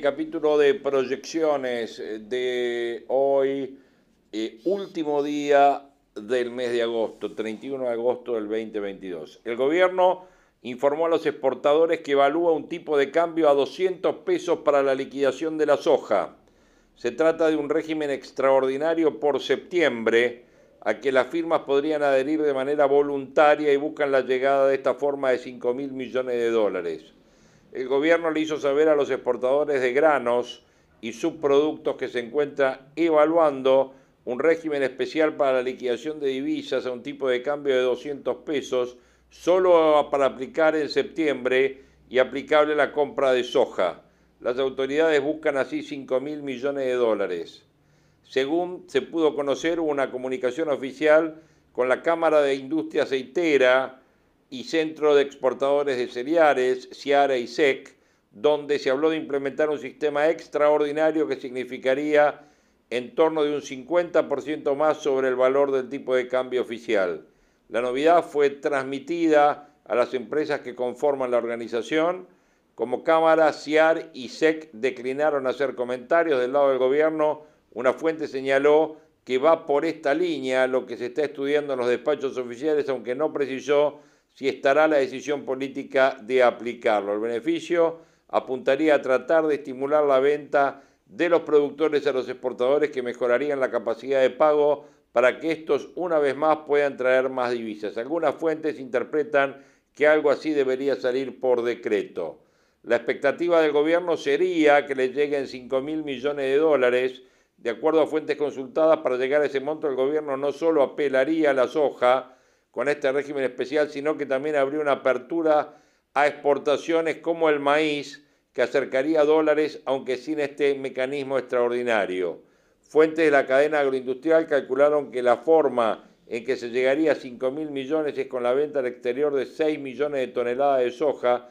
Capítulo de proyecciones de hoy, eh, último día del mes de agosto, 31 de agosto del 2022. El gobierno informó a los exportadores que evalúa un tipo de cambio a 200 pesos para la liquidación de la soja. Se trata de un régimen extraordinario por septiembre a que las firmas podrían adherir de manera voluntaria y buscan la llegada de esta forma de 5 mil millones de dólares el gobierno le hizo saber a los exportadores de granos y subproductos que se encuentra evaluando un régimen especial para la liquidación de divisas a un tipo de cambio de 200 pesos, solo para aplicar en septiembre y aplicable a la compra de soja. Las autoridades buscan así 5 mil millones de dólares. Según se pudo conocer, hubo una comunicación oficial con la Cámara de Industria Aceitera, y Centro de Exportadores de Cereales, Ciara y SEC, donde se habló de implementar un sistema extraordinario que significaría en torno de un 50% más sobre el valor del tipo de cambio oficial. La novedad fue transmitida a las empresas que conforman la organización. Como Cámara, CIAR y SEC declinaron hacer comentarios del lado del gobierno, una fuente señaló que va por esta línea lo que se está estudiando en los despachos oficiales, aunque no precisó si estará la decisión política de aplicarlo. El beneficio apuntaría a tratar de estimular la venta de los productores a los exportadores que mejorarían la capacidad de pago para que estos una vez más puedan traer más divisas. Algunas fuentes interpretan que algo así debería salir por decreto. La expectativa del gobierno sería que le lleguen 5 mil millones de dólares. De acuerdo a fuentes consultadas, para llegar a ese monto el gobierno no solo apelaría a la soja, con este régimen especial, sino que también habría una apertura a exportaciones como el maíz, que acercaría dólares, aunque sin este mecanismo extraordinario. Fuentes de la cadena agroindustrial calcularon que la forma en que se llegaría a 5 mil millones es con la venta al exterior de 6 millones de toneladas de soja,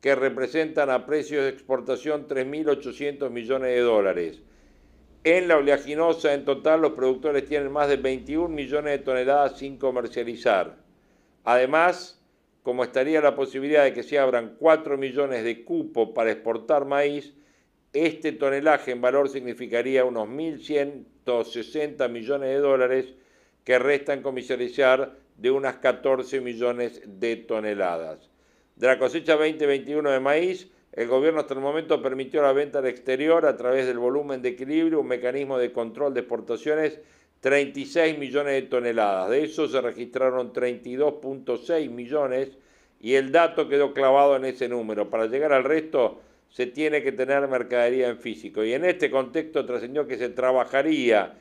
que representan a precios de exportación 3.800 millones de dólares. En la oleaginosa, en total, los productores tienen más de 21 millones de toneladas sin comercializar. Además, como estaría la posibilidad de que se abran 4 millones de cupos para exportar maíz, este tonelaje en valor significaría unos 1.160 millones de dólares que restan comercializar de unas 14 millones de toneladas. De la cosecha 2021 de maíz, el gobierno hasta el momento permitió la venta al exterior a través del volumen de equilibrio, un mecanismo de control de exportaciones, 36 millones de toneladas. De eso se registraron 32.6 millones y el dato quedó clavado en ese número. Para llegar al resto se tiene que tener mercadería en físico. Y en este contexto trascendió que se trabajaría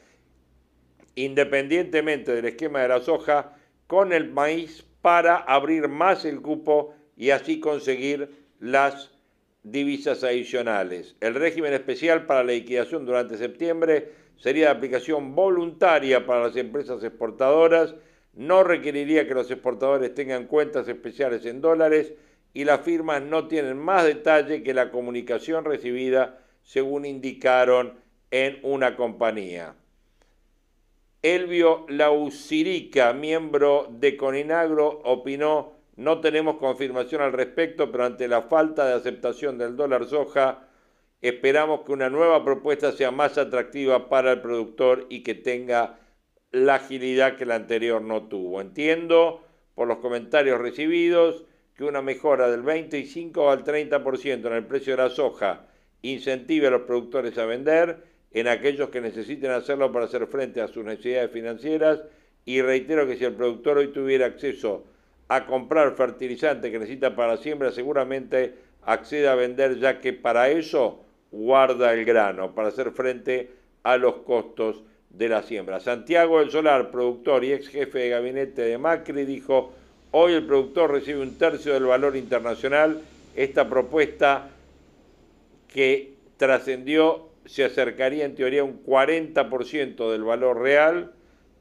independientemente del esquema de la soja con el maíz para abrir más el cupo y así conseguir las divisas adicionales. El régimen especial para la liquidación durante septiembre sería de aplicación voluntaria para las empresas exportadoras, no requeriría que los exportadores tengan cuentas especiales en dólares y las firmas no tienen más detalle que la comunicación recibida según indicaron en una compañía. Elvio Lausirica, miembro de Coninagro, opinó no tenemos confirmación al respecto, pero ante la falta de aceptación del dólar soja, esperamos que una nueva propuesta sea más atractiva para el productor y que tenga la agilidad que la anterior no tuvo. Entiendo por los comentarios recibidos que una mejora del 25 al 30% en el precio de la soja incentive a los productores a vender en aquellos que necesiten hacerlo para hacer frente a sus necesidades financieras y reitero que si el productor hoy tuviera acceso a comprar fertilizante que necesita para la siembra, seguramente accede a vender ya que para eso guarda el grano, para hacer frente a los costos de la siembra. Santiago del Solar, productor y ex jefe de gabinete de Macri, dijo, hoy el productor recibe un tercio del valor internacional. Esta propuesta que trascendió se acercaría en teoría un 40% del valor real,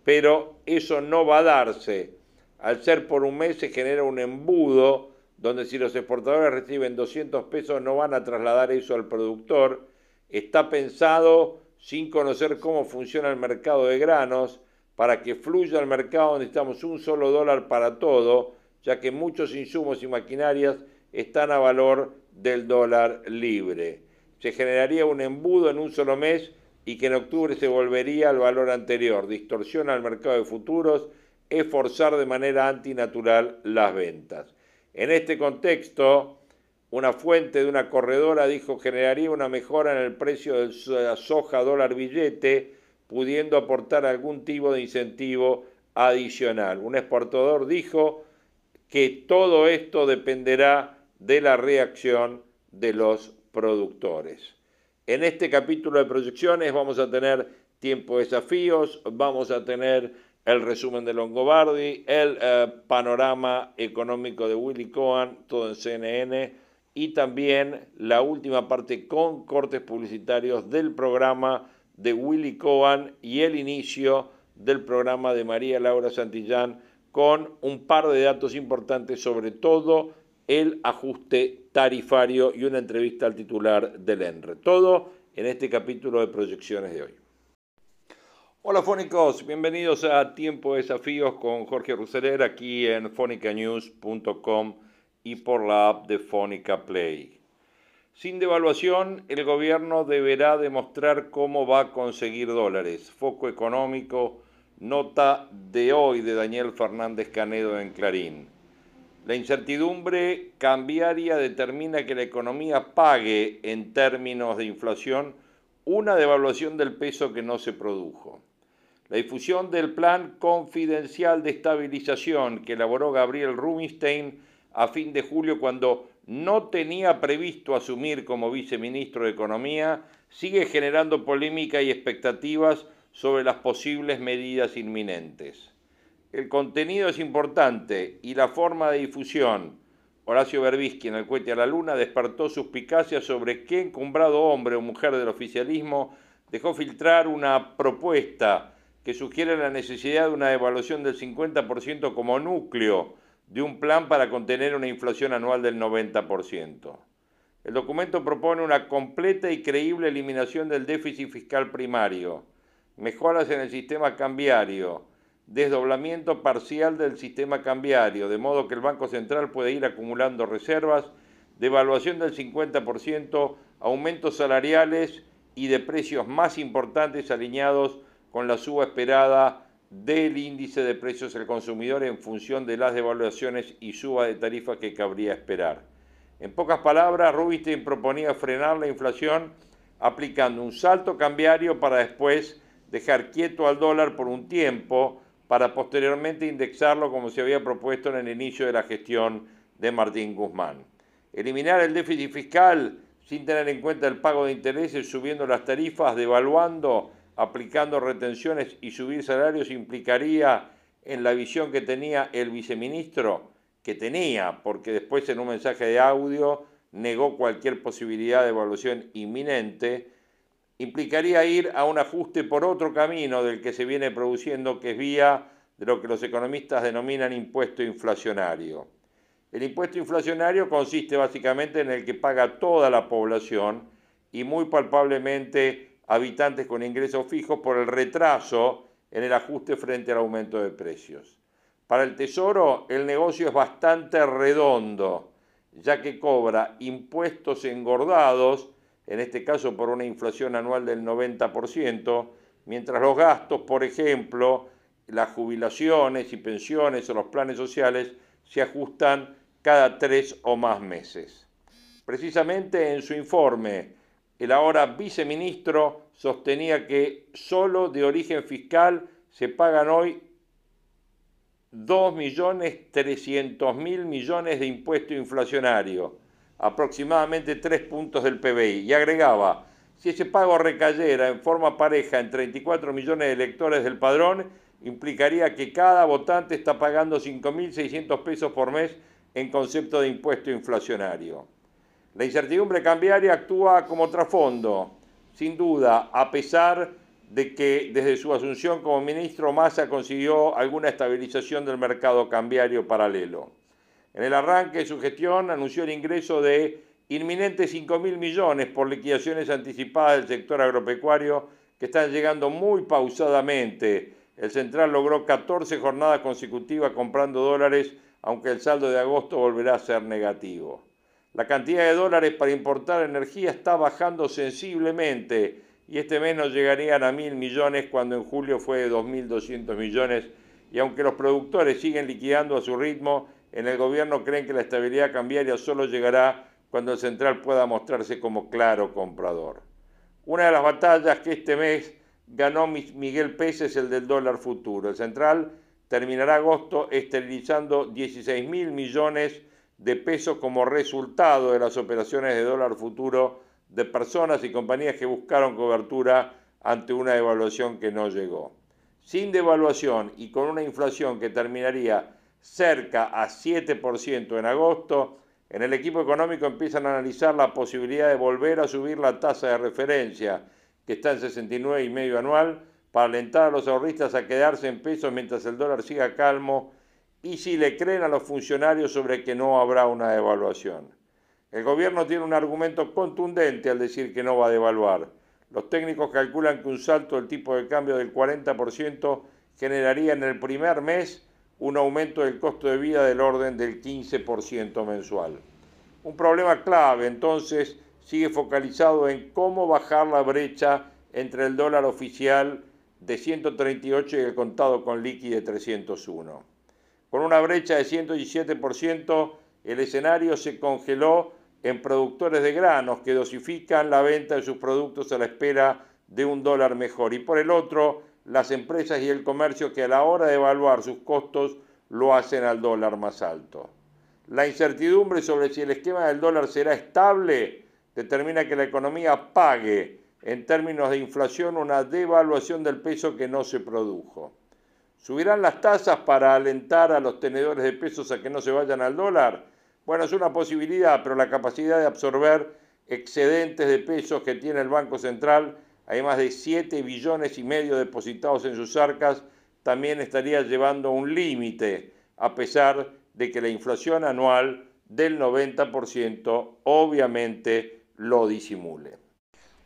pero eso no va a darse. Al ser por un mes se genera un embudo donde si los exportadores reciben 200 pesos no van a trasladar eso al productor. Está pensado sin conocer cómo funciona el mercado de granos. Para que fluya el mercado necesitamos un solo dólar para todo, ya que muchos insumos y maquinarias están a valor del dólar libre. Se generaría un embudo en un solo mes y que en octubre se volvería al valor anterior. Distorsiona el mercado de futuros, es forzar de manera antinatural las ventas. En este contexto, una fuente de una corredora dijo generaría una mejora en el precio de la soja dólar billete, pudiendo aportar algún tipo de incentivo adicional. Un exportador dijo que todo esto dependerá de la reacción de los productores. En este capítulo de proyecciones vamos a tener tiempo de desafíos, vamos a tener el resumen de Longobardi, el eh, panorama económico de Willy Cohen, todo en CNN, y también la última parte con cortes publicitarios del programa de Willy Cohen y el inicio del programa de María Laura Santillán con un par de datos importantes sobre todo el ajuste tarifario y una entrevista al titular del ENRE. Todo en este capítulo de proyecciones de hoy. Hola fónicos, bienvenidos a Tiempo de Desafíos con Jorge Ruseler aquí en fonicanews.com y por la app de Fónica Play. Sin devaluación, el gobierno deberá demostrar cómo va a conseguir dólares. Foco económico, nota de hoy de Daniel Fernández Canedo en Clarín. La incertidumbre cambiaria determina que la economía pague en términos de inflación una devaluación del peso que no se produjo. La difusión del plan confidencial de estabilización que elaboró Gabriel Rubinstein a fin de julio cuando no tenía previsto asumir como viceministro de Economía sigue generando polémica y expectativas sobre las posibles medidas inminentes. El contenido es importante y la forma de difusión. Horacio Berbisky en el cohete a la luna despertó suspicacias sobre qué encumbrado hombre o mujer del oficialismo dejó filtrar una propuesta que sugiere la necesidad de una devaluación del 50% como núcleo de un plan para contener una inflación anual del 90%. El documento propone una completa y creíble eliminación del déficit fiscal primario, mejoras en el sistema cambiario, desdoblamiento parcial del sistema cambiario, de modo que el Banco Central puede ir acumulando reservas, devaluación del 50%, aumentos salariales y de precios más importantes alineados con la suba esperada del índice de precios del consumidor en función de las devaluaciones y suba de tarifas que cabría esperar. En pocas palabras, Rubinstein proponía frenar la inflación aplicando un salto cambiario para después dejar quieto al dólar por un tiempo para posteriormente indexarlo como se había propuesto en el inicio de la gestión de Martín Guzmán. Eliminar el déficit fiscal sin tener en cuenta el pago de intereses, subiendo las tarifas, devaluando aplicando retenciones y subir salarios implicaría en la visión que tenía el viceministro, que tenía, porque después en un mensaje de audio negó cualquier posibilidad de evaluación inminente, implicaría ir a un ajuste por otro camino del que se viene produciendo, que es vía de lo que los economistas denominan impuesto inflacionario. El impuesto inflacionario consiste básicamente en el que paga toda la población y muy palpablemente habitantes con ingresos fijos por el retraso en el ajuste frente al aumento de precios. Para el Tesoro el negocio es bastante redondo, ya que cobra impuestos engordados, en este caso por una inflación anual del 90%, mientras los gastos, por ejemplo, las jubilaciones y pensiones o los planes sociales se ajustan cada tres o más meses. Precisamente en su informe el ahora viceministro sostenía que solo de origen fiscal se pagan hoy 2.300.000 millones de impuesto inflacionario, aproximadamente 3 puntos del PBI, y agregaba, Si ese pago recayera en forma pareja en 34 millones de electores del padrón, implicaría que cada votante está pagando 5.600 pesos por mes en concepto de impuesto inflacionario. La incertidumbre cambiaria actúa como trasfondo, sin duda, a pesar de que desde su asunción como ministro Massa consiguió alguna estabilización del mercado cambiario paralelo. En el arranque de su gestión anunció el ingreso de inminentes 5 mil millones por liquidaciones anticipadas del sector agropecuario que están llegando muy pausadamente. El central logró 14 jornadas consecutivas comprando dólares, aunque el saldo de agosto volverá a ser negativo. La cantidad de dólares para importar energía está bajando sensiblemente y este mes no llegarían a mil millones cuando en julio fue de 2.200 millones y aunque los productores siguen liquidando a su ritmo, en el gobierno creen que la estabilidad cambiaria solo llegará cuando el central pueda mostrarse como claro comprador. Una de las batallas que este mes ganó Miguel Pérez es el del dólar futuro. El central terminará agosto esterilizando 16 mil millones de pesos como resultado de las operaciones de dólar futuro de personas y compañías que buscaron cobertura ante una devaluación que no llegó. Sin devaluación y con una inflación que terminaría cerca a 7% en agosto, en el equipo económico empiezan a analizar la posibilidad de volver a subir la tasa de referencia, que está en 69,5 anual, para alentar a los ahorristas a quedarse en pesos mientras el dólar siga calmo y si le creen a los funcionarios sobre que no habrá una devaluación. El gobierno tiene un argumento contundente al decir que no va a devaluar. Los técnicos calculan que un salto del tipo de cambio del 40% generaría en el primer mes un aumento del costo de vida del orden del 15% mensual. Un problema clave entonces sigue focalizado en cómo bajar la brecha entre el dólar oficial de 138 y el contado con liqui de 301. Con una brecha de 117%, el escenario se congeló en productores de granos que dosifican la venta de sus productos a la espera de un dólar mejor. Y por el otro, las empresas y el comercio que a la hora de evaluar sus costos lo hacen al dólar más alto. La incertidumbre sobre si el esquema del dólar será estable determina que la economía pague en términos de inflación una devaluación del peso que no se produjo. ¿Subirán las tasas para alentar a los tenedores de pesos a que no se vayan al dólar? Bueno, es una posibilidad, pero la capacidad de absorber excedentes de pesos que tiene el Banco Central, hay más de 7 billones y medio depositados en sus arcas, también estaría llevando un límite, a pesar de que la inflación anual del 90% obviamente lo disimule.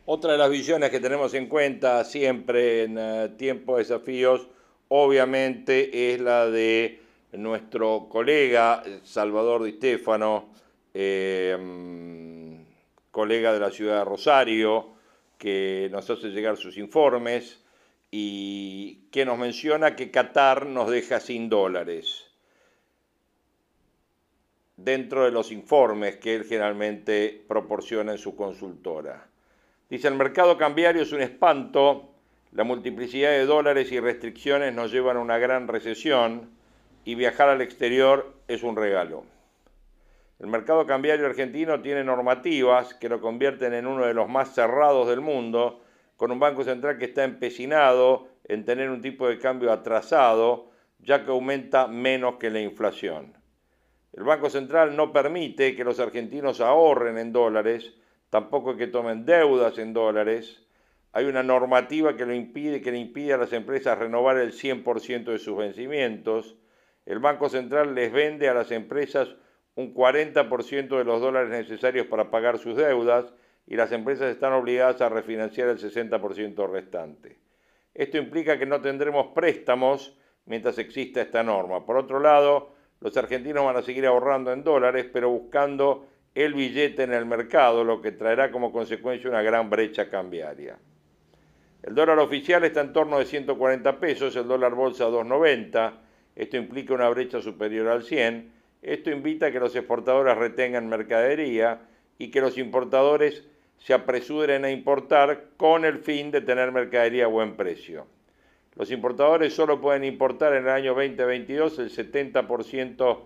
Otra de las visiones que tenemos en cuenta siempre en eh, tiempos de desafíos, obviamente, es la de nuestro colega Salvador Di Stefano, eh, colega de la ciudad de Rosario, que nos hace llegar sus informes y que nos menciona que Qatar nos deja sin dólares dentro de los informes que él generalmente proporciona en su consultora. Dice, el mercado cambiario es un espanto, la multiplicidad de dólares y restricciones nos llevan a una gran recesión, y viajar al exterior es un regalo. El mercado cambiario argentino tiene normativas que lo convierten en uno de los más cerrados del mundo, con un Banco Central que está empecinado en tener un tipo de cambio atrasado, ya que aumenta menos que la inflación. El Banco Central no permite que los argentinos ahorren en dólares, tampoco que tomen deudas en dólares. Hay una normativa que, lo impide, que le impide a las empresas renovar el 100% de sus vencimientos el Banco Central les vende a las empresas un 40% de los dólares necesarios para pagar sus deudas y las empresas están obligadas a refinanciar el 60% restante. Esto implica que no tendremos préstamos mientras exista esta norma. Por otro lado, los argentinos van a seguir ahorrando en dólares, pero buscando el billete en el mercado, lo que traerá como consecuencia una gran brecha cambiaria. El dólar oficial está en torno de 140 pesos, el dólar bolsa 290, esto implica una brecha superior al 100. Esto invita a que los exportadores retengan mercadería y que los importadores se apresuren a importar con el fin de tener mercadería a buen precio. Los importadores solo pueden importar en el año 2022 el 70%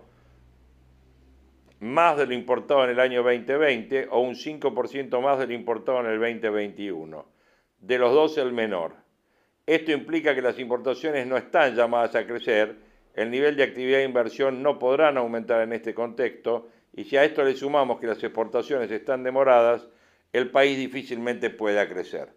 más de lo importado en el año 2020 o un 5% más de lo importado en el 2021. De los dos el menor. Esto implica que las importaciones no están llamadas a crecer, el nivel de actividad e inversión no podrán aumentar en este contexto y si a esto le sumamos que las exportaciones están demoradas, el país difícilmente pueda crecer.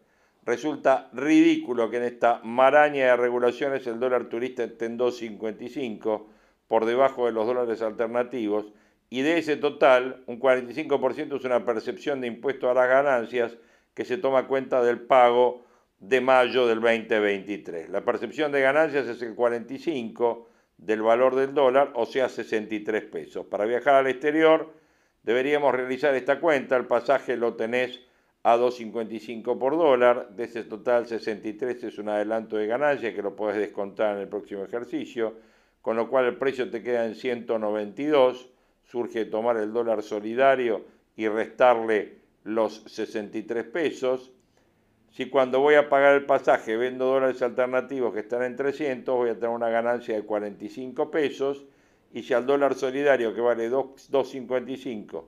Resulta ridículo que en esta maraña de regulaciones el dólar turista esté en 2.55 por debajo de los dólares alternativos y de ese total un 45% es una percepción de impuesto a las ganancias que se toma cuenta del pago de mayo del 2023. La percepción de ganancias es el 45 del valor del dólar, o sea 63 pesos. Para viajar al exterior deberíamos realizar esta cuenta, el pasaje lo tenés a 2.55 por dólar, de ese total 63 es un adelanto de ganancia que lo podés descontar en el próximo ejercicio, con lo cual el precio te queda en 192, surge tomar el dólar solidario y restarle los 63 pesos. Si cuando voy a pagar el pasaje vendo dólares alternativos que están en 300, voy a tener una ganancia de 45 pesos. Y si al dólar solidario que vale 2.55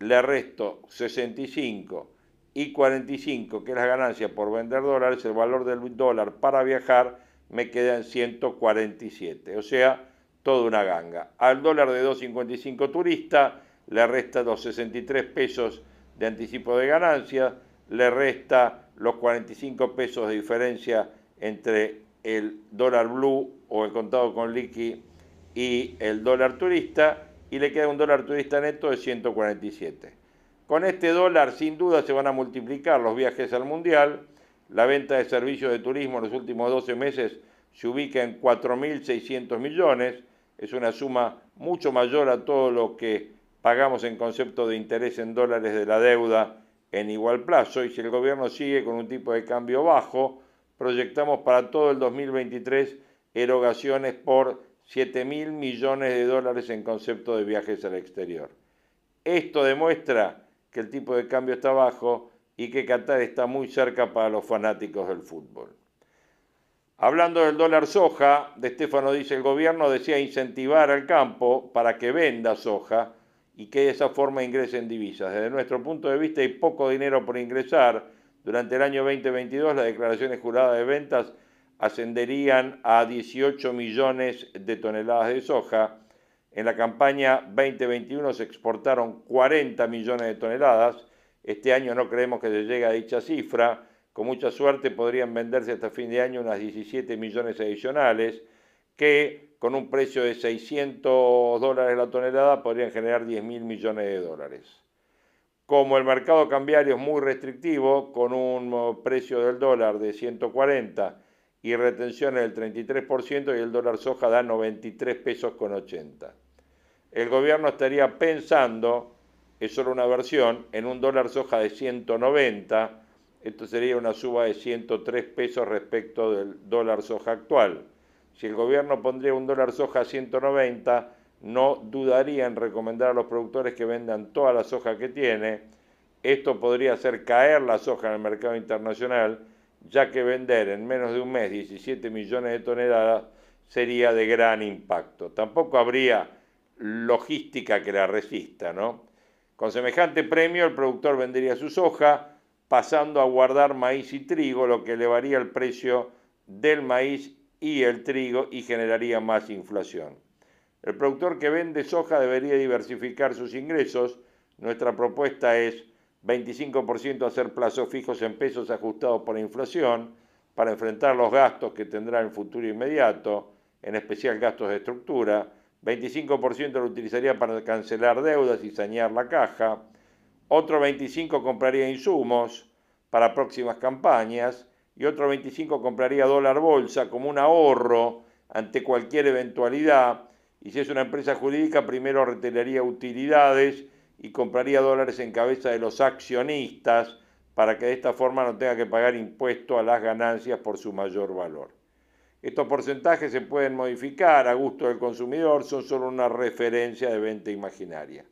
le resto 65 y 45, que es la ganancia por vender dólares, el valor del dólar para viajar me queda en 147. O sea, toda una ganga. Al dólar de 2.55 turista le resta los 63 pesos de anticipo de ganancia, le resta los 45 pesos de diferencia entre el dólar blue o el contado con liqui y el dólar turista y le queda un dólar turista neto de 147. Con este dólar sin duda se van a multiplicar los viajes al mundial, la venta de servicios de turismo en los últimos 12 meses se ubica en 4.600 millones, es una suma mucho mayor a todo lo que pagamos en concepto de interés en dólares de la deuda en igual plazo y si el gobierno sigue con un tipo de cambio bajo, proyectamos para todo el 2023 erogaciones por 7 mil millones de dólares en concepto de viajes al exterior. Esto demuestra que el tipo de cambio está bajo y que Qatar está muy cerca para los fanáticos del fútbol. Hablando del dólar soja, de Stefano dice el gobierno desea incentivar al campo para que venda soja y que de esa forma ingrese en divisas. Desde nuestro punto de vista hay poco dinero por ingresar. Durante el año 2022 las declaraciones juradas de ventas ascenderían a 18 millones de toneladas de soja. En la campaña 2021 se exportaron 40 millones de toneladas. Este año no creemos que se llegue a dicha cifra con mucha suerte podrían venderse hasta fin de año unas 17 millones adicionales que con un precio de 600 dólares la tonelada podrían generar 10 mil millones de dólares. Como el mercado cambiario es muy restrictivo, con un precio del dólar de 140 y retenciones del 33% y el dólar soja da 93 pesos con 80. El gobierno estaría pensando, es solo una versión, en un dólar soja de 190 esto sería una suba de 103 pesos respecto del dólar soja actual. Si el gobierno pondría un dólar soja a 190, no dudaría en recomendar a los productores que vendan toda la soja que tiene. Esto podría hacer caer la soja en el mercado internacional, ya que vender en menos de un mes 17 millones de toneladas sería de gran impacto. Tampoco habría logística que la resista, ¿no? Con semejante premio, el productor vendería su soja pasando a guardar maíz y trigo, lo que elevaría el precio del maíz y el trigo y generaría más inflación. El productor que vende soja debería diversificar sus ingresos. Nuestra propuesta es 25% hacer plazos fijos en pesos ajustados por inflación para enfrentar los gastos que tendrá en futuro inmediato, en especial gastos de estructura. 25% lo utilizaría para cancelar deudas y sanear la caja otro 25 compraría insumos para próximas campañas y otro 25 compraría dólar bolsa como un ahorro ante cualquier eventualidad y si es una empresa jurídica primero retiraría utilidades y compraría dólares en cabeza de los accionistas para que de esta forma no tenga que pagar impuesto a las ganancias por su mayor valor. Estos porcentajes se pueden modificar a gusto del consumidor, son solo una referencia de venta imaginaria.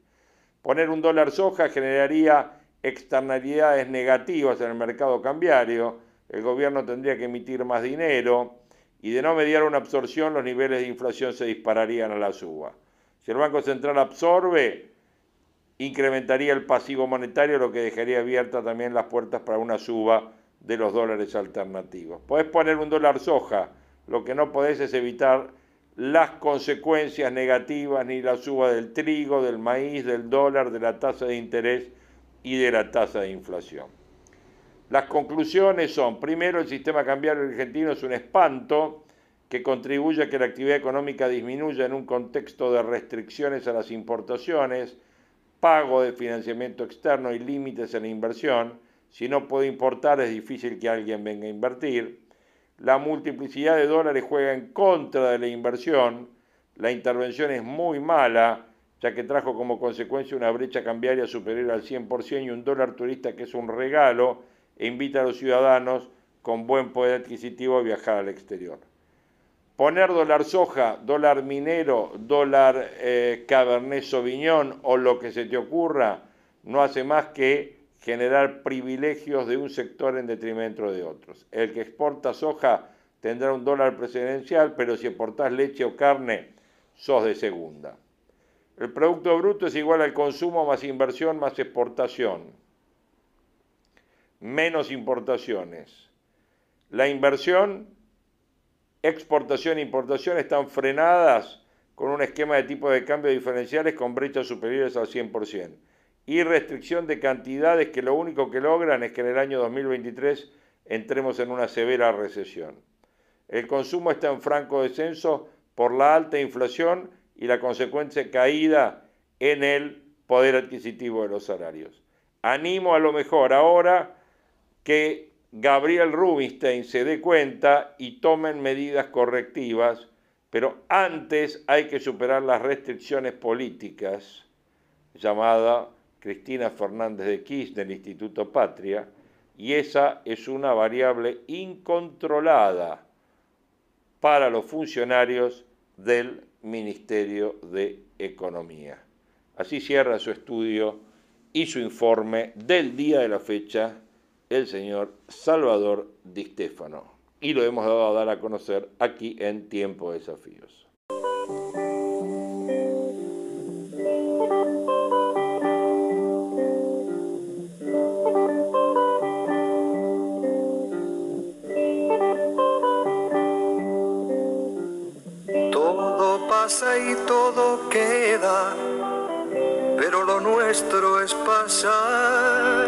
Poner un dólar soja generaría externalidades negativas en el mercado cambiario, el gobierno tendría que emitir más dinero y de no mediar una absorción los niveles de inflación se dispararían a la suba. Si el Banco Central absorbe, incrementaría el pasivo monetario, lo que dejaría abiertas también las puertas para una suba de los dólares alternativos. Podés poner un dólar soja, lo que no podés es evitar las consecuencias negativas ni la suba del trigo, del maíz, del dólar, de la tasa de interés y de la tasa de inflación. Las conclusiones son, primero, el sistema cambiario argentino es un espanto que contribuye a que la actividad económica disminuya en un contexto de restricciones a las importaciones, pago de financiamiento externo y límites en la inversión. Si no puede importar es difícil que alguien venga a invertir. La multiplicidad de dólares juega en contra de la inversión. La intervención es muy mala, ya que trajo como consecuencia una brecha cambiaria superior al 100% y un dólar turista que es un regalo e invita a los ciudadanos con buen poder adquisitivo a viajar al exterior. Poner dólar soja, dólar minero, dólar eh, cabernet sauvignon o lo que se te ocurra, no hace más que generar privilegios de un sector en detrimento de otros. El que exporta soja tendrá un dólar presidencial, pero si exportás leche o carne, sos de segunda. El Producto Bruto es igual al consumo más inversión más exportación. Menos importaciones. La inversión exportación e importación están frenadas con un esquema de tipo de cambio diferenciales con brechas superiores al 100%. Y restricción de cantidades que lo único que logran es que en el año 2023 entremos en una severa recesión. El consumo está en franco descenso por la alta inflación y la consecuencia caída en el poder adquisitivo de los salarios. Animo a lo mejor ahora que Gabriel Rubinstein se dé cuenta y tomen medidas correctivas, pero antes hay que superar las restricciones políticas, llamada Cristina Fernández de Kirchner del Instituto Patria, y esa es una variable incontrolada para los funcionarios del Ministerio de Economía. Así cierra su estudio y su informe del día de la fecha el señor Salvador Di Stefano. Y lo hemos dado a dar a conocer aquí en Tiempo de Desafíos. Todo pasa y todo queda, pero lo nuestro es pasar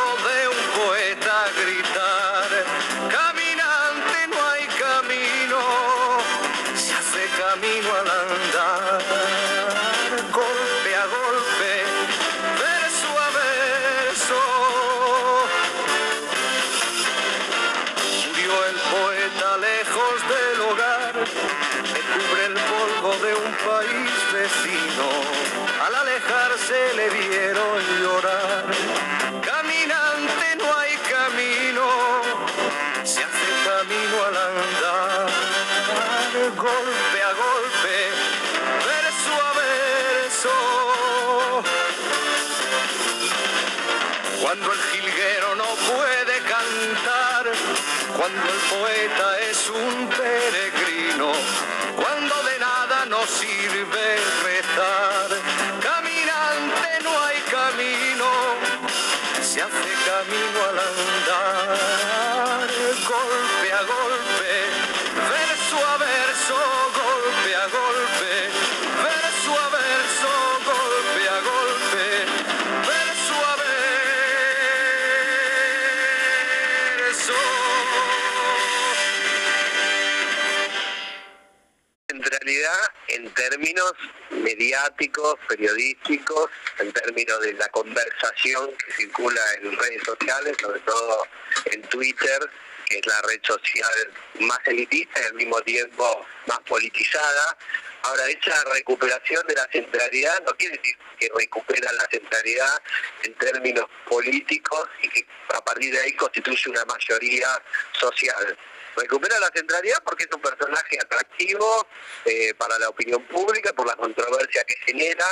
términos mediáticos, periodísticos, en términos de la conversación que circula en redes sociales, sobre todo en Twitter, que es la red social más elitista y al mismo tiempo más politizada. Ahora, esa recuperación de la centralidad no quiere decir que recupera la centralidad en términos políticos y que a partir de ahí constituye una mayoría social recupera la centralidad porque es un personaje atractivo eh, para la opinión pública por la controversia que genera.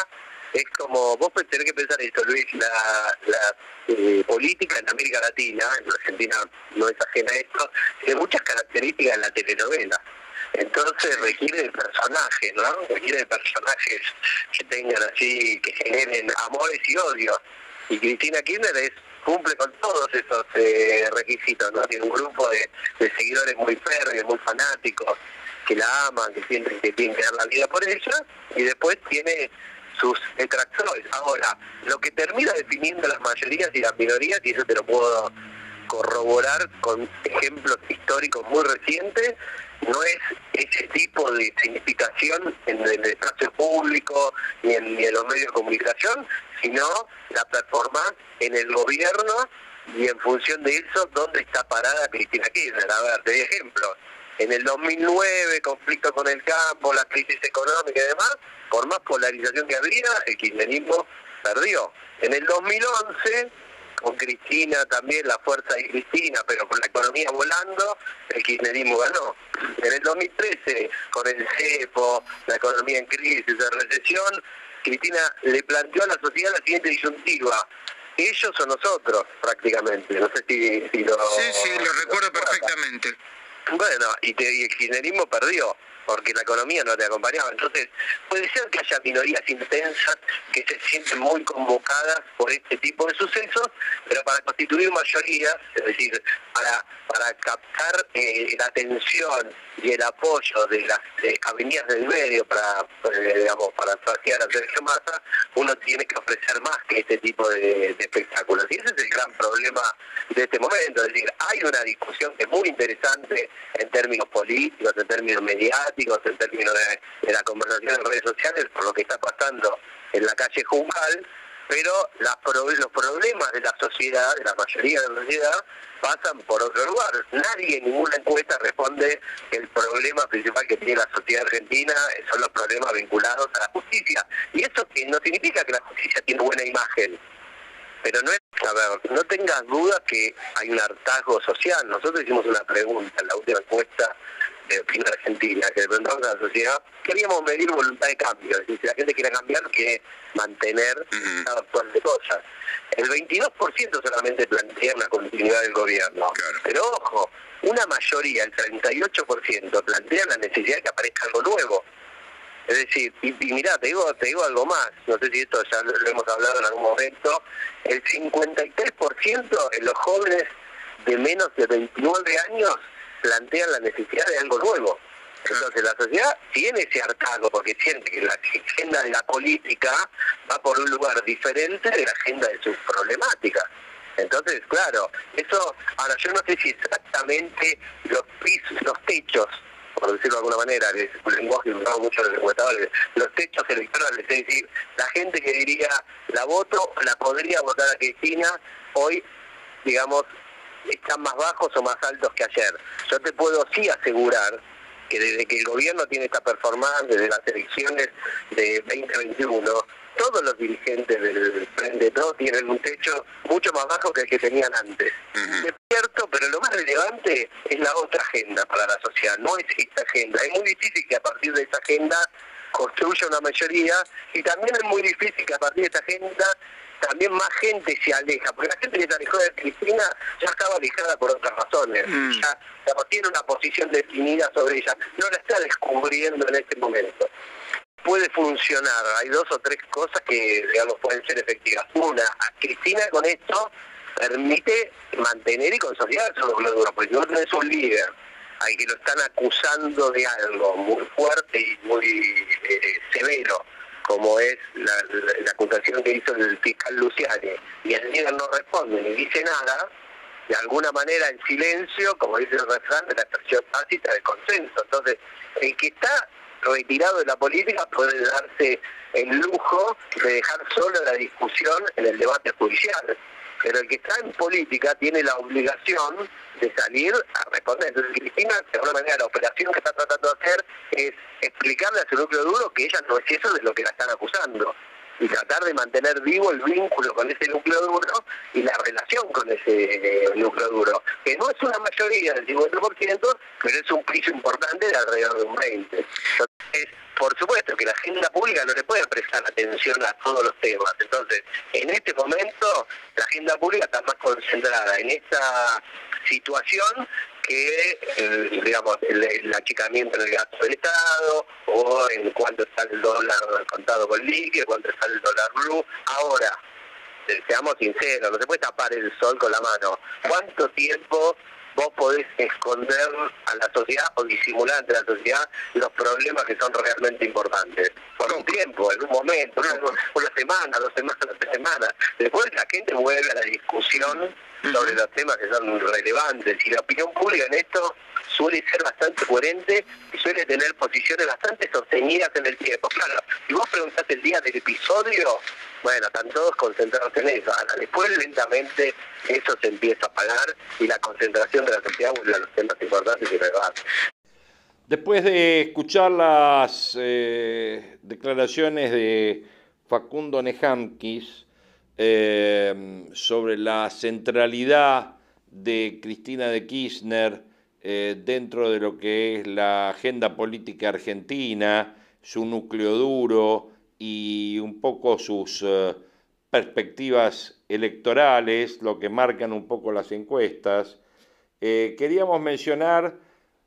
Es como, vos tenés que pensar esto, Luis, la, la eh, política en América Latina, en Argentina no es ajena a esto, tiene muchas características de la telenovela. Entonces requiere de personajes, ¿no? Requiere de personajes que tengan así, que generen amores y odios. Y Cristina Kirchner es cumple con todos esos eh, requisitos, ¿no? Tiene un grupo de, seguidores muy férreos, muy fanáticos, que la aman, que sienten que tienen que dar la vida por ella, y después tiene sus detractores. Ahora, lo que termina definiendo las mayorías y las minorías, y eso te lo puedo corroborar con ejemplos históricos muy recientes, no es ese tipo de significación en el espacio público ni en los medios de comunicación, sino la performance en el gobierno y en función de eso, ¿dónde está parada Cristina Kirchner? A ver, te doy ejemplos. En el 2009, conflicto con el campo, la crisis económica y demás, por más polarización que había, el kirchnerismo perdió. En el 2011, con Cristina también, la fuerza de Cristina, pero con la economía volando, el kirchnerismo ganó. En el 2013, con el cepo, la economía en crisis, la recesión, Cristina le planteó a la sociedad la siguiente disyuntiva. Ellos o nosotros, prácticamente. No sé si, si lo... Sí, sí, lo recuerdo perfectamente. Bueno, y, te- y el kirchnerismo perdió, porque la economía no te acompañaba. Entonces, puede ser que haya minorías intensas que se sienten muy convocadas por este tipo de sucesos, pero para constituir mayorías, es decir, para, para captar eh, la atención y el apoyo de las eh, avenidas del medio para, eh, digamos, para saciar a Sergio Massa, uno tiene que ofrecer más que este tipo de, de espectáculos. Y ese es el gran problema de este momento. Es decir, hay una discusión que es muy interesante en términos políticos, en términos mediáticos, en términos de, la conversación en redes sociales, por lo que está pasando en la calle Juncal, pero las los problemas de la sociedad, de la mayoría de la sociedad, pasan por otro lugar. Nadie en ninguna encuesta responde que el problema principal que tiene la sociedad argentina son los problemas vinculados a la justicia. Y eso que no significa que la justicia tiene buena imagen. Pero no a ver, no tengas duda que hay un hartazgo social. Nosotros hicimos una pregunta en la última encuesta de opinión argentina, que le preguntamos a la sociedad, queríamos medir voluntad de cambio, es decir, si la gente quiere cambiar, quiere mantener el estado actual de cosas. El 22% solamente plantea una continuidad del gobierno. Claro. Pero ojo, una mayoría, el 38%, plantea la necesidad de que aparezca algo nuevo. Es decir, y, y mirá, te digo, te digo algo más, no sé si esto ya lo, hemos hablado en algún momento, el 53% en los jóvenes de menos de 29 años plantean la necesidad de algo nuevo. Entonces la sociedad tiene ese hartazgo porque siente que la agenda de la política va por un lugar diferente de la agenda de sus problemáticas. Entonces, claro, eso, ahora yo no sé si exactamente los pisos, los techos, por decirlo de alguna manera, que es un lenguaje usado mucho en los encuestadores, los techos electorales, es decir, la gente que diría la voto, la podría votar a Cristina, hoy, digamos, están más bajos o más altos que ayer. Yo te puedo sí asegurar que desde que el gobierno tiene esta performance, desde las elecciones de 2021, todos los dirigentes del Frente Todos tienen un techo mucho más bajo que el que tenían antes. Es cierto, pero lo más relevante es la otra agenda para la sociedad, no es esta agenda. Es muy difícil que a partir de esta agenda construya una mayoría y también es muy difícil que a partir de esta agenda también más gente se aleja, porque la gente que se alejó de Cristina ya estaba alejada por otras razones, Mm. ya, ya tiene una posición definida sobre ella, no la está descubriendo en este momento. Puede funcionar, hay dos o tres cosas que digamos pueden ser efectivas. Una, a Cristina con esto permite mantener y consolidar su duro, porque no tenés un líder al que lo están acusando de algo muy fuerte y muy eh, severo, como es la, la- la acusación que hizo el fiscal Luciani, y el líder no responde ni dice nada, de alguna manera en silencio, como dice el refrán, de la expresión tácita del consenso. Entonces, el que está retirado de la política puede darse el lujo de dejar solo la discusión en el debate judicial. Pero el que está en política tiene la obligación de salir a responder. Entonces, Cristina, de alguna manera, la operación que está tratando de hacer es explicarle a su núcleo duro que ella no es eso de lo que la están acusando y tratar de mantener vivo el vínculo con ese núcleo duro y la relación con ese eh, núcleo duro, que no es una mayoría del 50%, pero es un piso importante de alrededor de un 20%. Entonces, por supuesto que la agenda pública no le puede prestar atención a todos los temas. Entonces, en este momento, la agenda pública está más concentrada en esta situación que, eh, digamos, el, achicamiento en el gasto del Estado o en cuánto está el dólar contado con líquido, cuánto está el dólar blue. Ahora, eh, seamos sinceros, no se puede tapar el sol con la mano. ¿Cuánto tiempo vos podés esconder a la sociedad o disimular ante la sociedad los problemas que son realmente importantes? Por un tiempo, en un momento, una, una semana, dos semanas, tres semanas. Después la gente vuelve a la discusión sobre los temas que son relevantes y la opinión pública en esto suele ser bastante coherente y suele tener posiciones bastante sostenidas en el tiempo. Claro, si vos preguntás el día del episodio, bueno, están todos concentrados en eso. Ahora, después lentamente eso se empieza a apagar y la concentración de la sociedad vuelve a los temas importantes y relevantes. Después de escuchar las eh, declaraciones de Facundo Nejamquis eh, sobre la centralidad de Cristina de Kirchner eh, dentro de lo que es la agenda política argentina, su núcleo duro y un poco sus eh, perspectivas electorales, lo que marcan un poco las encuestas, eh, queríamos mencionar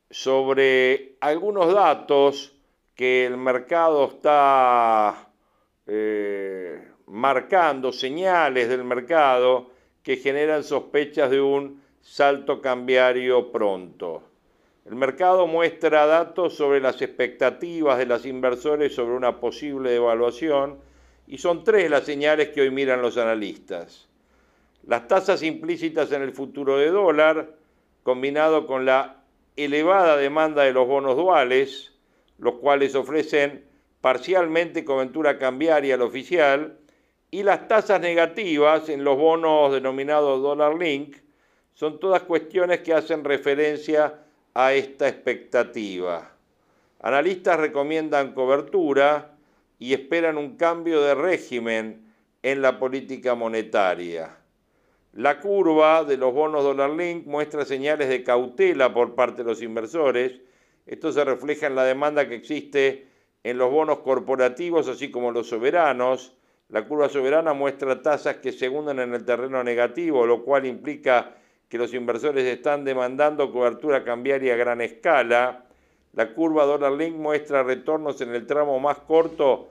sobre algunos datos que el mercado está marcando, señales del mercado que generan sospechas de un salto cambiario pronto. El mercado muestra datos sobre las expectativas de los inversores sobre una posible devaluación y son tres las señales que hoy miran los analistas. Las tasas implícitas en el futuro de dólar, combinado con la elevada demanda de los bonos duales, los cuales ofrecen parcialmente cobertura cambiaria al oficial, y las tasas negativas en los bonos denominados dólar link, son todas cuestiones que hacen referencia a esta expectativa. Analistas recomiendan cobertura y esperan un cambio de régimen en la política monetaria. La curva de los bonos dólar link muestra señales de cautela por parte de los inversores. Esto se refleja en la demanda que existe en los bonos corporativos, así como los soberanos. La curva soberana muestra tasas que se hunden en el terreno negativo, lo cual implica que los inversores están demandando cobertura cambiaria a gran escala. La curva dólar link muestra retornos en el tramo más corto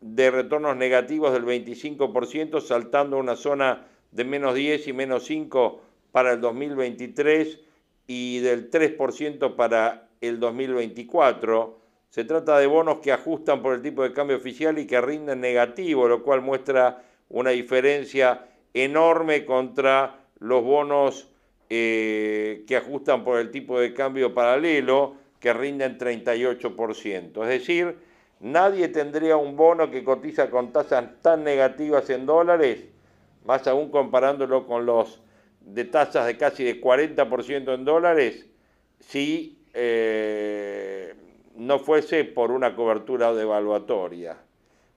de retornos negativos del 25%, saltando a una zona de menos 10 y menos 5 para el 2023 y del 3% para el 2024. Se trata de bonos que ajustan por el tipo de cambio oficial y que rinden negativo, lo cual muestra una diferencia enorme contra los bonos eh, que ajustan por el tipo de cambio paralelo, que rinden 38%. Es decir, nadie tendría un bono que cotiza con tasas tan negativas en dólares, más aún comparándolo con los de tasas de casi de 40% en dólares, si eh, no fuese por una cobertura devaluatoria.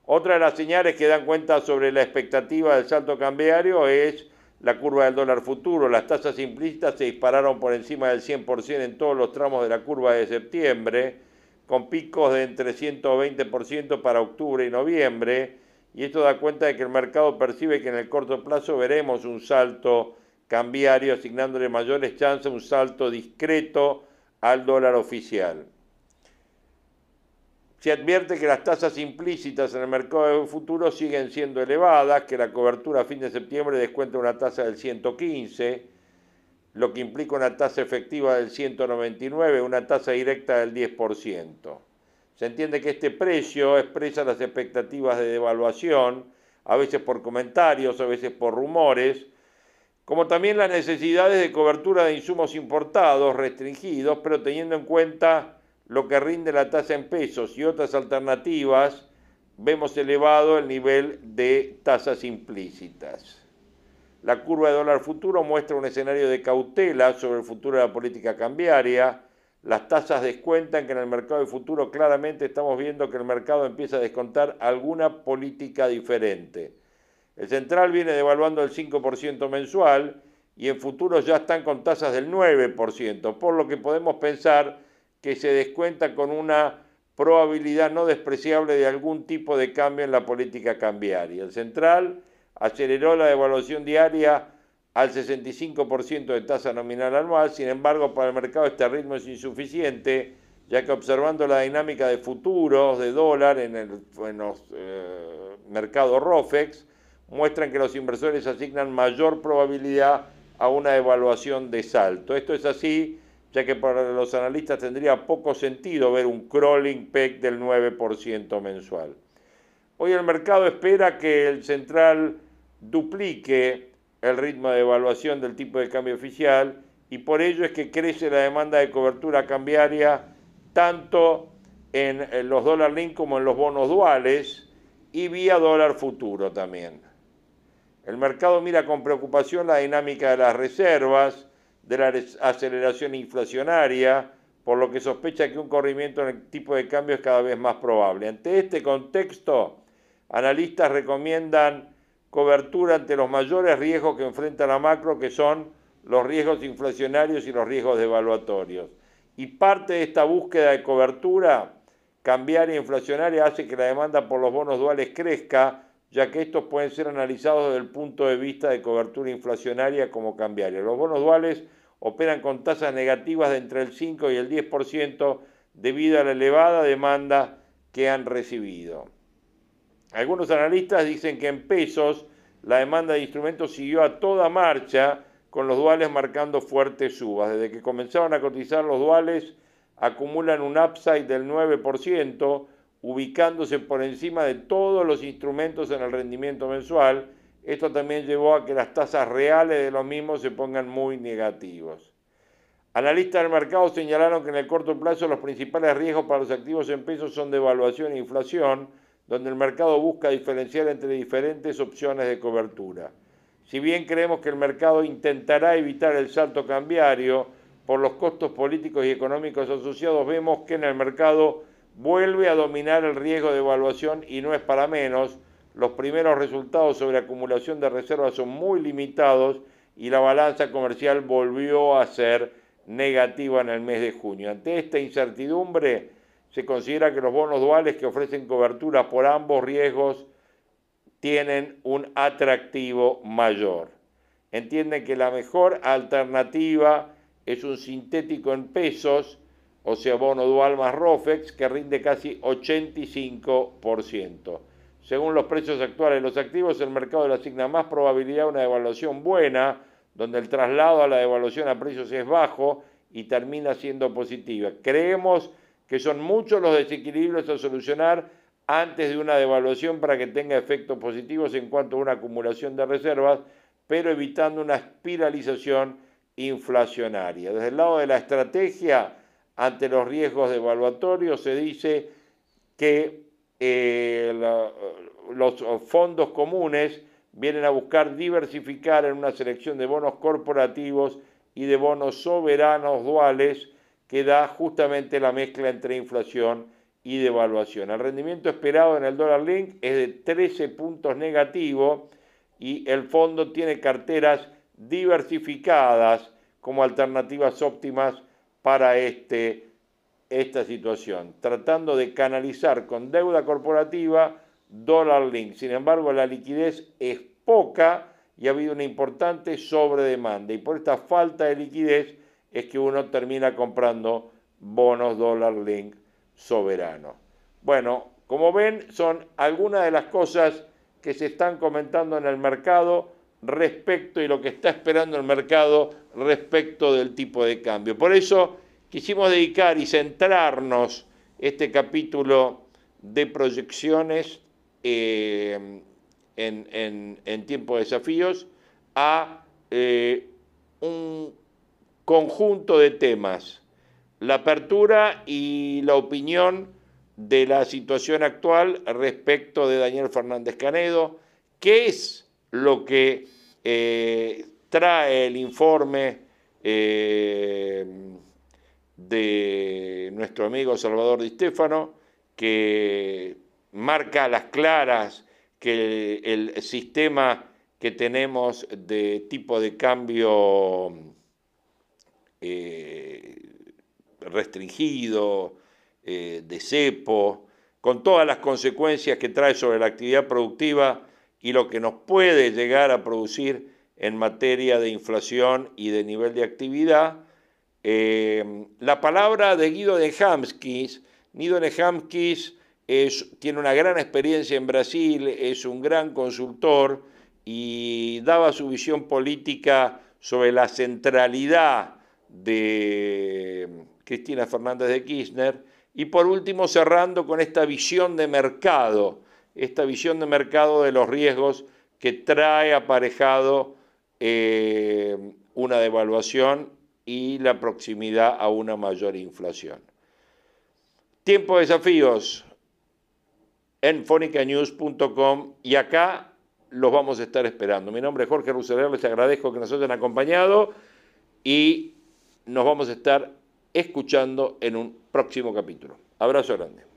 Otra de las señales que dan cuenta sobre la expectativa del salto cambiario es la curva del dólar futuro. Las tasas implícitas se dispararon por encima del 100% en todos los tramos de la curva de septiembre, con picos de entre 120% para octubre y noviembre, y esto da cuenta de que el mercado percibe que en el corto plazo veremos un salto cambiario, asignándole mayores chances a un salto discreto al dólar oficial. Se advierte que las tasas implícitas en el mercado de futuro siguen siendo elevadas, que la cobertura a fin de septiembre descuenta una tasa del 115, lo que implica una tasa efectiva del 199, una tasa directa del 10%. Se entiende que este precio expresa las expectativas de devaluación, a veces por comentarios, a veces por rumores, como también las necesidades de cobertura de insumos importados restringidos, pero teniendo en cuenta lo que rinde la tasa en pesos y otras alternativas, vemos elevado el nivel de tasas implícitas. La curva de dólar futuro muestra un escenario de cautela sobre el futuro de la política cambiaria. Las tasas descuentan que en el mercado de futuro claramente estamos viendo que el mercado empieza a descontar alguna política diferente. El central viene devaluando el 5% mensual y en futuros ya están con tasas del 9%, por lo que podemos pensar que se descuenta con una probabilidad no despreciable de algún tipo de cambio en la política cambiaria. El central aceleró la devaluación diaria al 65% de tasa nominal anual, sin embargo para el mercado este ritmo es insuficiente, ya que observando la dinámica de futuros de dólar en, el, los eh, ROFEX, muestran que los inversores asignan mayor probabilidad a una devaluación de salto. Esto es así ya que para los analistas tendría poco sentido ver un crawling peg del 9% mensual. Hoy el mercado espera que el central duplique el ritmo de evaluación del tipo de cambio oficial y por ello es que crece la demanda de cobertura cambiaria tanto en los dólar link como en los bonos duales y vía dólar futuro también. El mercado mira con preocupación la dinámica de las reservas, de la aceleración inflacionaria, por lo que sospecha que un corrimiento en el tipo de cambio es cada vez más probable. Ante este contexto, analistas recomiendan cobertura ante los mayores riesgos que enfrenta la macro, que son los riesgos inflacionarios y los riesgos devaluatorios. Y parte de esta búsqueda de cobertura cambiaria e inflacionaria hace que la demanda por los bonos duales crezca, ya que estos pueden ser analizados desde el punto de vista de cobertura inflacionaria como cambiaria. Los bonos duales operan con tasas negativas de entre el 5 y el 10% debido a la elevada demanda que han recibido. Algunos analistas dicen que en pesos la demanda de instrumentos siguió a toda marcha con los duales marcando fuertes subas. Desde que comenzaron a cotizar los duales acumulan un upside del 9%, ubicándose por encima de todos los instrumentos en el rendimiento mensual esto también llevó a que las tasas reales de los mismos se pongan muy negativos. Analistas del mercado señalaron que en el corto plazo los principales riesgos para los activos en pesos son devaluación e inflación, donde el mercado busca diferenciar entre diferentes opciones de cobertura. Si bien creemos que el mercado intentará evitar el salto cambiario por los costos políticos y económicos asociados, vemos que en el mercado vuelve a dominar el riesgo de evaluación y no es para menos, los primeros resultados sobre acumulación de reservas son muy limitados y la balanza comercial volvió a ser negativa en el mes de junio. Ante esta incertidumbre, se considera que los bonos duales que ofrecen cobertura por ambos riesgos tienen un atractivo mayor. Entienden que la mejor alternativa es un sintético en pesos, o sea, bono dual más ROFEX, que rinde casi 85%. Según los precios actuales de los activos, el mercado le asigna más probabilidad a una devaluación buena, donde el traslado a la devaluación a precios es bajo y termina siendo positiva. Creemos que son muchos los desequilibrios a solucionar antes de una devaluación para que tenga efectos positivos en cuanto a una acumulación de reservas, pero evitando una espiralización inflacionaria. Desde el lado de la estrategia, ante los riesgos devaluatorios, se dice que eh, los fondos comunes vienen a buscar diversificar en una selección de bonos corporativos y de bonos soberanos duales que da justamente la mezcla entre inflación y devaluación. El rendimiento esperado en el dólar link es de 13 puntos negativo y el fondo tiene carteras diversificadas como alternativas óptimas para este esta situación, tratando de canalizar con deuda corporativa dólar link. Sin embargo, la liquidez es poca y ha habido una importante sobredemanda. Y por esta falta de liquidez es que uno termina comprando bonos dólar link soberanos. Bueno, como ven, son algunas de las cosas que se están comentando en el mercado respecto y lo que está esperando el mercado respecto del tipo de cambio. Por eso quisimos dedicar y centrarnos este capítulo de proyecciones eh, en, tiempo de desafíos a eh, un conjunto de temas. La apertura y la opinión de la situación actual respecto de Daniel Fernández Canedo, qué es lo que eh, trae el informe de nuestro amigo Salvador Di Stefano, que marca las claras que el sistema que tenemos de tipo de cambio eh, restringido, de cepo, con todas las consecuencias que trae sobre la actividad productiva, y lo que nos puede llegar a producir en materia de inflación y de nivel de actividad. Eh, la palabra de Guido de Hamskis, Guido de Hamskis tiene una gran experiencia en Brasil, es un gran consultor y daba su visión política sobre la centralidad de Cristina Fernández de Kirchner. Y por último, cerrando con esta visión de mercado esta visión de mercado de los riesgos que trae aparejado eh, una devaluación y la proximidad a una mayor inflación. Tiempo de desafíos en fonicanews.com y acá los vamos a estar esperando. Mi nombre es Jorge Ruseler, les agradezco que nos hayan acompañado y nos vamos a estar escuchando en un próximo capítulo. Abrazo grande.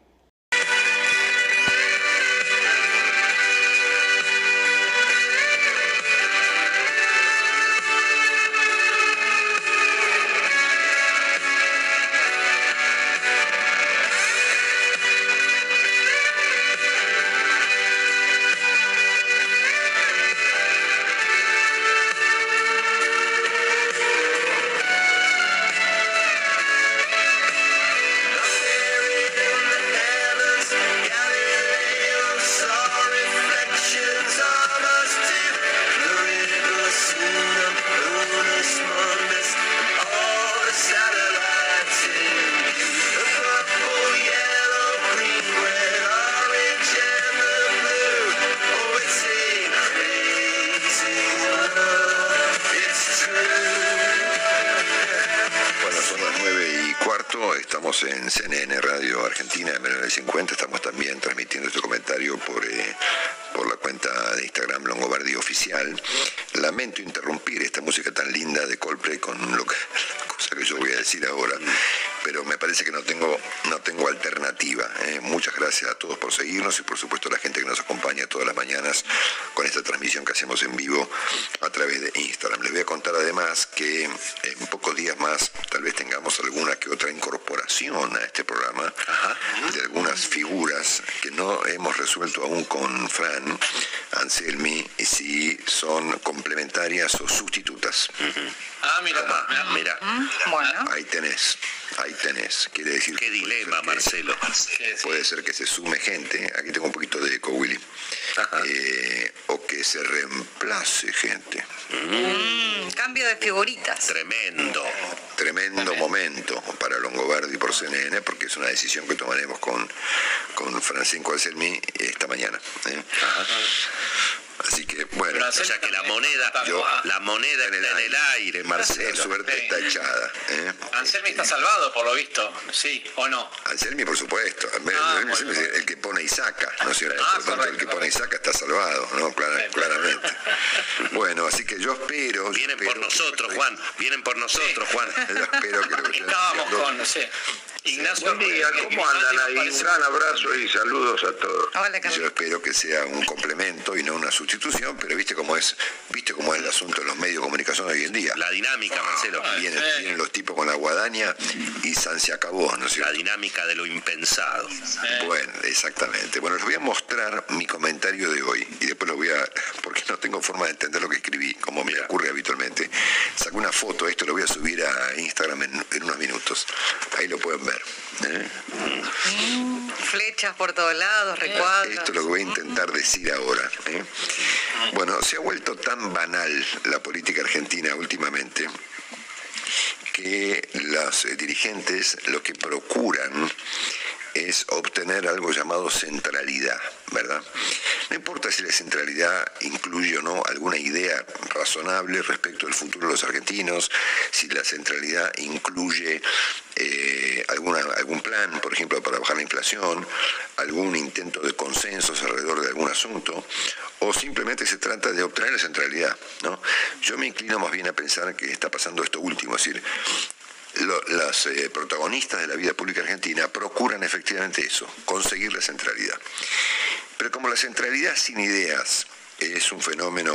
Uhum. pero me parece que no tengo, no tengo alternativa. Eh. Muchas gracias a todos por seguirnos y por supuesto a la gente que nos acompaña todas las mañanas con esta transmisión que hacemos en vivo a través de Instagram. Les voy a contar además que en pocos días más tal vez tengamos alguna que otra incorporación a este programa de algunas figuras que no hemos resuelto aún con Fran, Anselmi, y si son complementarias o sustitutas. Ah, mira, ah, mira. Bueno. Ahí tenés puede ser que se sume gente, aquí tengo un poquito de eco, Willy, eh, o que se reemplace gente. Mm, cambio de figuritas. Tremendo. Tremendo momento para Longobardi por CNN, porque es una decisión que tomaremos con, con Francisco Anselmi esta mañana. ¿eh? Así que, bueno. o sea que la moneda, la moneda en el, aire, Marcelo. Suerte está echada. ¿eh? Anselmi está salvado, por lo visto, ¿sí o no? Anselmi, por supuesto. Ah, el que pone y saca, ¿no es cierto? Ah, por tanto, el que pone y saca está salvado, ¿no? claramente. bueno, así que yo espero. Vienen por nosotros, Juan. Vienen por nosotros, Juan. Yo espero que lo que Estábamos con, sé. Ignacio, Buen día, ¿cómo andan ahí? Un gran abrazo y saludos a todos. Hola. Yo espero que sea un complemento y no una sustitución, pero viste cómo es, viste cómo es el asunto de los medios de comunicación hoy en día. La dinámica, Marcelo. Vienen, vienen los tipos con la guadaña y San se acabó, ¿no es La cierto? dinámica de lo impensado. Bueno, exactamente. Bueno, les voy a mostrar mi comentario de hoy y después lo voy a, porque no tengo forma de entender lo que escribí, como me ocurre habitualmente. Saco una foto, esto lo voy a subir a Instagram en, en unos minutos. Ahí lo pueden ver. ¿Eh? Flechas por todos lados, recuadros. Esto es lo que voy a intentar decir ahora. ¿eh? Bueno, se ha vuelto tan banal la política argentina últimamente que los eh, dirigentes lo que procuran es obtener algo llamado centralidad, ¿verdad? No importa si la centralidad incluye o no alguna idea razonable respecto del futuro de los argentinos, si la centralidad incluye eh, algún plan, por ejemplo, para bajar la inflación, algún intento de consensos alrededor de algún asunto, o simplemente se trata de obtener la centralidad, ¿no? Yo me inclino más bien a pensar que está pasando esto último, es decir, lo- las eh, protagonistas de la vida pública argentina procuran efectivamente eso, conseguir la centralidad. Pero como la centralidad sin ideas es un fenómeno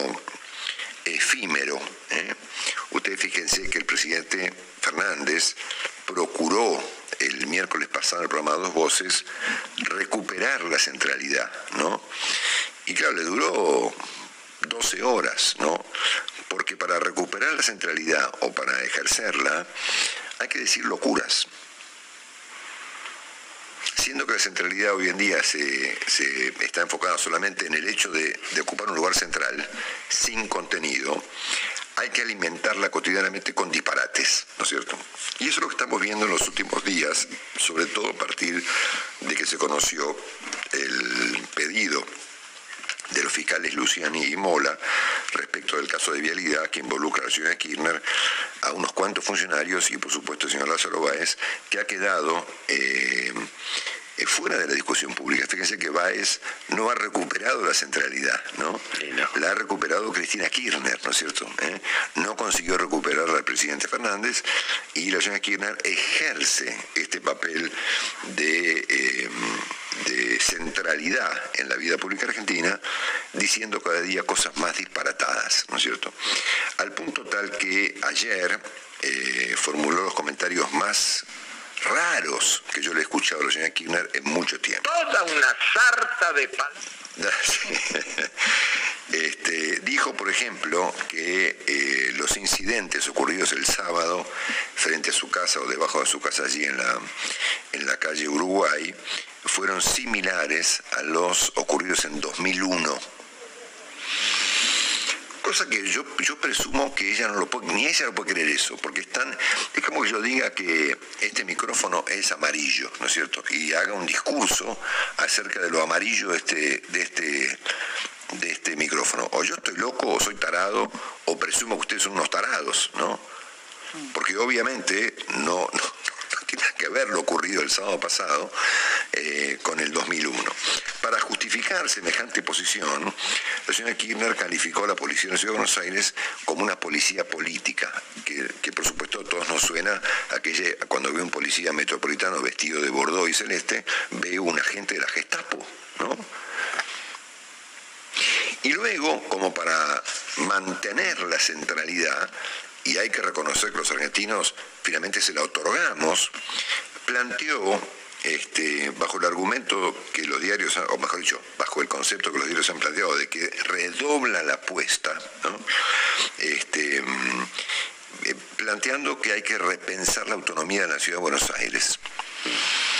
efímero, ¿eh? ustedes fíjense que el presidente Fernández procuró el miércoles pasado en el programa Dos Voces recuperar la centralidad, ¿no? Y claro, le duró 12 horas, ¿no? Porque para recuperar la centralidad o para ejercerla hay que decir locuras. Siendo que la centralidad hoy en día se, se está enfocada solamente en el hecho de, de ocupar un lugar central, sin contenido, hay que alimentarla cotidianamente con disparates, ¿no es cierto? Y eso es lo que estamos viendo en los últimos días, sobre todo a partir de que se conoció el pedido de los fiscales Luciani y Mola respecto del caso de vialidad que involucra a la señora Kirchner, a unos cuantos funcionarios y por supuesto el señor Lázaro Báez, que ha quedado eh, fuera de la discusión pública. Fíjense que Báez no ha recuperado la centralidad, ¿no? La ha recuperado Cristina Kirchner, ¿no es cierto? ¿Eh? No consiguió recuperar al presidente Fernández y la señora Kirchner ejerce este papel de... eh, de centralidad en la vida pública argentina, diciendo cada día cosas más disparatadas, ¿no es cierto? Al punto tal que ayer eh, formuló los comentarios más raros que yo le he escuchado a la señora Kirchner en mucho tiempo. Toda una sarta de pan. Este, dijo, por ejemplo, que eh, los incidentes ocurridos el sábado frente a su casa o debajo de su casa allí en la, en la calle Uruguay fueron similares a los ocurridos en 2001. Cosa que yo, yo presumo que ella no lo puede, ni ella no puede creer eso, porque están, es como que yo diga que este micrófono es amarillo, ¿no es cierto? Y haga un discurso acerca de lo amarillo de este, de este, de este micrófono. O yo estoy loco, o soy tarado, o presumo que ustedes son unos tarados, ¿no? Porque obviamente no, no, no tiene que ver lo ocurrido el sábado pasado eh, con el 2001. Para justificar semejante posición, la señora Kirchner calificó a la policía de la Ciudad de Buenos Aires como una policía política, que, por supuesto a todos nos suena aquella, cuando ve un policía metropolitano vestido de bordó y celeste, ve un agente de la Gestapo, ¿no? Y luego, como para mantener la centralidad, y hay que reconocer que los argentinos finalmente se la otorgamos, planteó, este, bajo el argumento que los diarios, o mejor dicho, bajo el concepto que los diarios han planteado de que redobla la apuesta, este, mm, eh, planteando que hay que repensar la autonomía de la ciudad de Buenos Aires.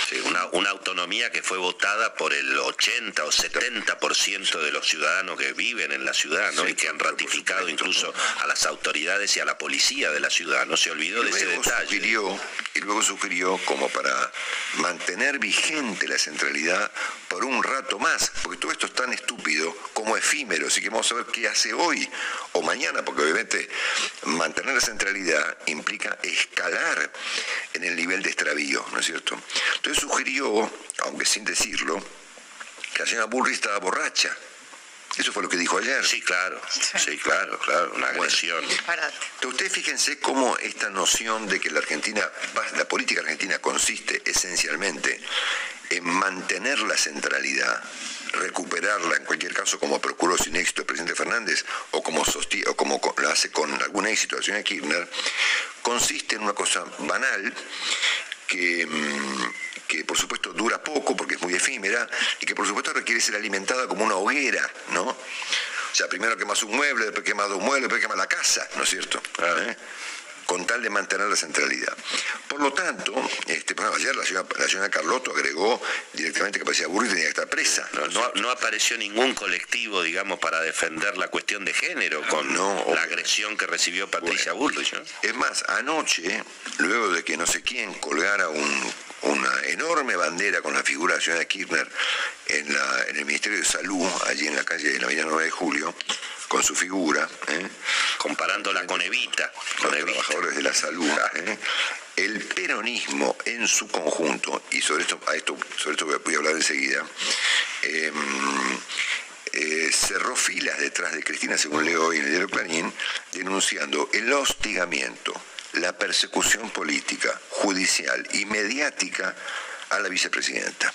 Sí, una, una autonomía que fue votada por el 80 o 70% de los ciudadanos que viven en la ciudad, ¿no? Sí, y que han ratificado incluso a las autoridades y a la policía de la ciudad. No se olvidó de ese detalle. sugirió, y luego sugirió como para mantener vigente la centralidad por un rato más, porque todo esto es tan estúpido como efímero, así que vamos a ver qué hace hoy o mañana, porque obviamente mantener la centralidad implica escalar en el nivel de extravío, ¿no es cierto? Entonces sugirió, aunque sin decirlo, que la señora Bullrich estaba borracha. Eso fue lo que dijo ayer. Sí, claro, sí, claro, claro, una agresión. Ustedes fíjense cómo esta noción de que la Argentina, la política argentina consiste esencialmente en mantener la centralidad, recuperarla en cualquier caso como procuró sin éxito el presidente Fernández o como, o como lo hace con algún éxito la señora Kirchner, consiste en una cosa banal que, mm, que por supuesto dura poco porque es muy efímera y que por supuesto requiere ser alimentada como una hoguera, ¿no? O sea, primero quemas un mueble, después quemas dos muebles, después quemas la casa, ¿no es cierto? ¿Eh? Con tal de mantener la centralidad. Por lo tanto, este, ayer la señora, Carlotto agregó directamente que parecía Burri tenía que estar presa. No, apareció ningún colectivo, digamos, para defender la cuestión de género con la agresión que recibió Patricia bueno, Es más, anoche, luego de que no sé quién colgara una enorme bandera con la figura de la señora Kirchner en, en el Ministerio de Salud, allí en la calle de la Avenida 9 de Julio, con su figura. ¿eh? Comparándola con Evita. Con los trabajadores de la salud. ¿eh? El peronismo en su conjunto, y sobre esto, a esto, sobre esto voy a hablar enseguida, em, eh, cerró filas detrás de Cristina, según leo hoy en el diario Clarín, denunciando el hostigamiento, la persecución política, judicial y mediática a la vicepresidenta.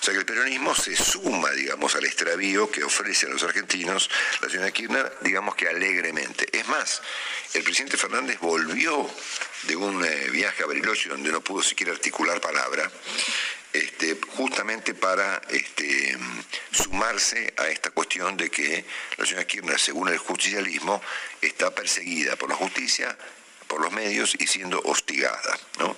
O sea que el peronismo se suma, digamos, al extravío que ofrece a los argentinos la señora Kirchner, digamos que alegremente. Es más, el presidente Fernández volvió de un eh, viaje a Bariloche donde no pudo siquiera articular palabra, este, justamente para este, sumarse a esta cuestión de que la señora Kirchner, según el justicialismo, está perseguida por la justicia, por los medios y siendo hostigada. ¿no?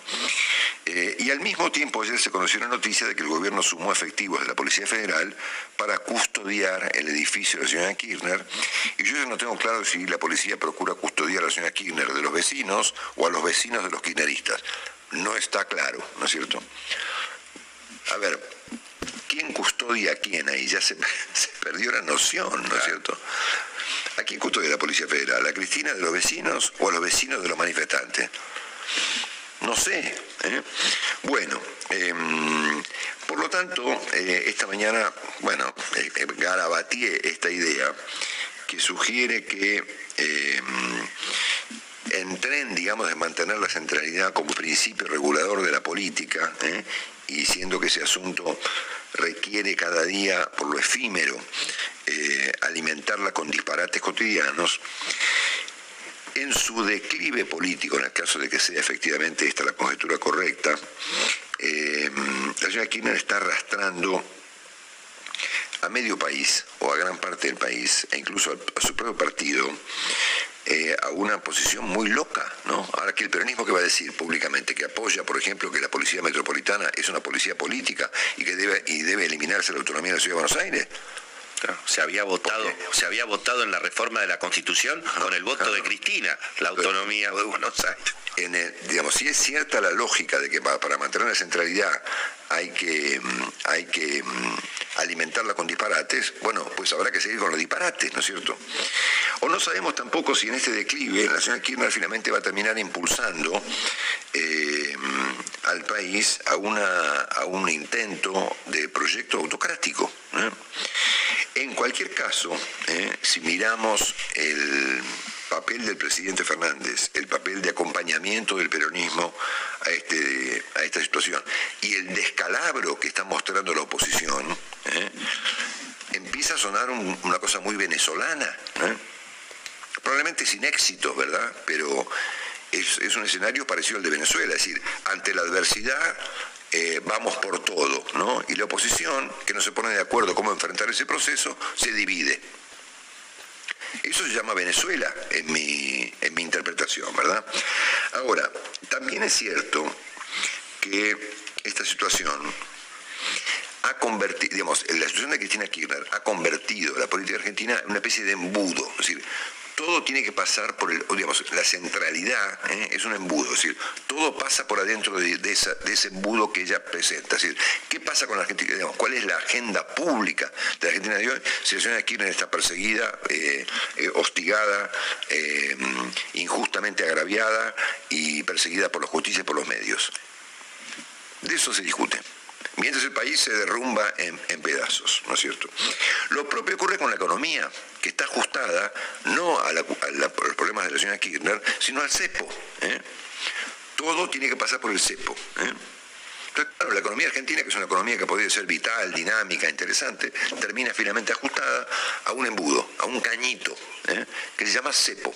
Eh, y al mismo tiempo ayer se conoció la noticia de que el gobierno sumó efectivos de la Policía Federal para custodiar el edificio de la señora Kirchner. Y yo ya no tengo claro si la policía procura custodiar a la señora Kirchner de los vecinos o a los vecinos de los kirchneristas. No está claro, ¿no es cierto? A ver, ¿quién custodia a quién ahí? Ya se, se perdió la noción, ¿no es cierto? ¿A quién custodia la Policía Federal? ¿A Cristina de los vecinos o a los vecinos de los manifestantes? No sé. ¿eh? Bueno, em, por lo tanto, eh, esta mañana, bueno, eh, garabatí esta idea que sugiere que em, en tren, digamos, de mantener la centralidad como principio regulador de la política, y siendo que ese asunto requiere cada día, por lo efímero, alimentarla con disparates cotidianos, en su declive político, en el caso de que sea efectivamente esta la conjetura correcta, eh, la señora Kirchner está arrastrando a medio país o a gran parte del país e incluso a, su propio partido eh, a una posición muy loca, ¿no? Ahora que el peronismo que va a decir públicamente que apoya, por ejemplo, que la policía metropolitana es una policía política y que debe y debe eliminarse la autonomía de la ciudad de Buenos Aires. Se había votado, se había votado en la reforma de la Constitución con el voto de Cristina, la autonomía de Buenos Aires. En digamos, si es cierta la lógica de que para, mantener la centralidad hay que, mm, hay que mm, alimentarla con disparates, bueno, pues habrá que seguir con los disparates, ¿no es cierto? O no sabemos tampoco si en este declive la señora Kirchner finalmente va a terminar impulsando eh, al país a, una, a un intento de proyecto autocrático. En cualquier caso, ¿eh? si miramos el papel del presidente Fernández, el papel de acompañamiento del peronismo a, este, a esta situación y el descalabro que está mostrando la oposición, ¿eh? empieza a sonar una cosa muy venezolana. ¿eh? Probablemente sin éxito, ¿verdad? Pero es, un escenario parecido al de Venezuela, es decir, ante la adversidad eh, vamos por todo, ¿no? Y la oposición, que no se pone de acuerdo cómo enfrentar ese proceso, se divide. Eso se llama Venezuela en mi, en mi interpretación, ¿verdad? Ahora, también es cierto que esta situación ha convertido, digamos, la situación de Cristina Kirchner ha convertido la política argentina en una especie de embudo. Es decir, todo tiene que pasar por el, digamos, la centralidad ¿eh? es un embudo, es decir, todo pasa por adentro de, ese embudo que ella presenta. ¿qué pasa con la Argentina? ¿Cuál es la agenda pública de la Argentina de hoy? Si la señora Kirchner está perseguida, eh, eh, hostigada, injustamente agraviada y perseguida por la justicia y por los medios. De eso se discute. Mientras el país se derrumba en, pedazos, ¿no es cierto? Lo propio ocurre con la economía, que está ajustada no a, los problemas de la señora Kirchner, sino al cepo. ¿eh? Todo tiene que pasar por el cepo. ¿eh? claro, la economía argentina, que es una economía que podría ser vital, dinámica, interesante, termina finalmente ajustada a un embudo, a un cañito, ¿eh? que se llama cepo,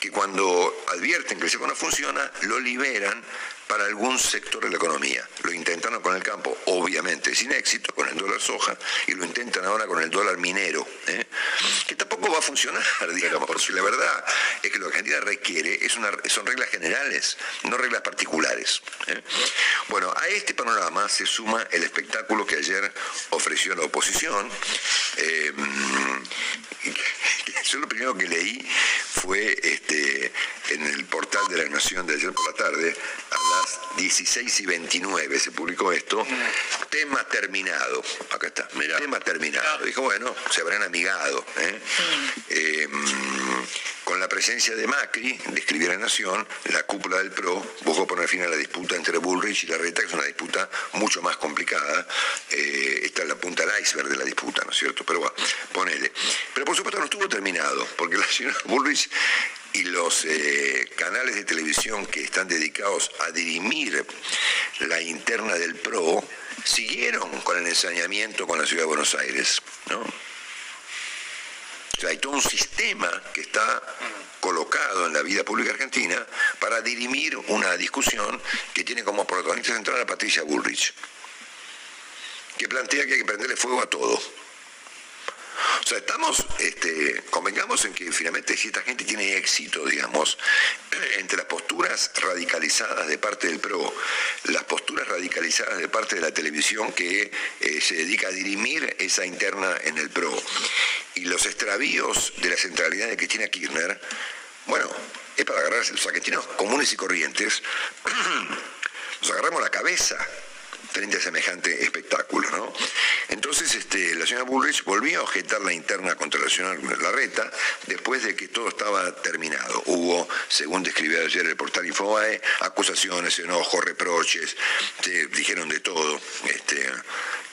que cuando advierten que el cepo no funciona, lo liberan para algún sector de la economía. Lo intentaron con el campo, obviamente sin éxito, con el dólar soja, y lo intentan ahora con el dólar minero, ¿eh? que tampoco va a funcionar, digamos, porque la verdad es que lo que Argentina requiere es una, son reglas generales, no reglas particulares. ¿eh? Bueno, a este panorama se suma el espectáculo que ayer ofreció la oposición. Eh, yo lo primero que leí fue este, en el portal de la Nación de ayer por la tarde, a las 16 y 29 se publicó esto, tema terminado, acá está, tema terminado. Dijo, bueno, se habrán amigado. ¿eh? Em, con la presencia de Macri, describió la Nación, la cúpula del PRO buscó poner fin a la disputa entre Bullrich y Larreta, que es una disputa mucho más complicada. Eh, esta es la punta del iceberg de la disputa, ¿no es cierto? Pero bueno, ponele. Pero por supuesto no estuvo terminado, porque la señora Bullrich y los eh, canales de televisión que están dedicados a dirimir la interna del PRO siguieron con el ensañamiento con la ciudad de Buenos Aires, ¿no? Hay todo un sistema que está colocado en la vida pública argentina para dirimir una discusión que tiene como protagonista central a Patricia Bullrich, que plantea que hay que prenderle fuego a todo. O sea, estamos, este, convengamos en que finalmente si esta gente tiene éxito, digamos, entre las posturas radicalizadas de parte del PRO, las posturas radicalizadas de parte de la televisión que eh, se dedica a dirimir esa interna en el PRO, y los extravíos de la centralidad de Cristina Kirchner, bueno, es para agarrarse los argentinos comunes y corrientes, nos agarramos la cabeza frente a semejante espectáculo. ¿no? Entonces este, la señora Bullrich volvió a objetar la interna contra la señora Larreta después de que todo estaba terminado. Hubo, según describió ayer el portal Infobae, acusaciones, enojos, reproches, se dijeron de todo. Este,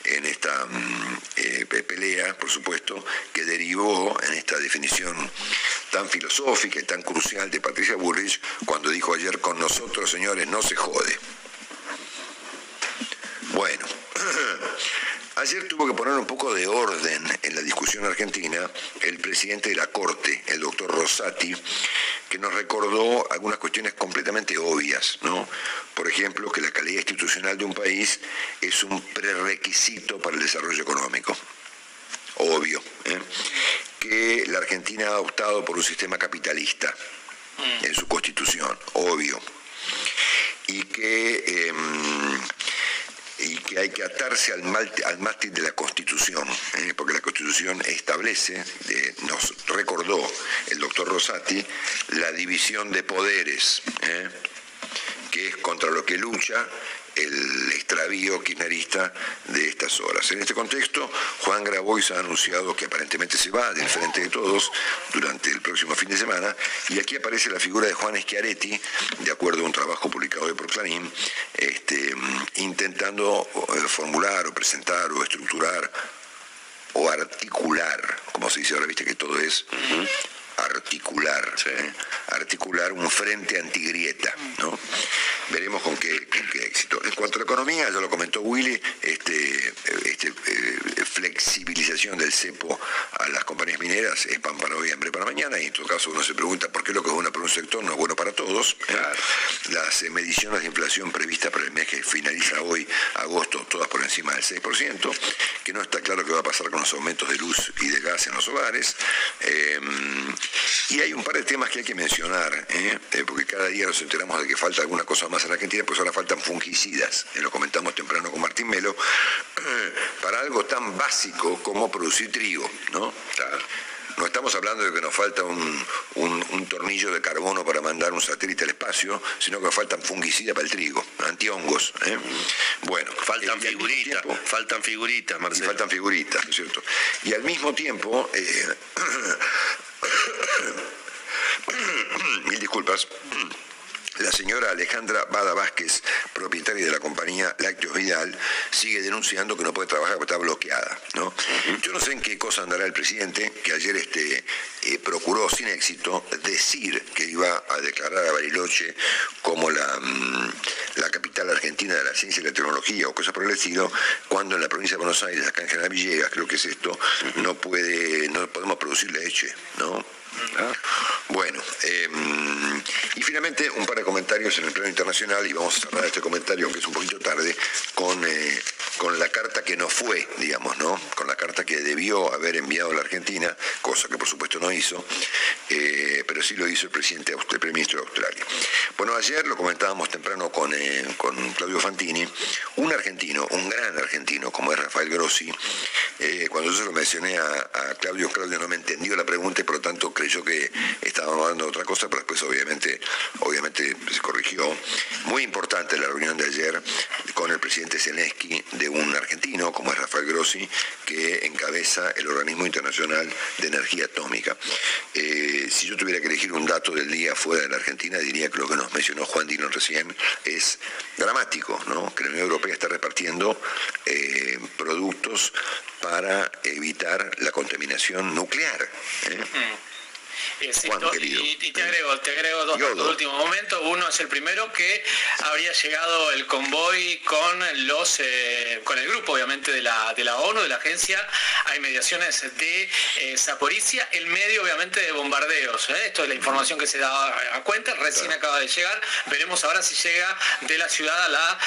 en esta mm, eh, pelea, por supuesto, que derivó en esta definición tan filosófica y tan crucial de Patricia Bullrich cuando dijo ayer con nosotros, señores, no se jode. Bueno, ayer tuvo que poner un poco de orden en la discusión argentina el presidente de la Corte, el doctor Rosati, que nos recordó algunas cuestiones completamente obvias, ¿no? Por ejemplo, que la calidad institucional de un país es un prerequisito para el desarrollo económico. Obvio. ¿eh? Que la Argentina ha optado por un sistema capitalista en su constitución, obvio. Y que em, y que hay que atarse al, mástil de la Constitución, ¿eh? porque la Constitución establece, eh, nos recordó el doctor Rosati, la división de poderes, ¿eh? que es contra lo que lucha el extravío kirchnerista de estas horas. En este contexto, Juan Grabois ha anunciado que aparentemente se va del frente de todos durante el próximo fin de semana y aquí aparece la figura de Juan Schiaretti, de acuerdo a un trabajo publicado de por este, intentando eh, formular o presentar o estructurar o articular, como se dice ahora, viste que todo es articular, ¿eh? articular un frente antigrieta, ¿no? Veremos con qué, éxito. En cuanto a la economía, ya lo comentó Willy, este, este eh, flexibilización del cepo a las compañías mineras es pan para hoy, hambre para mañana, y en todo caso uno se pregunta por qué lo que es bueno para un sector no es bueno para todos. ¿eh? Las mediciones de inflación previstas para el mes que finaliza hoy, agosto, todas por encima del 6%, que no está claro qué va a pasar con los aumentos de luz y de gas en los hogares. Y hay un par de temas que hay que mencionar, ¿eh? Eh, porque cada día nos enteramos de que falta alguna cosa más en Argentina, pues ahora faltan fungicidas, eh, lo comentamos temprano con Martín Melo, para algo tan básico como producir trigo, ¿no? No estamos hablando de que nos falta un, tornillo de carbono para mandar un satélite al espacio, sino que faltan fungicidas para el trigo, antihongos. Bueno, faltan figuritas, faltan figuritas, Marcelo. faltan figuritas, ¿no es cierto? Y al mismo tiempo, Mil disculpas. La señora Alejandra Bada Vázquez, propietaria de la compañía Lácteos Vidal, sigue denunciando que no puede trabajar porque está bloqueada. ¿no? Yo no sé en qué cosa andará el presidente, que ayer este, eh, procuró sin éxito decir que iba a declarar a Bariloche como la, mm, la capital argentina de la ciencia y la tecnología o cosas por el estilo, cuando en la provincia de Buenos Aires, acá en General Villegas, creo que es esto, no puede, no podemos producir leche, ¿no? ¿Ah? Bueno, em, y finalmente un par de comentarios en el plano internacional y vamos a cerrar este comentario, aunque es un poquito tarde, con, eh, con la carta que no fue, digamos, ¿no? Con la carta que debió haber enviado la Argentina, cosa que por supuesto no hizo, eh, pero sí lo hizo el presidente, el primer ministro de Australia. Bueno, ayer lo comentábamos temprano con, eh, con Claudio Fantini, un argentino, un gran argentino como es Rafael Grossi, cuando yo se lo mencioné a, a Claudio, Claudio no me entendió la pregunta y por lo tanto creyó que estábamos hablando de otra cosa, pero después obviamente, obviamente se corrigió. Muy importante la reunión de ayer con el presidente Zelensky de un argentino, como es Rafael Grossi, que encabeza el Organismo Internacional de Energía Atómica. Eh, si yo tuviera que elegir un dato del día fuera de la Argentina, diría que lo que nos mencionó Juan Dillon recién es dramático, ¿no? que la Unión Europea está repartiendo eh, productos para evitar la contaminación nuclear. ¿eh? Eh, y, te agrego, te agrego dos datos de último momento. Uno es el primero que habría llegado el convoy con los eh, con el grupo, obviamente, de la, de la ONU, de la agencia, a inmediaciones de eh, Zaporicia, en medio, obviamente, de bombardeos. Esto es la información que se da a cuenta, recién acaba de llegar. Veremos ahora si llega de la ciudad a la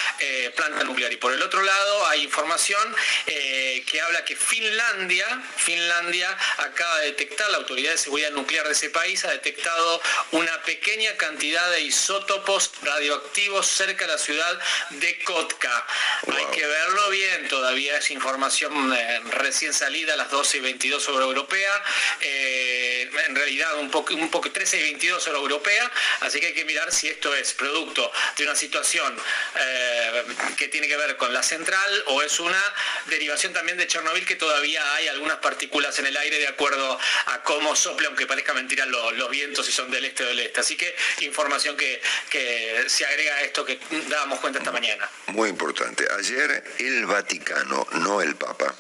planta nuclear. Y por el otro lado, hay información que habla que Finlandia, Finlandia acaba de detectar la Autoridad de Seguridad Nuclear de ese país ha detectado una pequeña cantidad de isótopos radioactivos cerca de la ciudad de Kotka. Hay que verlo bien, todavía es información eh, recién salida a las 12 y 22 hora europea, eh, en realidad un poco, un poco 13 y 22 hora europea, así que hay que mirar si esto es producto de una situación eh, que tiene que ver con la central o es una derivación también de Chernobyl que todavía hay algunas partículas en el aire de acuerdo a cómo sople, aunque parezca mentira los, los vientos si son del este o del este. Así que información que, que se agrega a esto que dábamos cuenta esta mañana. Muy importante. Ayer el Vaticano, no el Papa,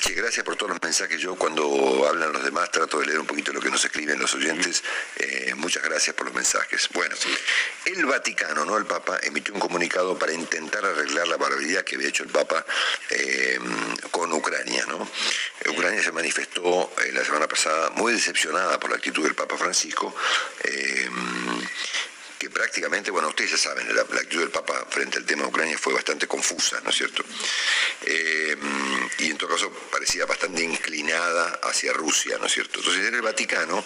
Sí, gracias por todos los mensajes. Yo cuando hablan los demás trato de leer un poquito lo que nos escriben los oyentes. Eh, muchas gracias por los mensajes. Bueno, el Vaticano, no el Papa, emitió un comunicado para intentar arreglar la barbaridad que había hecho el Papa eh, con Ucrania. ¿no? Ucrania se manifestó eh, la semana pasada muy decepcionada por la actitud del Papa Francisco que prácticamente, bueno, ustedes ya saben, la, actitud del Papa frente al tema de Ucrania fue bastante confusa, ¿no es cierto? Eh, y en todo caso parecía bastante inclinada hacia Rusia, ¿no es cierto? Entonces en el Vaticano,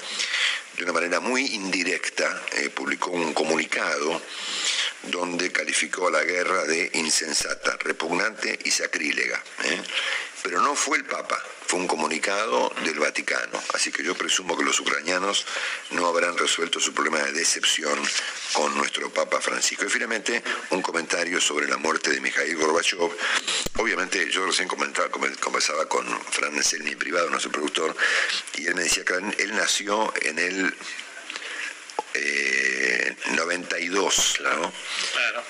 de una manera muy indirecta, eh, publicó un comunicado donde calificó a la guerra de insensata, repugnante y sacrílega. ¿eh? Pero no fue el Papa, fue un comunicado del Vaticano. Así que yo presumo que los ucranianos no habrán resuelto su problema de decepción con nuestro Papa Francisco. Y finalmente, un comentario sobre la muerte de Mikhail Gorbachev. Obviamente, yo recién comentaba, conversaba con Fran Selmi privado, nuestro productor, y él me decía que él nació en el 92, eh,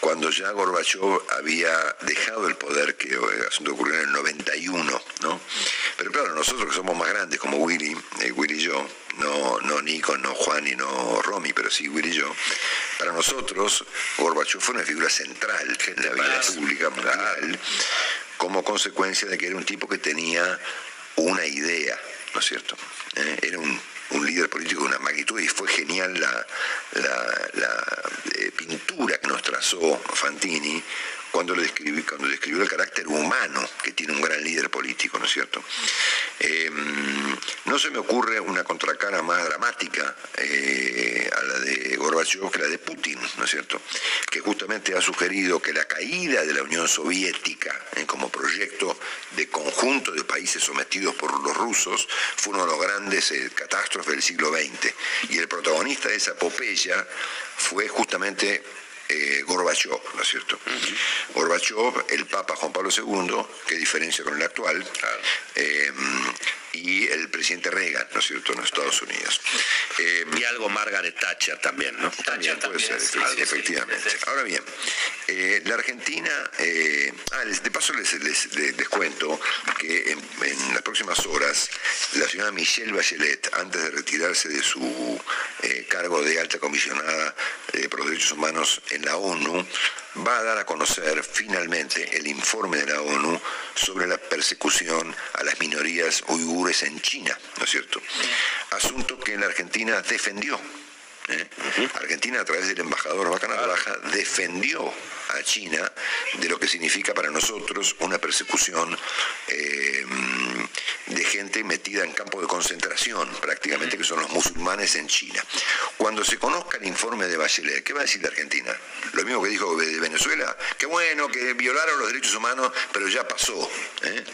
cuando ya Gorbachev había dejado el poder, que el asunto ocurrió en el 91, ¿no? Pero claro, nosotros que somos más grandes, como Willy, eh, Willy y yo, no, no Nico, no Juan y no Romy, pero sí Willy y yo, para nosotros Gorbachev fue una figura central en la vida pública mundial, como consecuencia de que era un tipo que tenía una idea, ¿no es cierto? Eh, era un un líder político de una magnitud y fue genial la, eh, pintura que nos trazó Fantini cuando, le describió, cuando describió el carácter humano que tiene un gran líder político, ¿no es cierto? Em, no se me ocurre una contracara más dramática eh, a la de Gorbachev que la de Putin, ¿no es cierto? Que justamente ha sugerido que la caída de la Unión Soviética como proyecto de conjunto de países sometidos por los rusos fue uno de los grandes eh, catástrofes del siglo XX. Y el protagonista de esa epopeya fue justamente eh, Gorbachev, ¿no es cierto? Gorbachev, el Papa Juan Pablo II, que diferencia con el actual, eh, y el presidente Reagan, ¿no es cierto?, en los Estados Unidos. Eh, y algo Margaret Thatcher también, ¿no? También puede ser, efectivamente. Ahora bien, eh, la Argentina, eh, ah, de paso les, les, cuento que en, las próximas horas la señora Michelle Bachelet, antes de retirarse de su cargo de alta comisionada por los derechos humanos en la ONU, va a dar a conocer finalmente el informe de la ONU sobre la persecución a las minorías uigures en China, ¿no es cierto? Asunto que la Argentina defendió. ¿Eh? Argentina, a través del embajador Bacana Baja, defendió a China de lo que significa para nosotros una persecución eh, de gente metida en campo de concentración, prácticamente, que son los musulmanes en China. Cuando se conozca el informe de Bachelet, ¿qué va a decir de Argentina? Lo mismo que dijo de Venezuela, qué bueno que violaron los derechos humanos, pero ya pasó. ¿eh?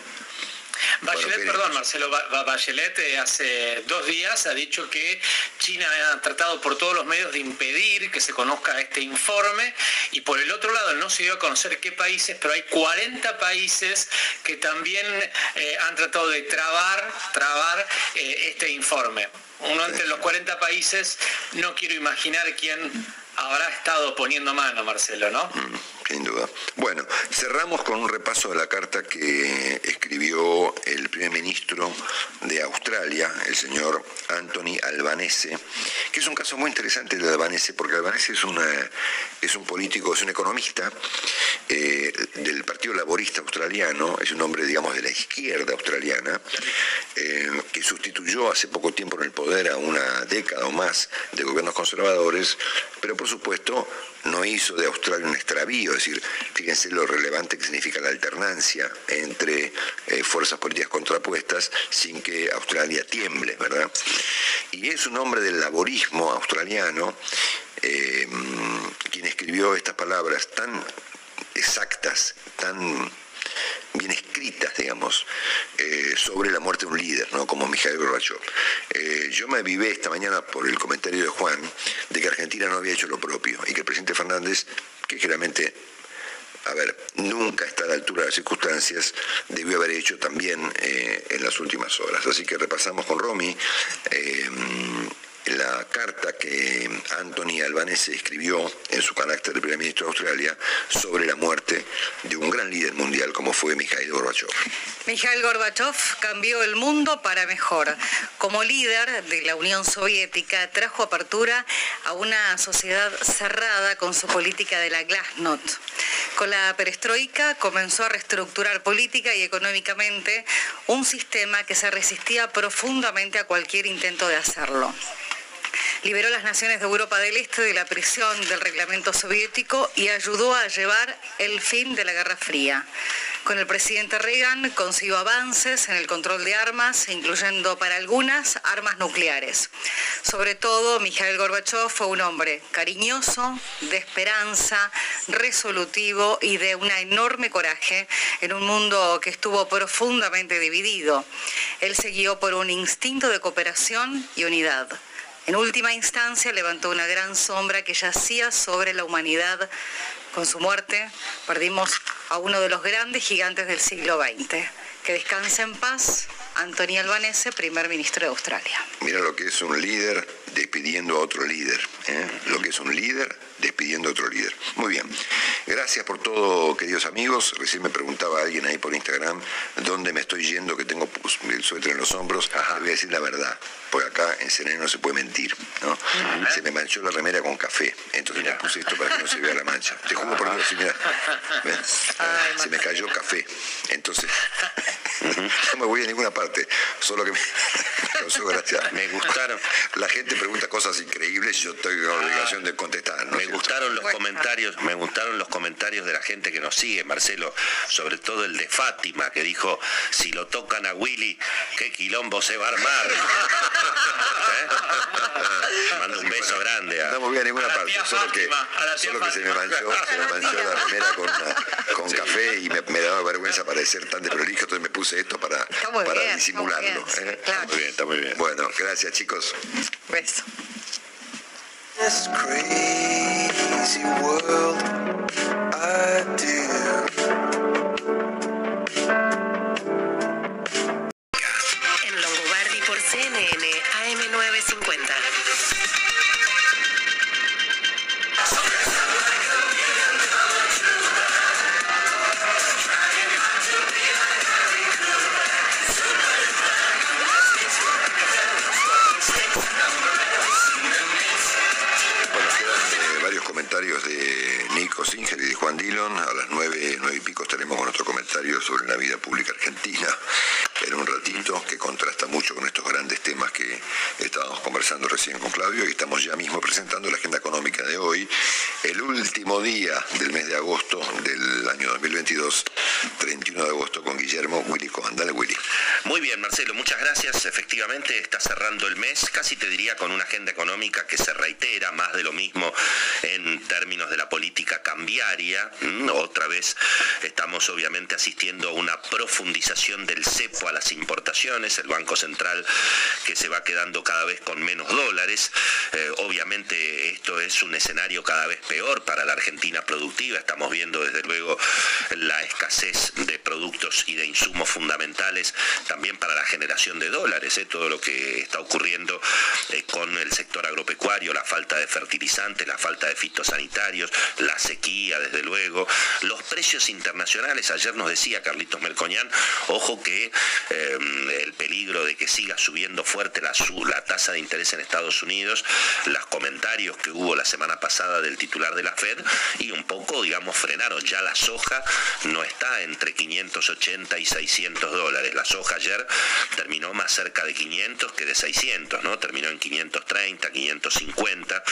Bachelet, perdón, Marcelo, Bachelet eh, hace dos días ha dicho que China ha tratado por todos los medios de impedir que se conozca este informe y por el otro lado no se dio a conocer qué países, pero hay 40 países que también eh, han tratado de trabar, trabar eh, este informe. Uno entre los 40 países, no quiero imaginar quién habrá estado poniendo mano, Marcelo, ¿no? Mm sin duda. Bueno, cerramos con un repaso de la carta que escribió el primer ministro de Australia, el señor Anthony Albanese, que es un caso muy interesante de Albanese, porque Albanese es, es un político, es un economista eh, del Partido Laborista Australiano, es un hombre, digamos, de la izquierda australiana, eh, que sustituyó hace poco tiempo en el poder a una década o más de gobiernos conservadores, pero por supuesto no hizo de Australia un extravío, es decir, fíjense lo relevante que significa la alternancia entre eh, fuerzas políticas contrapuestas sin que Australia tiemble, ¿verdad? Y es un hombre del laborismo australiano eh, quien escribió estas palabras tan exactas, tan bien escritas, digamos, eh, sobre la muerte de un líder, ¿no? como Mijail Gorbachev. Eh, yo me avivé esta mañana por el comentario de Juan de que Argentina no había hecho lo propio y que el presidente Fernández, que generalmente a ver, nunca está a la altura de las circunstancias, debió haber hecho también eh, en las últimas horas. Así que repasamos con Romy la carta que Anthony Albanese escribió en su carácter de primer ministro de Australia sobre la muerte de un gran líder mundial como fue Mikhail Gorbachev. Mikhail Gorbachev cambió el mundo para mejor. Como líder de la Unión Soviética, trajo apertura a una sociedad cerrada con su política de la glasnost. Con la perestroika comenzó a reestructurar política y económicamente un sistema que se resistía profundamente a cualquier intento de hacerlo liberó las naciones de Europa del Este de la prisión del reglamento soviético y ayudó a llevar el fin de la Guerra Fría. Con el presidente Reagan consiguió avances en el control de armas, incluyendo para algunas armas nucleares. Sobre todo, Mikhail Gorbachev fue un hombre cariñoso, de esperanza, resolutivo y de una enorme coraje en un mundo que estuvo profundamente dividido. Él se guió por un instinto de cooperación y unidad. En última instancia levantó una gran sombra que yacía sobre la humanidad. Con su muerte perdimos a uno de los grandes gigantes del siglo XX. Que descanse en paz, Antonio Albanese, primer ministro de Australia. Mira lo que es un líder despidiendo a otro líder. ¿eh? Lo que es un líder despidiendo a otro líder. Muy bien. Gracias por todo, queridos amigos. Recién me preguntaba alguien ahí por Instagram dónde me estoy yendo, que tengo pues, el suéter en los hombros. Ajá. voy a decir la verdad, porque acá en Serena no se puede mentir. ¿no? Se me manchó la remera con café, entonces me puse esto para que no se vea la mancha. Te juro por Dios, mira. se me cayó café. Entonces, no me voy a ninguna parte, solo que me gracia. Me gustaron. La gente pregunta cosas increíbles y yo estoy con la obligación de contestar. Me gustaron los comentarios, me gustaron los comentarios de la gente que nos sigue, Marcelo, sobre todo el de Fátima, que dijo, si lo tocan a Willy, qué quilombo se va a armar. ¿Eh? Mando un beso grande. A... No me voy a ninguna parte, solo que, solo que se me manchó, se me manchó la remera con, con café y me, me, daba vergüenza parecer tan de prolijo, entonces me puse esto para, para disimularlo. ¿eh? Está muy bien, está muy bien. Bueno, gracias chicos. Beso. This crazy world I do. Nico Singer y de Juan Dillon. A las nueve, nueve y pico estaremos con nuestro comentario sobre la vida pública argentina en un ratito que contrasta mucho con estos grandes temas que estábamos conversando recién con Claudio y estamos ya mismo presentando la agenda económica de hoy, el último día del mes de agosto del año 2022, 31 de agosto con Guillermo Willy Dale Willy. Muy bien, Marcelo, muchas gracias. Efectivamente, está cerrando el mes, casi te diría con una agenda económica que se reitera más de lo mismo en términos de la política cambiaria. Otra vez estamos obviamente asistiendo a una profundización del cepo a las importaciones, el Banco Central que se va quedando cada vez con menos dólares. Eh, obviamente esto es un escenario cada vez peor para la Argentina productiva. Estamos viendo desde luego la escasez de productos y de insumos fundamentales también para la generación de dólares. ¿eh? Todo lo que está ocurriendo eh, con el sector agropecuario, la falta de fertilizantes, la falta de fitosanitarios, la sequía, desde luego, los precios internacionales. Ayer nos decía Carlitos Melcoñán, ojo que Em, el peligro de que siga subiendo fuerte la, la tasa de interés en Estados Unidos, los comentarios que hubo la semana pasada del titular de la Fed y un poco, digamos, frenaron. Ya la soja no está entre 580 y 600 dólares. La soja ayer terminó más cerca de 500 que de 600, ¿no? Terminó en 530, 550.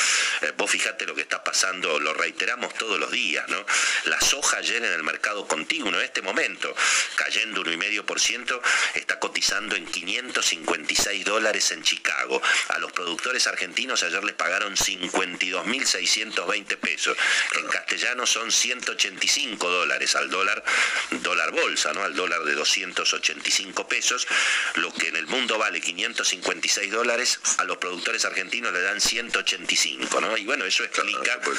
Eh, vos fíjate lo que está pasando, lo reiteramos todos los días, ¿no? La soja ayer en el mercado continuo, en este momento, cayendo 1,5%, está cotizando en 556 dólares en Chicago. A los productores argentinos ayer les pagaron 52.620 pesos. En castellano son 185 dólares al dólar, dólar bolsa, ¿no? Al dólar de 285 pesos. Lo que en el mundo vale 556 dólares, a los productores argentinos le dan 185, ¿no? Y bueno, eso explica por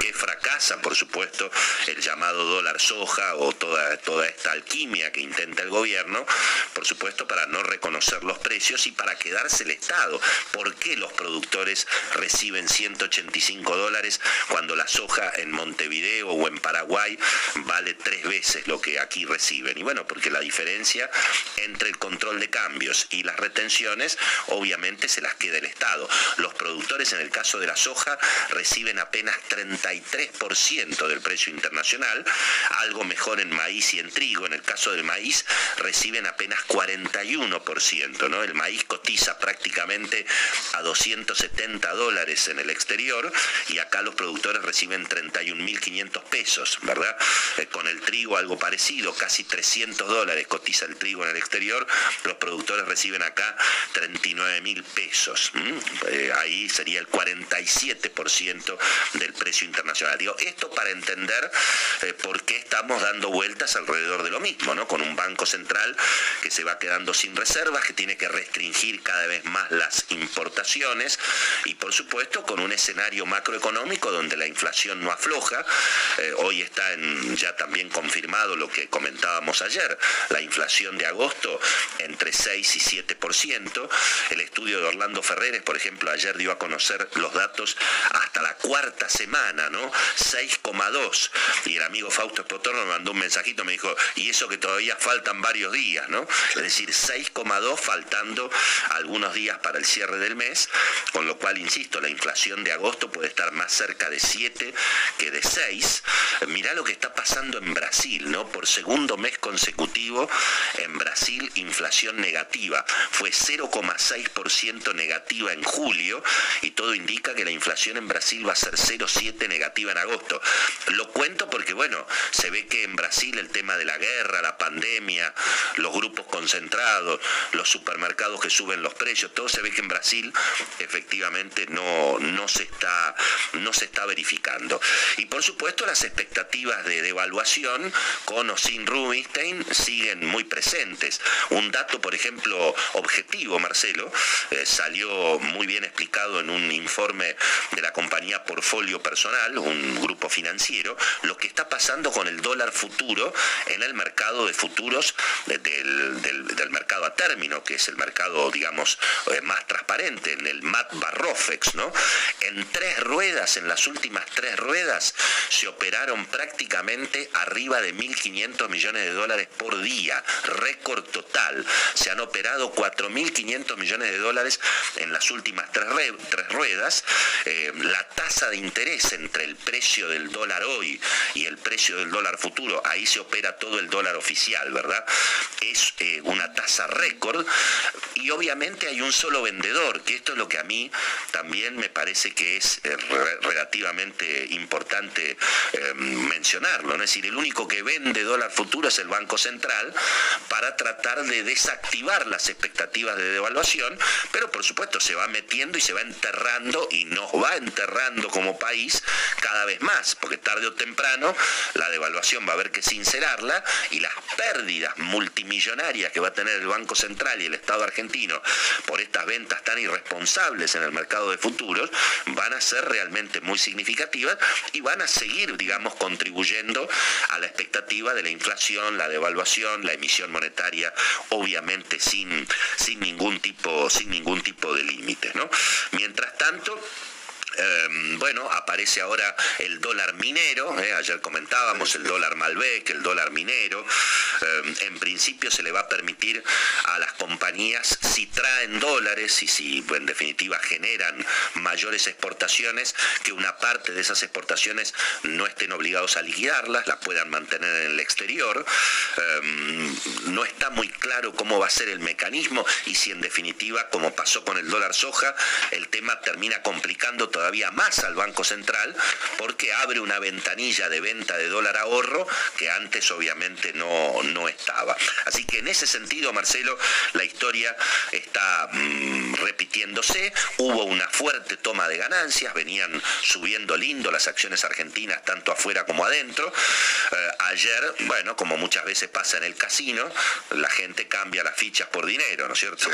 qué fracasa, por supuesto, el llamado dólar soja o toda, toda esta alquimia que intenta el gobierno por supuesto para no reconocer los precios y para quedarse el Estado. ¿Por qué los productores reciben 185 dólares cuando la soja en Montevideo o en Paraguay vale tres veces lo que aquí reciben? Y bueno, porque la diferencia entre el control de cambios y las retenciones obviamente se las queda el Estado. Los productores en el caso de la soja reciben apenas 33% del precio internacional, algo mejor en maíz y en trigo. En el caso del maíz reciben apenas 41%, ¿no? El maíz cotiza prácticamente a 270 dólares en el exterior y acá los productores reciben 31.500 pesos, ¿verdad? Eh, con el trigo algo parecido, casi 300 dólares cotiza el trigo en el exterior, los productores reciben acá 39.000 pesos. Eh, ahí sería el 47% del precio internacional. Digo, esto para entender eh, por qué estamos dando vueltas alrededor de lo mismo, ¿no? Con un banco central que se va quedando sin reservas, que tiene que restringir cada vez más las importaciones y por supuesto con un escenario macroeconómico donde la inflación no afloja. Eh, hoy está ya también confirmado lo que comentábamos ayer, la inflación de agosto entre 6 y 7%. El estudio de Orlando Ferreres, por ejemplo, ayer dio a conocer los datos hasta la cuarta semana, ¿no? 6,2. Y el amigo Fausto Potorno me mandó un mensajito, me dijo, y eso que todavía faltan varios días, ¿no? es decir, 6,2 faltando algunos días para el cierre del mes, con lo cual, insisto, la inflación de agosto puede estar más cerca de 7 que de 6. Mirá lo que está pasando en Brasil, ¿no? Por segundo mes consecutivo, en Brasil inflación negativa. Fue 0,6% negativa en julio y todo indica que la inflación en Brasil va a ser 0,7 negativa en agosto. Lo cuento porque, bueno, se ve que en Brasil el tema de la guerra, la pandemia, los grupos concentrados, los supermercados que suben los precios, todo se ve que en Brasil efectivamente no, no, se, está, no se está verificando. Y por supuesto las expectativas de devaluación con o sin Rubinstein siguen muy presentes. Un dato, por ejemplo, objetivo, Marcelo, eh, salió muy bien explicado en un informe de la compañía Portfolio Personal, un grupo financiero, lo que está pasando con el dólar futuro en el mercado de futuros del, del, mercado a término, que es el mercado, digamos, eh, más transparente, en el MAT Barrofex, ¿no? En tres ruedas, en las últimas tres ruedas, se operaron prácticamente arriba de 1.500 millones de dólares por día, récord total. Se han operado 4.500 millones de dólares en las últimas tres, ruedas. Eh, la tasa de interés entre el precio del dólar hoy y el precio del dólar futuro, ahí se opera todo el dólar oficial, ¿verdad? Es eh, una tasa récord y obviamente hay un solo vendedor, que esto es lo que a mí también me parece que es eh, relativamente importante mencionarlo, ¿no? es decir, el único que vende dólar futuro es el Banco Central para tratar de desactivar las expectativas de devaluación, pero por supuesto se va metiendo y se va enterrando y nos va enterrando como país cada vez más, porque tarde o temprano la devaluación va a haber que sincerarla y las pérdidas multimillonarias que va a tener el Banco Central y el Estado argentino por estas ventas tan irresponsables en el mercado de futuros van a ser realmente muy significativas y van a seguir, digamos, contribuyendo a la expectativa de la inflación, la devaluación, la emisión monetaria, obviamente sin, sin ningún tipo, sin ningún tipo de límites. ¿no? Mientras tanto, Em, bueno, aparece ahora el dólar minero, ¿eh? ayer comentábamos el dólar Malbec, el dólar minero. Em, en principio se le va a permitir a las compañías, si traen dólares y si en definitiva generan mayores exportaciones, que una parte de esas exportaciones no estén obligados a liquidarlas, las puedan mantener en el exterior. Em, no está muy claro cómo va a ser el mecanismo y si en definitiva, como pasó con el dólar soja, el tema termina complicando todavía todavía más al Banco Central porque abre una ventanilla de venta de dólar ahorro que antes obviamente no, no estaba. Así que en ese sentido, Marcelo, la historia está mm, repitiéndose. Hubo una fuerte toma de ganancias, venían subiendo lindo las acciones argentinas tanto afuera como adentro. Eh, ayer, bueno, como muchas veces pasa en el casino, la gente cambia las fichas por dinero, ¿no es cierto?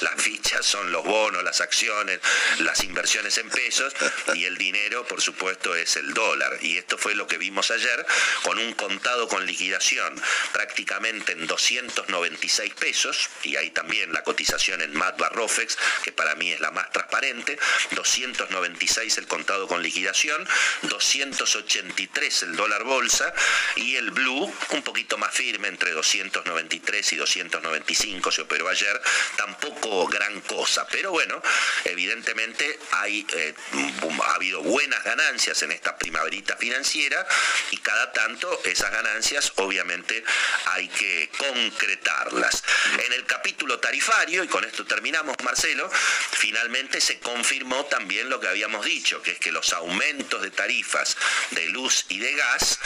las fichas son los bonos, las acciones, las inversiones en pesos y el dinero, por supuesto, es el dólar. Y esto fue lo que vimos ayer con un contado con liquidación prácticamente en 296 pesos, y ahí también la cotización en MAT Barrofex, que para mí es la más transparente, 296 el contado con liquidación, 283 el dólar bolsa y el blue un poquito más firme entre 293 y 295 se operó ayer, tampoco gran cosa, pero bueno, evidentemente hay eh, ha habido buenas ganancias en esta primaverita financiera y cada tanto esas ganancias obviamente hay que concretarlas. En el capítulo tarifario, y con esto terminamos Marcelo, finalmente se confirmó también lo que habíamos dicho, que es que los aumentos de tarifas de luz y de gas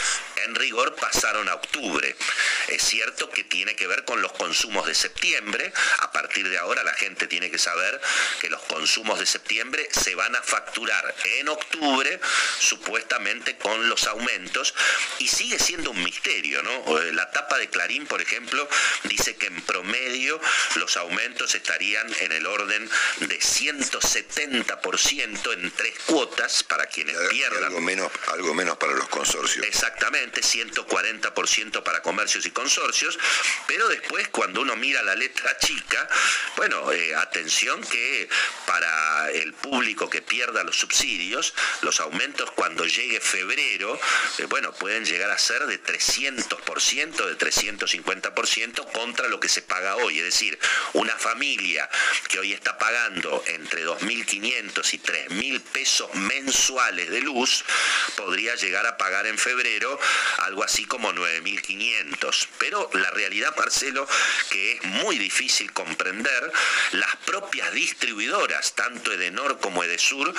en rigor pasaron a octubre. Es cierto que tiene que ver con los consumos de septiembre, a partir de ahora la gente tiene que saber que los consumos de septiembre se van a facturar en octubre, supuestamente con los aumentos, y sigue siendo un misterio, ¿no? La tapa de Clarín, por ejemplo, dice que en promedio los aumentos estarían en el orden de 170% en tres cuotas para quienes pierdan. Algo menos, algo menos para los consorcios. Exactamente, 140% para comercios y consorcios, pero después cuando uno mira la letra chica, bueno, eh, atención que para el público que pierda los subsidios, los aumentos cuando llegue febrero, eh, bueno, pueden llegar a ser de 300%, de 350% contra lo que se paga hoy. Es decir, una familia que hoy está pagando entre 2.500 y 3.000 pesos mensuales de luz, podría llegar a pagar en febrero algo así como 9.500. Pero la realidad, Marcelo, que es muy difícil comprender, las propias distribuidoras, tanto Edenor como Edesur,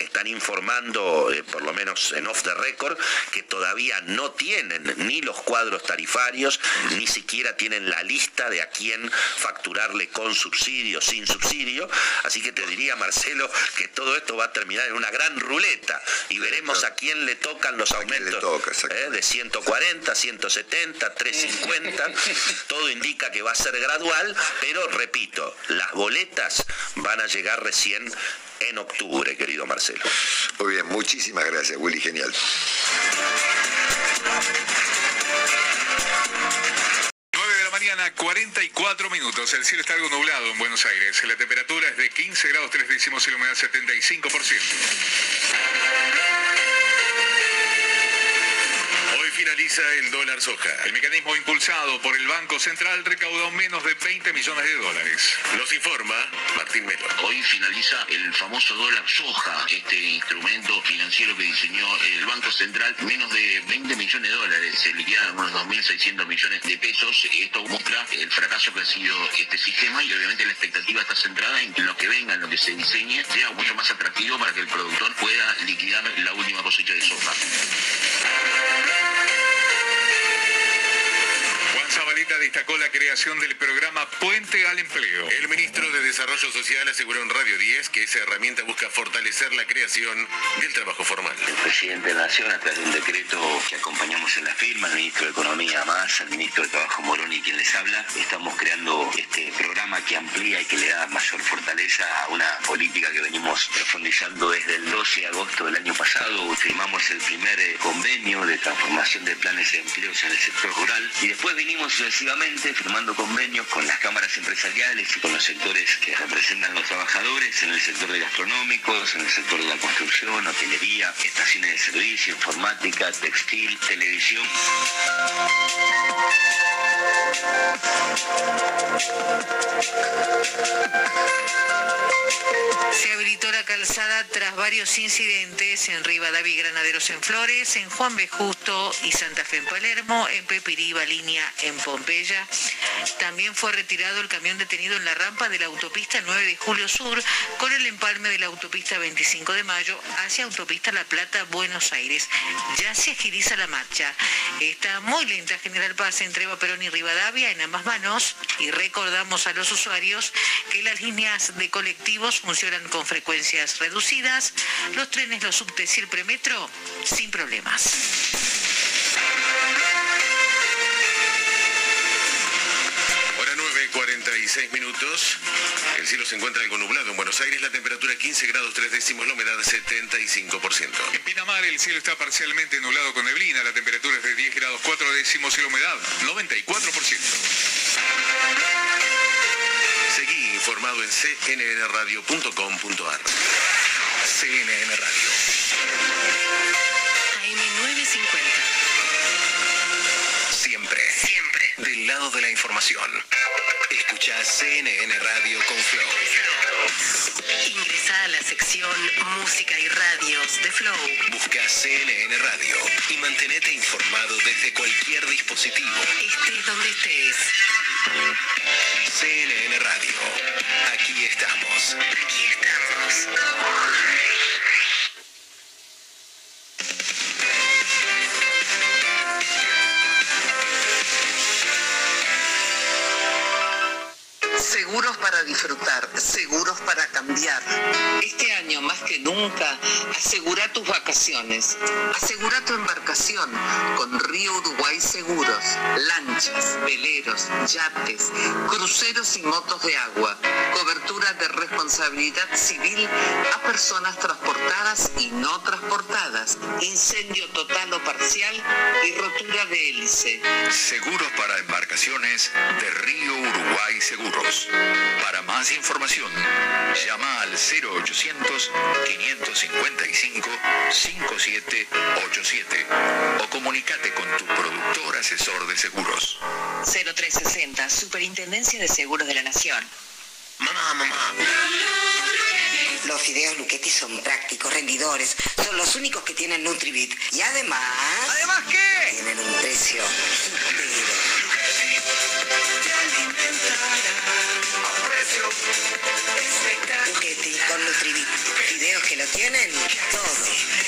están informando, eh, por lo menos en off the record, que todavía no tienen ni los cuadros tarifarios, ni siquiera tienen la lista de a quién facturarle con subsidio, sin subsidio. Así que te diría, Marcelo, que todo esto va a terminar en una gran ruleta y veremos a quién le tocan los aumentos eh, de 140, 170, 350. Todo indica que va a ser gradual, pero repito, las boletas van a llegar recién en octubre, querido Marcelo. Muy bien, muchísimas gracias, Willy, genial. 9 de la mañana, 44 minutos. El cielo está algo nublado en Buenos Aires. La temperatura es de 15 grados 3 décimos y la humedad 75%. Finaliza el dólar soja. El mecanismo impulsado por el Banco Central recaudó menos de 20 millones de dólares. Nos informa Martín Melo. Hoy finaliza el famoso dólar soja, este instrumento financiero que diseñó el Banco Central. Menos de 20 millones de dólares, se liquidan unos 2.600 millones de pesos. Esto muestra el fracaso que ha sido este sistema y obviamente la expectativa está centrada en lo que venga, en lo que se diseñe, sea mucho más atractivo para que el productor pueda liquidar la última cosecha de soja. Destacó la creación del programa Puente al Empleo. El ministro de Desarrollo Social aseguró en Radio 10 que esa herramienta busca fortalecer la creación del trabajo formal. El presidente de la Nación, a través de un decreto que acompañamos en la firma, el ministro de Economía más, el ministro de Trabajo Moroni, quien les habla, estamos creando este programa que amplía y que le da mayor fortaleza a una política que venimos profundizando desde el 12 de agosto del año pasado. Firmamos el primer eh, convenio de transformación de planes de empleos en el sector rural y después vinimos sucesivamente firmando convenios con las cámaras empresariales y con los sectores que representan los trabajadores en el sector de gastronómicos, en el sector de la construcción, hotelería, estaciones de servicio, informática, textil, televisión. Se habilitó la calzada tras varios incidentes en Rivadavia Granaderos en Flores, en Juan B. Justo y Santa Fe en Palermo, en Pepiriba, línea en Pompeya. También fue retirado el camión detenido en la rampa de la autopista 9 de Julio Sur con el empalme de la autopista 25 de Mayo hacia autopista La Plata, Buenos Aires. Ya se agiliza la marcha. Está muy lenta General Paz entre Eva Perón y Rivadavia en ambas manos y recordamos a los usuarios que las líneas de colectivos funcionan con frecuencias reducidas, los trenes, los subtes y el premetro sin problemas. 9, 46 minutos. El cielo se encuentra algo nublado en Buenos Aires, la temperatura 15 grados 3 décimos, la humedad 75%. En Pinamar el cielo está parcialmente nublado con neblina, la temperatura es de 10 grados 4 décimos y la humedad 94%. Seguí informado en cnnradio.com.ar. CNN Radio. Lado de la información. Escucha CNN Radio con Flow. Ingresa a la sección Música y Radios de Flow. Busca CNN Radio y mantenete informado desde cualquier dispositivo. Estés donde estés. CNN Radio. Aquí estamos. Aquí estamos. Seguros para disfrutar, seguros para cambiar. Este año más que nunca, asegura tus vacaciones. Asegura tu embarcación con Río Uruguay Seguros. Lanchas, veleros, yates, cruceros y motos de agua. Cobertura de responsabilidad civil a personas transportadas y no transportadas. Incendio total o parcial y rotura de hélice. Seguros para embarcaciones de Río Uruguay Seguros. Para más información, llama al 0800-555-5787 o comunícate con tu productor asesor de seguros. 0360, Superintendencia de Seguros de la Nación. Mamá, mamá. Los fideos Luchetti son prácticos, rendidores, son los únicos que tienen Nutribit. Y además... ¿Además qué? Tienen un precio supero. Luchetti con Nutribit. Fideos que lo tienen todo.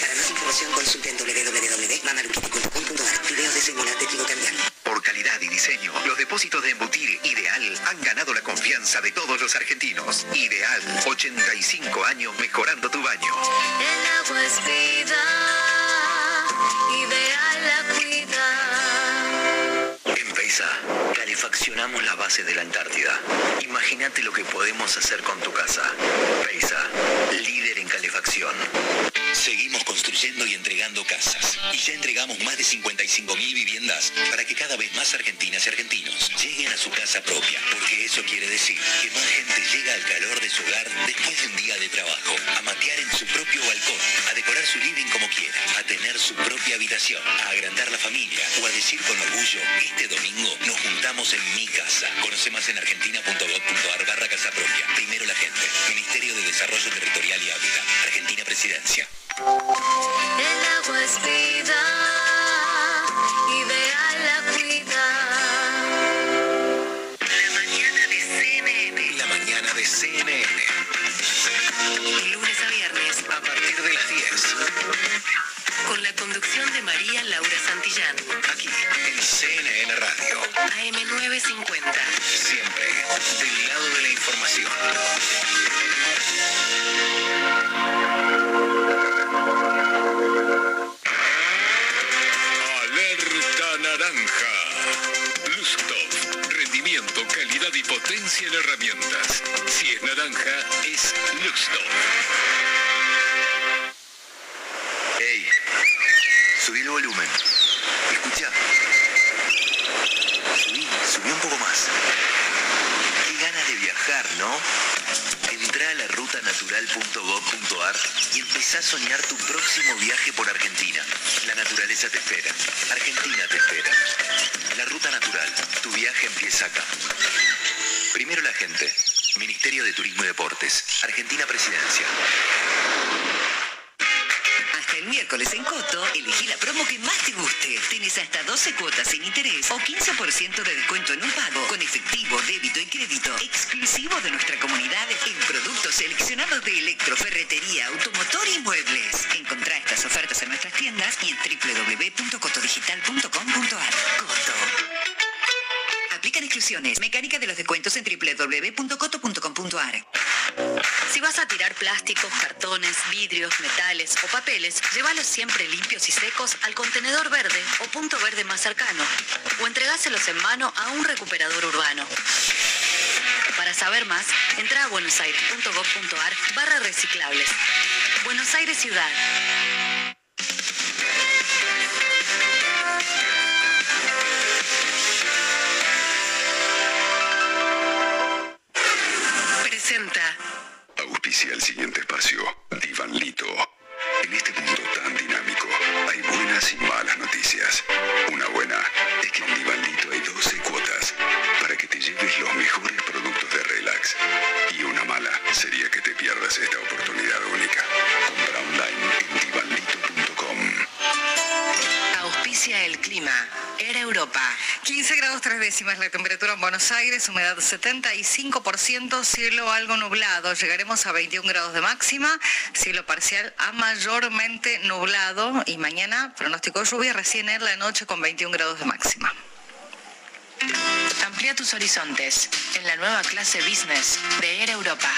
Para más información consulten www.mamaluchetti.com.ar. Fideos de semola de trigo cambial. Por calidad y diseño, los depósitos de Embutir Ideal han ganado la confianza de todos los argentinos. Ideal, 85 años mejorando tu baño. El agua es vida, ideal la Peisa, calefaccionamos la base de la Antártida. Imagínate lo que podemos hacer con tu casa. Peisa, líder en calefacción. Seguimos construyendo y entregando casas. Y ya entregamos más de 55.000 viviendas para que cada vez más argentinas y argentinos lleguen a su casa propia. Porque eso quiere decir que más gente llega al calor de su hogar después de un día de trabajo. A matear en su propio balcón. A decorar su living como quiera. A tener su propia habitación. A agrandar la familia o a decir con orgullo, este domingo nos juntamos en mi casa. Conoce más en argentina.gov.ar barra casa propia. Primero la gente. Ministerio de Desarrollo Territorial y Hábitat. Argentina Presidencia. El agua es vida, ideal la cuida. La mañana de CNN. La mañana de CNN. Lunes a viernes, A partir de las 10. con la conducción de María Laura Santillán. Aquí, en CNN Radio. AM950. Siempre del lado de la información. Naranja. Lustov. Rendimiento, calidad y potencia en herramientas. Si es naranja, es Lustov. Ey, subí el volumen. Escucha. Subí, subí un poco más. Qué ganas de viajar, ¿no? Entrá a la rutanatural.gov.ar y empezá a soñar tu próximo viaje por Argentina. La naturaleza te espera. Argentina te espera. La Ruta Natural. Tu viaje empieza acá. Primero la gente. Ministerio de Turismo y Deportes. Argentina Presidencia. El miércoles en Coto, elegí la promo que más te guste. Tienes hasta 12 cuotas sin interés o 15% de descuento en un pago con efectivo, débito y crédito exclusivo de nuestra comunidad en productos seleccionados de electroferretería, automotor y muebles. Encontrá estas ofertas en nuestras tiendas y en www.cotodigital.com.ar. Coto. Aplican exclusiones. Mecánica de los descuentos en www.coto.com.ar. Si vas a tirar plásticos, cartones, vidrios, metales o papeles, llévalos siempre limpios y secos al contenedor verde o punto verde más cercano o entregáselos en mano a un recuperador urbano. Para saber más, entra a buenosaires.gov.ar barra reciclables. Buenos Aires Ciudad. Buenos Aires, humedad 75%, cielo algo nublado. Llegaremos a 21 grados de máxima, cielo parcial a mayormente nublado y mañana pronóstico lluvia recién en la noche con 21 grados de máxima. Amplía tus horizontes en la nueva clase Business de Air Europa.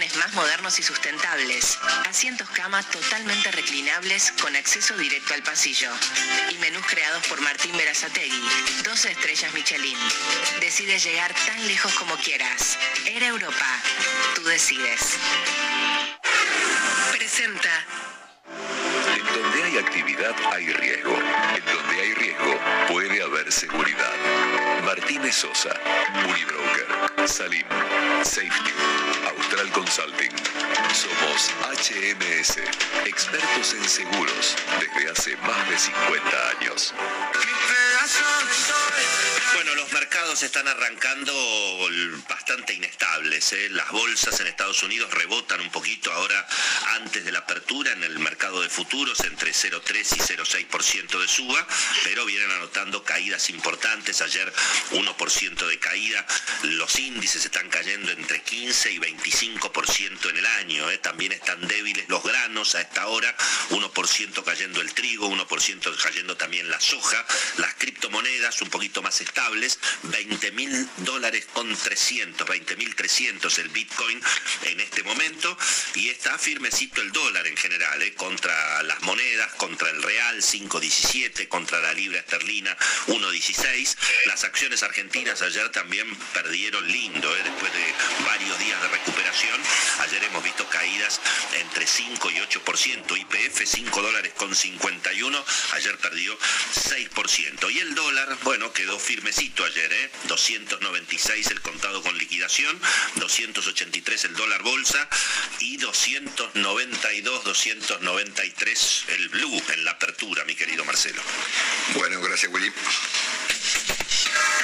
Más modernos y sustentables. Asientos cama totalmente reclinables con acceso directo al pasillo. Y menús creados por Martín Berazategui. 12 estrellas Michelin. Decides llegar tan lejos como quieras. Air Europa. Tú decides. Presenta. En donde hay actividad hay riesgo. En donde hay riesgo puede haber seguridad. Martínez Sosa, Unibroker, Salim, Safety, Consulting. Somos HMS, expertos en seguros desde hace más de 50 años. Bueno, los mercados están arrancando bastante inestables. ¿eh? Las bolsas en Estados Unidos rebotan un poquito ahora antes de la apertura en el mercado de futuros entre 0,3 y 0,6% de suba, pero vienen anotando caídas importantes. Ayer 1% de caída. Los índices están cayendo entre 15 y 25% en el año. ¿eh? También están débiles los granos a esta hora. 1% cayendo el trigo, 1% cayendo también la soja. Las criptomonedas un poquito más estables. 20 mil dólares con 300, 20 mil 300 el Bitcoin en este momento. Y está firmecito el dólar en general, ¿eh? contra las monedas, contra el real 5.17, contra la libra esterlina 1.16. Las acciones argentinas ayer también perdieron lindo, ¿eh? después de varios días de recuperación. Ayer hemos visto caídas entre 5 y 8%. IPF 5 dólares con 51, ayer perdió 6%. Y el dólar, bueno, quedó firmecito ayer, ¿eh? 296 el contado con liquidación, 283 el dólar bolsa y 292, 293 el blue en la apertura, mi querido Marcelo. Bueno, gracias Willy.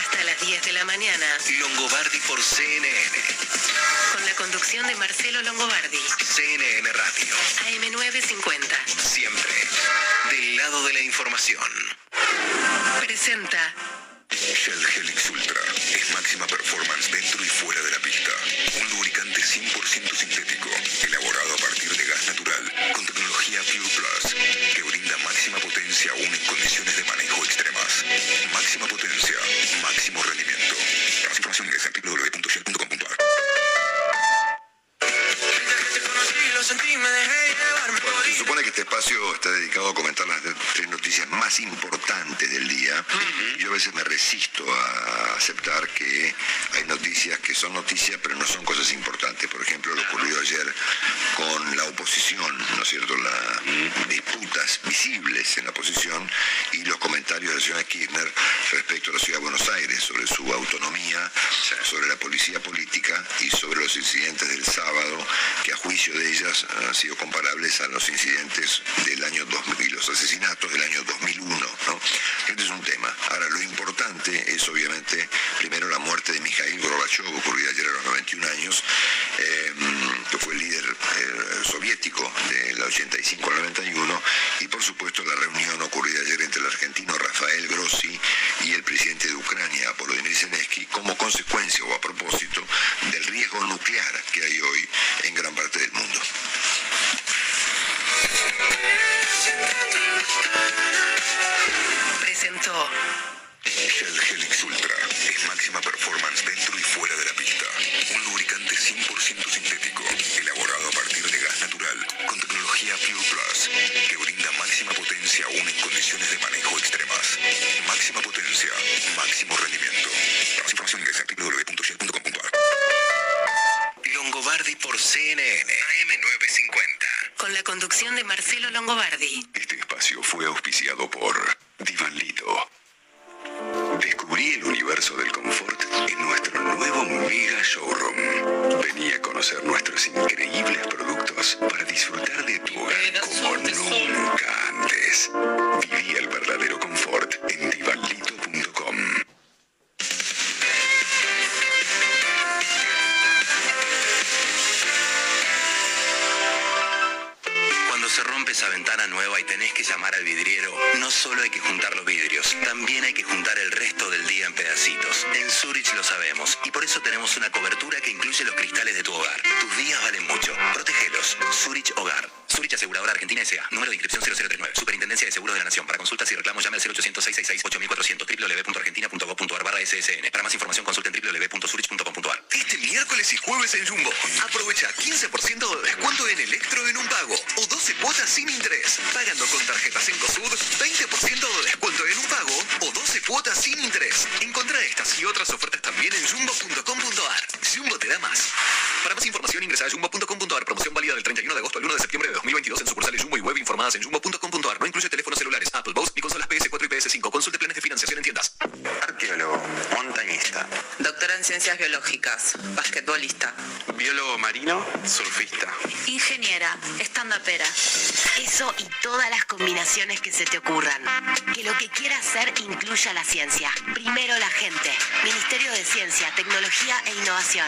Hasta las 10 de la mañana. Longobardi por CNN. Con la conducción de Marcelo Longobardi. CNN Radio. AM950. Siempre del lado de la información. Presenta. Shell Helix Ultra es máxima performance dentro y fuera de la pista. Un lubricante 100% sintético, elaborado a partir de gas natural, con tecnología Pure Plus, este espacio está dedicado a comentar las tres noticias más importantes del día. Yo a veces me resisto a aceptar que hay noticias que son noticias pero no son cosas importantes. Por ejemplo, lo ocurrido ayer con la oposición, ¿no es cierto? Las disputas visibles en la oposición y los comentarios de la señora Kirchner respecto a la ciudad de Buenos Aires sobre su autonomía, sobre la policía política y sobre los incidentes del sábado que a juicio de ellas han sido comparables a los incidentes del año 2000 y los asesinatos del año 2001. ¿no? Este es un tema. Ahora, lo importante es obviamente, primero, la muerte de Mikhail Gorbachev, ocurrida ayer a los 91 años, eh, que fue el líder eh, soviético del 85 al 91, y por supuesto la reunión ocurrida ayer entre el argentino Rafael Grossi y el presidente de Ucrania, Volodymyr Zelensky, como consecuencia o a propósito del riesgo nuclear que hay hoy en gran parte del mundo. Presentó. Shell Helix Ultra es máxima performance dentro y fuera de la pista. Un lubricante 100% sintético, elaborado a partir de gas natural, con tecnología Pure Plus, que brinda máxima potencia aún en condiciones de manejo extremas. Máxima potencia, máximo rendimiento. De Marcelo Longobardi. Este espacio fue que se te ocurran. Que lo que quieras hacer incluya la ciencia. Primero la gente. Ministerio de Ciencia, Tecnología e Innovación.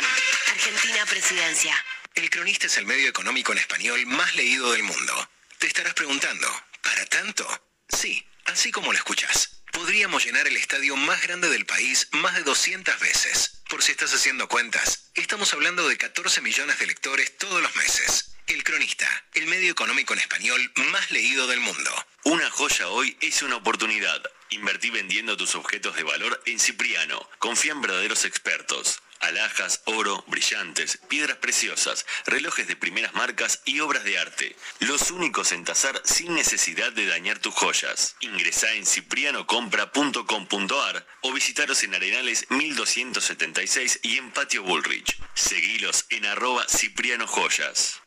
Argentina Presidencia. El cronista es el medio económico en español más leído del mundo. Te estarás preguntando, ¿para tanto? Sí, así como lo escuchas. Podríamos llenar el estadio más grande del país más de 200 veces. Por si estás haciendo cuentas, estamos hablando de 14 millones de lectores todos los meses. El cronista, el medio económico en español más leído del mundo. Una joya hoy es una oportunidad. Invertí vendiendo tus objetos de valor en Cipriano. Confía en verdaderos expertos. Alhajas, oro, brillantes, piedras preciosas, relojes de primeras marcas y obras de arte. Los únicos en tasar sin necesidad de dañar tus joyas. Ingresá en ciprianocompra.com.ar o visitaros en Arenales 1276 y en Patio Bullrich. Seguilos en arroba Cipriano Joyas.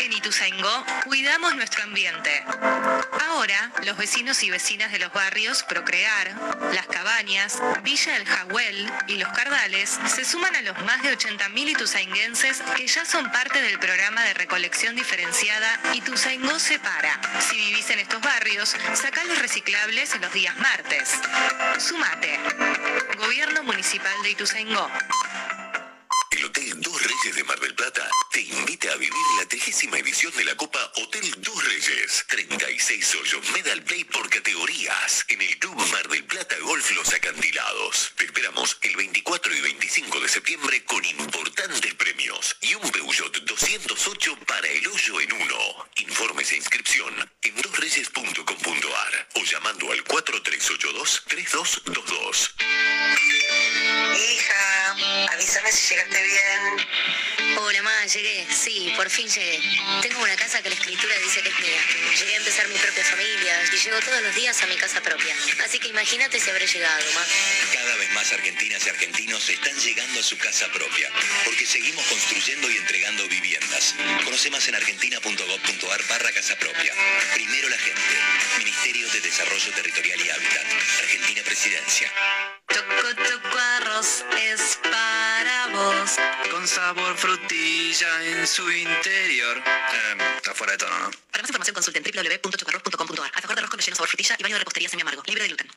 En Ituzaingó cuidamos nuestro ambiente. Ahora, los vecinos y vecinas de los barrios Procrear, Las Cabañas, Villa del Jahuel y Los Cardales se suman a los más de 80.000 ituzainguenses que ya son parte del programa de recolección diferenciada Ituzaingó Separa. Si vivís en estos barrios, sacá los reciclables los días martes. Sumate. Gobierno Municipal de Ituzaingó. El Hotel Dos Reyes de Mar del Plata te invita a vivir la trigésima edición de la Copa Hotel Dos Reyes. 36 hoyos Medal Play por categorías en el Club Mar del Plata Golf Los Acantilados. Te esperamos el 24 y 25 de septiembre con importantes premios y un Peugeot 208 para el hoyo en uno. Informes e inscripción en dosreyes.com.ar o llamando al 4382-3222. Hija, avísame si llegaste bien. Llegué. Sí, por fin llegué. Tengo una casa que la escritura dice que es mía. Llegué a empezar mi propia familia y llego todos los días a mi casa propia. Así que imagínate si habré llegado, ma. Cada vez más argentinas y argentinos están llegando a su casa propia, porque seguimos construyendo y entregando viviendas. Conoce más en argentina.gov.ar barra casa propia. Primero la gente. Ministerio de Desarrollo Territorial y Hábitat. Argentina Presidencia. Sabor frutilla en su interior. Eh, está fuera de tono, ¿no? Para más información consulten www.chocarroz.com.ar. Alfajor de arroz con relleno sabor frutilla y baño de repostería semi amargo. Libre de gluten.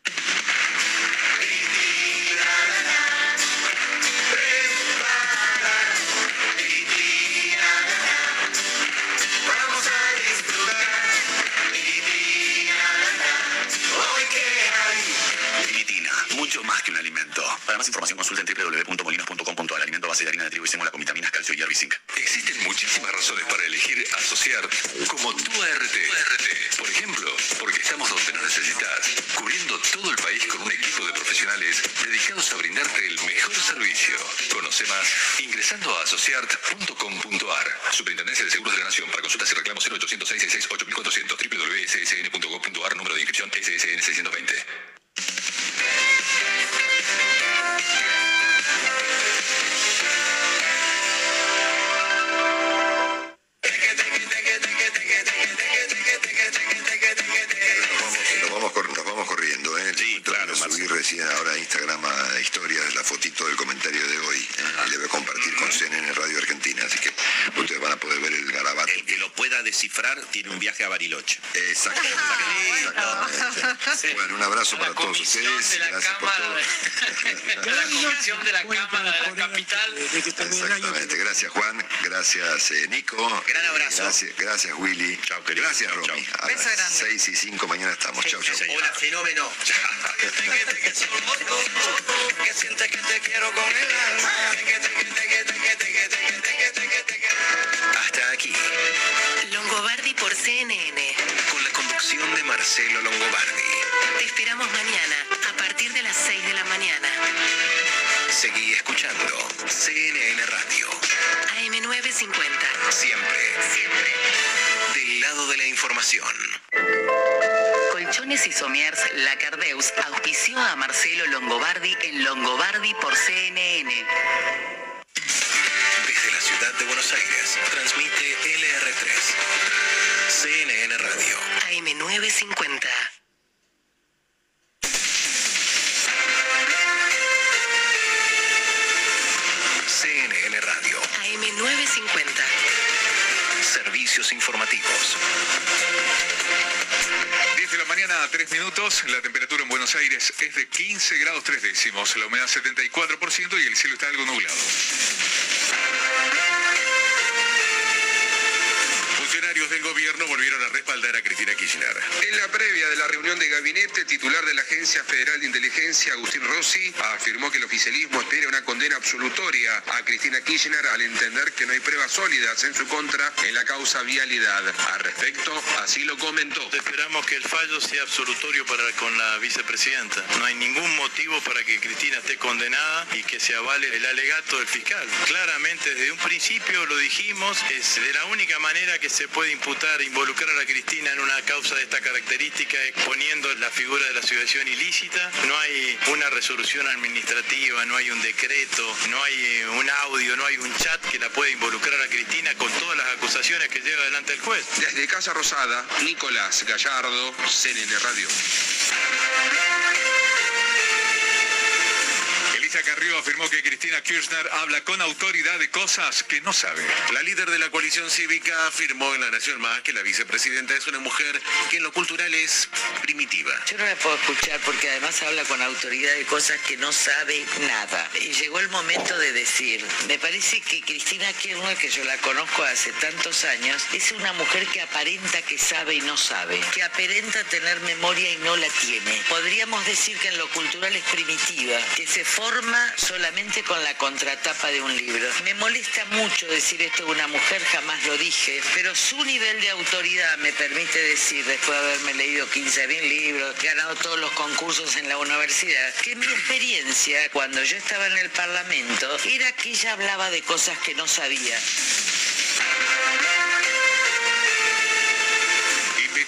Para más información consulten www.molinos.com.ar. Alimento base de harina de trigo y sémola con vitaminas, calcio y herbicink. Existen muchísimas razones para elegir asociar como tu ART. Por ejemplo, porque estamos donde nos necesitas, cubriendo todo el país con un equipo de profesionales dedicados a brindarte el mejor servicio. Conoce más ingresando a asociart.com.ar. Superintendencia de Seguros de la Nación. Para consultas y reclamos 0800 666 8400 www.ssn.gov.ar Número de inscripción SSN 620. Instagram a historias la fotito del comentario de hoy. Y le voy a compartir con CNN Radio Argentina, así que ustedes van a poder ver el garabato. El que lo pueda descifrar tiene un viaje a Bariloche. Exactamente. exactamente. Bueno, un abrazo para todos ustedes. Gracias por todo. La comisión de la Cámara de la Capital. Exactamente. Gracias, Juan. Gracias, eh, Nico. Gran abrazo. Gracias, gracias Willy. Gracias, Romy. A las grande. 6 y 5 mañana estamos. Chau, chau. Hola, fenómeno. Que siente que te quiero con el alma. Hasta aquí, Longobardi por CNN. con la conducción de Marcelo Longobardi. Te esperamos mañana a partir de las 6 de la mañana. Seguí escuchando CNN Radio. AM950. Siempre. Siempre. Del lado de la información. Colchones y Somiers Lacardeus auspició a Marcelo Longobardi en Longobardi por CNN. Desde la ciudad de Buenos Aires, transmite LR3. CNN Radio. AM950. CNN Radio. AM950. Servicios informativos. 10 de la mañana a 3 minutos, la temperatura en Buenos Aires es de 15 grados 3 décimos, la humedad 74% y el cielo está algo nublado. Yeah. Gobierno volvieron a respaldar a Cristina Kirchner. En la previa de la reunión de gabinete, el titular de la Agencia Federal de Inteligencia, Agustín Rossi, afirmó que el oficialismo espera una condena absolutoria a Cristina Kirchner al entender que no hay pruebas sólidas en su contra en la causa vialidad. Al respecto, así lo comentó. Esperamos que el fallo sea absolutorio para con la vicepresidenta. No hay ningún motivo para que Cristina esté condenada y que se avale el alegato del fiscal. Claramente desde un principio lo dijimos, es de la única manera que se puede puede involucrar a la Cristina en una causa de esta característica exponiendo la figura de la asociación ilícita. No hay una resolución administrativa, no hay un decreto, no hay eh, un audio, no hay un chat que la pueda involucrar a Cristina con todas las acusaciones que lleva adelante el juez. Desde Casa Rosada, Nicolás Gallardo, CNN Radio. Elisa Carrió afirmó que Cristina Kirchner habla con autoridad de cosas que no sabe. La líder de la coalición cívica afirmó en La Nación Más que la vicepresidenta es una mujer que en lo cultural es primitiva. Yo no la puedo escuchar porque además habla con autoridad de cosas que no sabe nada. Y llegó el momento de decir, me parece que Cristina Kirchner, que yo la conozco hace tantos años, es una mujer que aparenta que sabe y no sabe, que aparenta tener memoria y no la tiene. Podríamos decir que en lo cultural es primitiva, que se forma solamente con la contratapa de un libro. Me molesta mucho decir esto de una mujer, jamás lo dije, pero su nivel de autoridad me permite decir, después de haberme leído 15.000 libros, ganado todos los concursos en la universidad, que mi experiencia cuando yo estaba en el Parlamento era que ella hablaba de cosas que no sabía.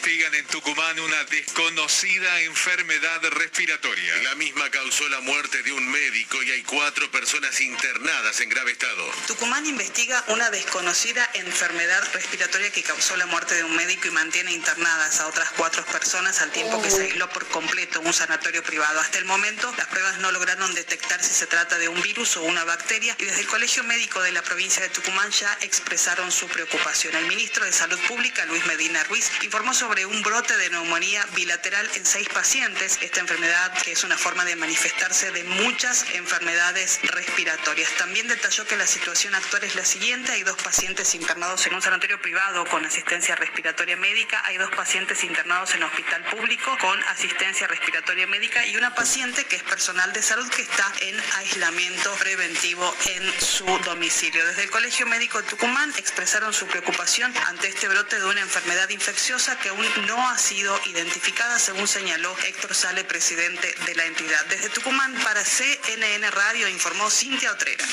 Investigan en Tucumán una desconocida enfermedad respiratoria. La misma causó la muerte de un médico y hay cuatro personas internadas en grave estado. Tucumán investiga una desconocida enfermedad respiratoria que causó la muerte de un médico y mantiene internadas a otras cuatro personas al tiempo que se aisló por completo un sanatorio privado. Hasta el momento, las pruebas no lograron detectar si se trata de un virus o una bacteria y desde el Colegio Médico de la provincia de Tucumán ya expresaron su preocupación. El ministro de Salud Pública, Luis Medina Ruiz, informó sobre sobre un brote de neumonía bilateral en seis pacientes. Esta enfermedad que es una forma de manifestarse de muchas enfermedades respiratorias. También detalló que la situación actual es la siguiente. Hay dos pacientes internados en un sanatorio privado con asistencia respiratoria médica. Hay dos pacientes internados en hospital público con asistencia respiratoria médica y una paciente que es personal de salud que está en aislamiento preventivo en su domicilio. Desde el Colegio Médico de Tucumán expresaron su preocupación ante este brote de una enfermedad infecciosa que aún no ha sido identificada, según señaló Héctor Sale, presidente de la entidad. Desde Tucumán, para CNN Radio, informó Cintia Otrera.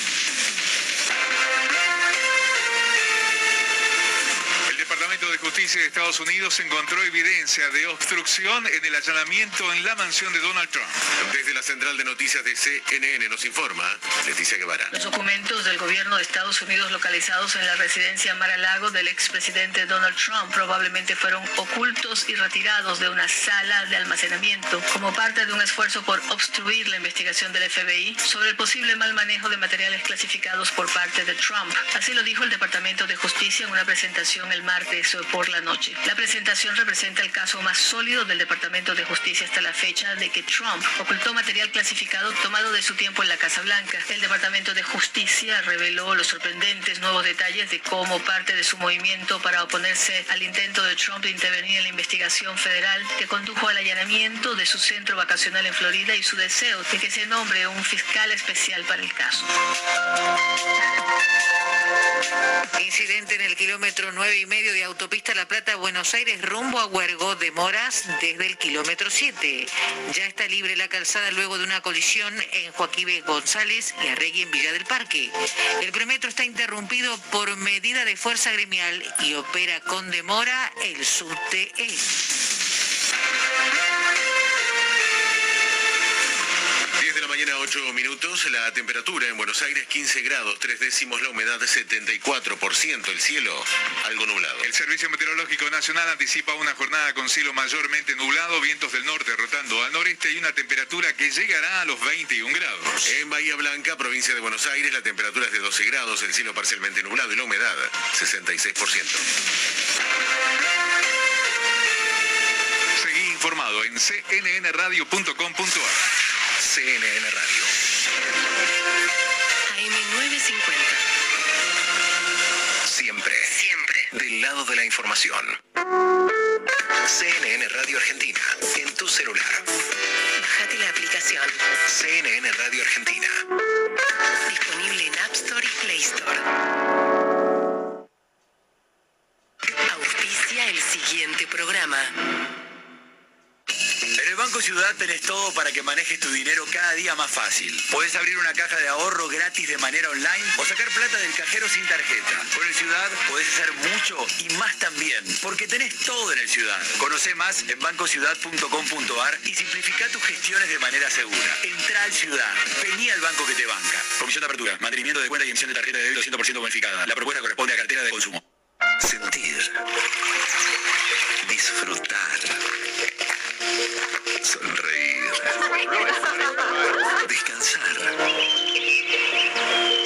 Departamento de Justicia de Estados Unidos encontró evidencia de obstrucción en el allanamiento en la mansión de Donald Trump. Desde la central de noticias de CNN nos informa Leticia Guevara. Los documentos del gobierno de Estados Unidos localizados en la residencia Mar-a-Lago del expresidente Donald Trump probablemente fueron ocultos y retirados de una sala de almacenamiento como parte de un esfuerzo por obstruir la investigación del FBI sobre el posible mal manejo de materiales clasificados por parte de Trump. Así lo dijo el Departamento de Justicia en una presentación el martes por la noche. La presentación representa el caso más sólido del Departamento de Justicia hasta la fecha de que Trump ocultó material clasificado tomado de su tiempo en la Casa Blanca. El Departamento de Justicia reveló los sorprendentes nuevos detalles de cómo parte de su movimiento para oponerse al intento de Trump de intervenir en la investigación federal que condujo al allanamiento de su centro vacacional en Florida y su deseo de que se nombre un fiscal especial para el caso. Incidente en el kilómetro 9 y medio de autopista La Plata Buenos Aires rumbo a Huergo Moras desde el kilómetro 7. Ya está libre la calzada luego de una colisión en Joaquín González y Arregui en Villa del Parque. El premetro está interrumpido por medida de fuerza gremial y opera con demora el subte E. 8 minutos, la temperatura en Buenos Aires 15 grados, 3 décimos, la humedad 74%, el cielo algo nublado. El Servicio Meteorológico Nacional anticipa una jornada con cielo mayormente nublado, vientos del norte rotando al noreste y una temperatura que llegará a los 21 grados. En Bahía Blanca, provincia de Buenos Aires, la temperatura es de 12 grados, el cielo parcialmente nublado y la humedad 66%. Informado en cnnradio.com.ar. CNN Radio. AM950. Siempre. Siempre. Del lado de la información. CNN Radio Argentina. En tu celular. Bajate la aplicación. CNN Radio Argentina. Disponible en App Store y Play Store. Auspicia el siguiente programa. Banco Ciudad tenés todo para que manejes tu dinero cada día más fácil. Puedes abrir una caja de ahorro gratis de manera online o sacar plata del cajero sin tarjeta. Con el Ciudad podés hacer mucho y más también, porque tenés todo en el Ciudad. Conoce más en bancociudad.com.ar y simplifica tus gestiones de manera segura. Entra al Ciudad. Vení al banco que te banca. Comisión de apertura, mantenimiento de cuenta y emisión de tarjeta de débito 100% bonificada. La propuesta corresponde a cartera de consumo. Sentir. Disfrutar. Sonreír. Descansar.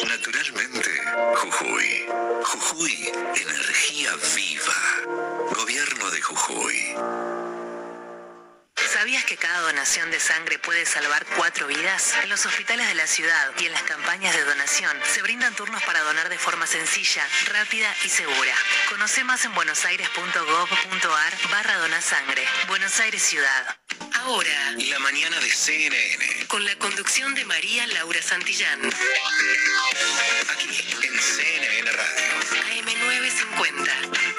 Naturalmente, Jujuy. Jujuy, energía viva. Gobierno de Jujuy. ¿Sabías que cada donación de sangre puede salvar cuatro vidas? En los hospitales de la ciudad y en las campañas de donación se brindan turnos para donar de forma sencilla, rápida y segura. Conoce más en buenosaires.gov.ar barra donasangre. Buenos Aires Ciudad. Ahora, La mañana de CNN. con la conducción de María Laura Santillán. Aquí, en CNN Radio. AM950.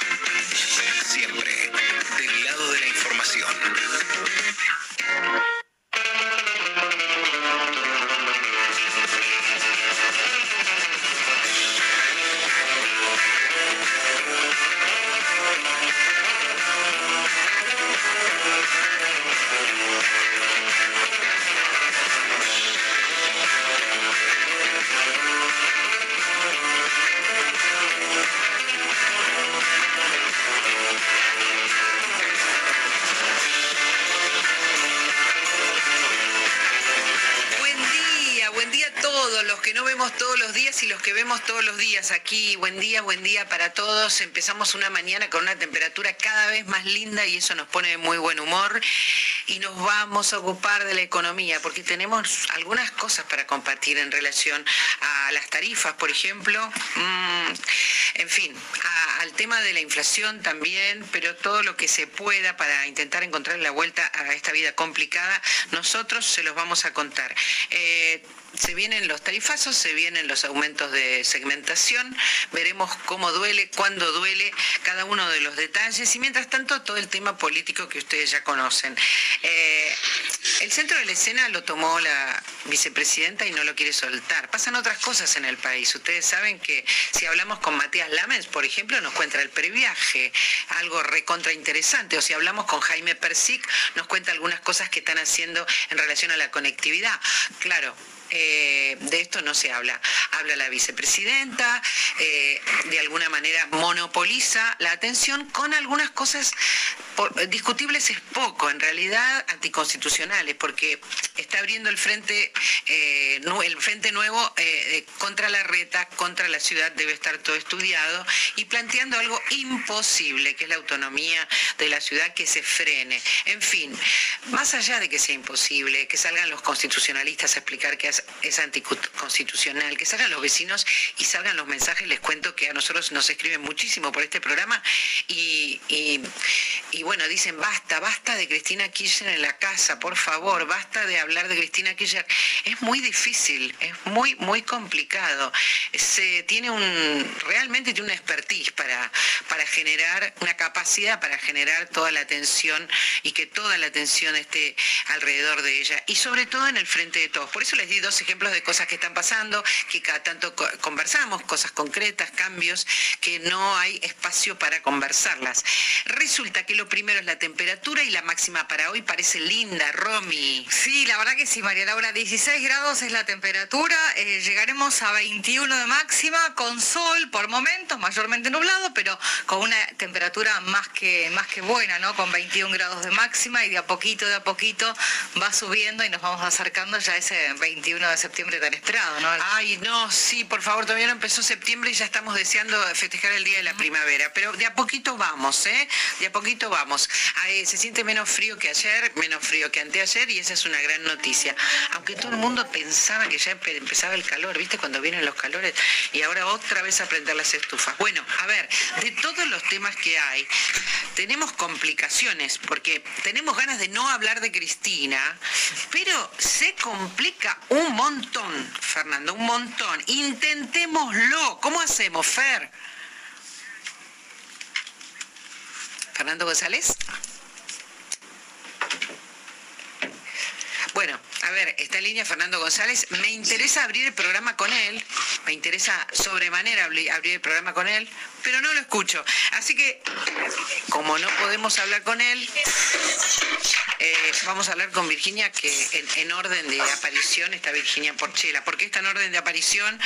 Y los que vemos todos los días aquí. Buen día, buen día para todos. Empezamos una mañana con una temperatura cada vez más linda y eso nos pone de muy buen humor. Y nos vamos a ocupar de la economía porque tenemos algunas cosas para compartir en relación a las tarifas, por ejemplo. Mm, en fin, al tema de la inflación también, pero todo lo que se pueda para intentar encontrar la vuelta a esta vida complicada, nosotros se los vamos a contar. Eh, se vienen los tarifazos, se vienen los aumentos de segmentación, veremos cómo duele, cuándo duele, cada uno de los detalles y mientras tanto todo el tema político que ustedes ya conocen. Eh, el centro de la escena lo tomó la vicepresidenta y no lo quiere soltar. Pasan otras cosas en el país. Ustedes saben que si hablamos con Matías Lamens, por ejemplo, nos cuenta el previaje, algo recontra interesante. O si hablamos con Jaime Persic, nos cuenta algunas cosas que están haciendo en relación a la conectividad. Claro, eh, de esto no se habla. Habla la vicepresidenta, eh, de alguna manera monopoliza la atención con algunas cosas discutibles es poco, en realidad anticonstitucionales, porque está abriendo el frente, eh, nuevo contra la reta, contra la ciudad, debe estar todo estudiado, y planteando algo imposible, que es la autonomía de la ciudad que se frene. En fin, más allá de que sea imposible, que salgan los constitucionalistas a explicar que es, anticonstitucional, que salgan los vecinos y salgan los mensajes, les cuento que a nosotros nos escriben muchísimo por este programa y, y- y bueno, dicen basta, basta de Cristina Kirchner en la casa, por favor, basta de hablar de Cristina Kirchner. Es muy difícil, es muy, muy complicado. Se tiene un, realmente tiene una expertise para, para generar, una capacidad para generar toda la atención y que toda la atención esté alrededor de ella y sobre todo en el frente de todos. Por eso les di dos ejemplos de cosas que están pasando, que cada tanto co- conversamos, cosas concretas, cambios, que no hay espacio para conversarlas. Resulta que lo primero es la temperatura y la máxima para hoy parece linda, Romy. Sí, la verdad que sí, María Laura. 16 grados es la temperatura. eh, llegaremos a 21 de máxima con sol por momentos, mayormente nublado, pero con una temperatura más que, más que buena, ¿no? Con 21 grados de máxima y de a poquito, de a poquito va subiendo y nos vamos acercando ya a ese 21 de septiembre tan esperado, ¿no? Ay, no, sí, por favor, todavía no empezó septiembre y ya estamos deseando festejar el Día de la Primavera, pero de a poquito vamos, ¿eh? De a poquito vamos. Ay, se siente menos frío que ayer, menos frío que anteayer y esa es una gran noticia. Aunque todo el mundo pensaba que ya empe- empezaba el calor, ¿viste? Cuando vienen los calores y ahora otra vez a prender las estufas. Bueno, a ver, de todos los temas que hay, tenemos complicaciones porque tenemos ganas de no hablar de Cristina, pero se complica un montón, Fernando, un montón. Intentémoslo. ¿Cómo hacemos, Fer? Fernando González. A ver, está en línea Fernando González. Me interesa abrir el programa con él. Me interesa sobremanera abrir el programa con él, pero no lo escucho. Así que, como no podemos hablar con él, eh, vamos a hablar con Virginia, que en, orden de aparición está Virginia Porchela. ¿Por qué está en orden de aparición?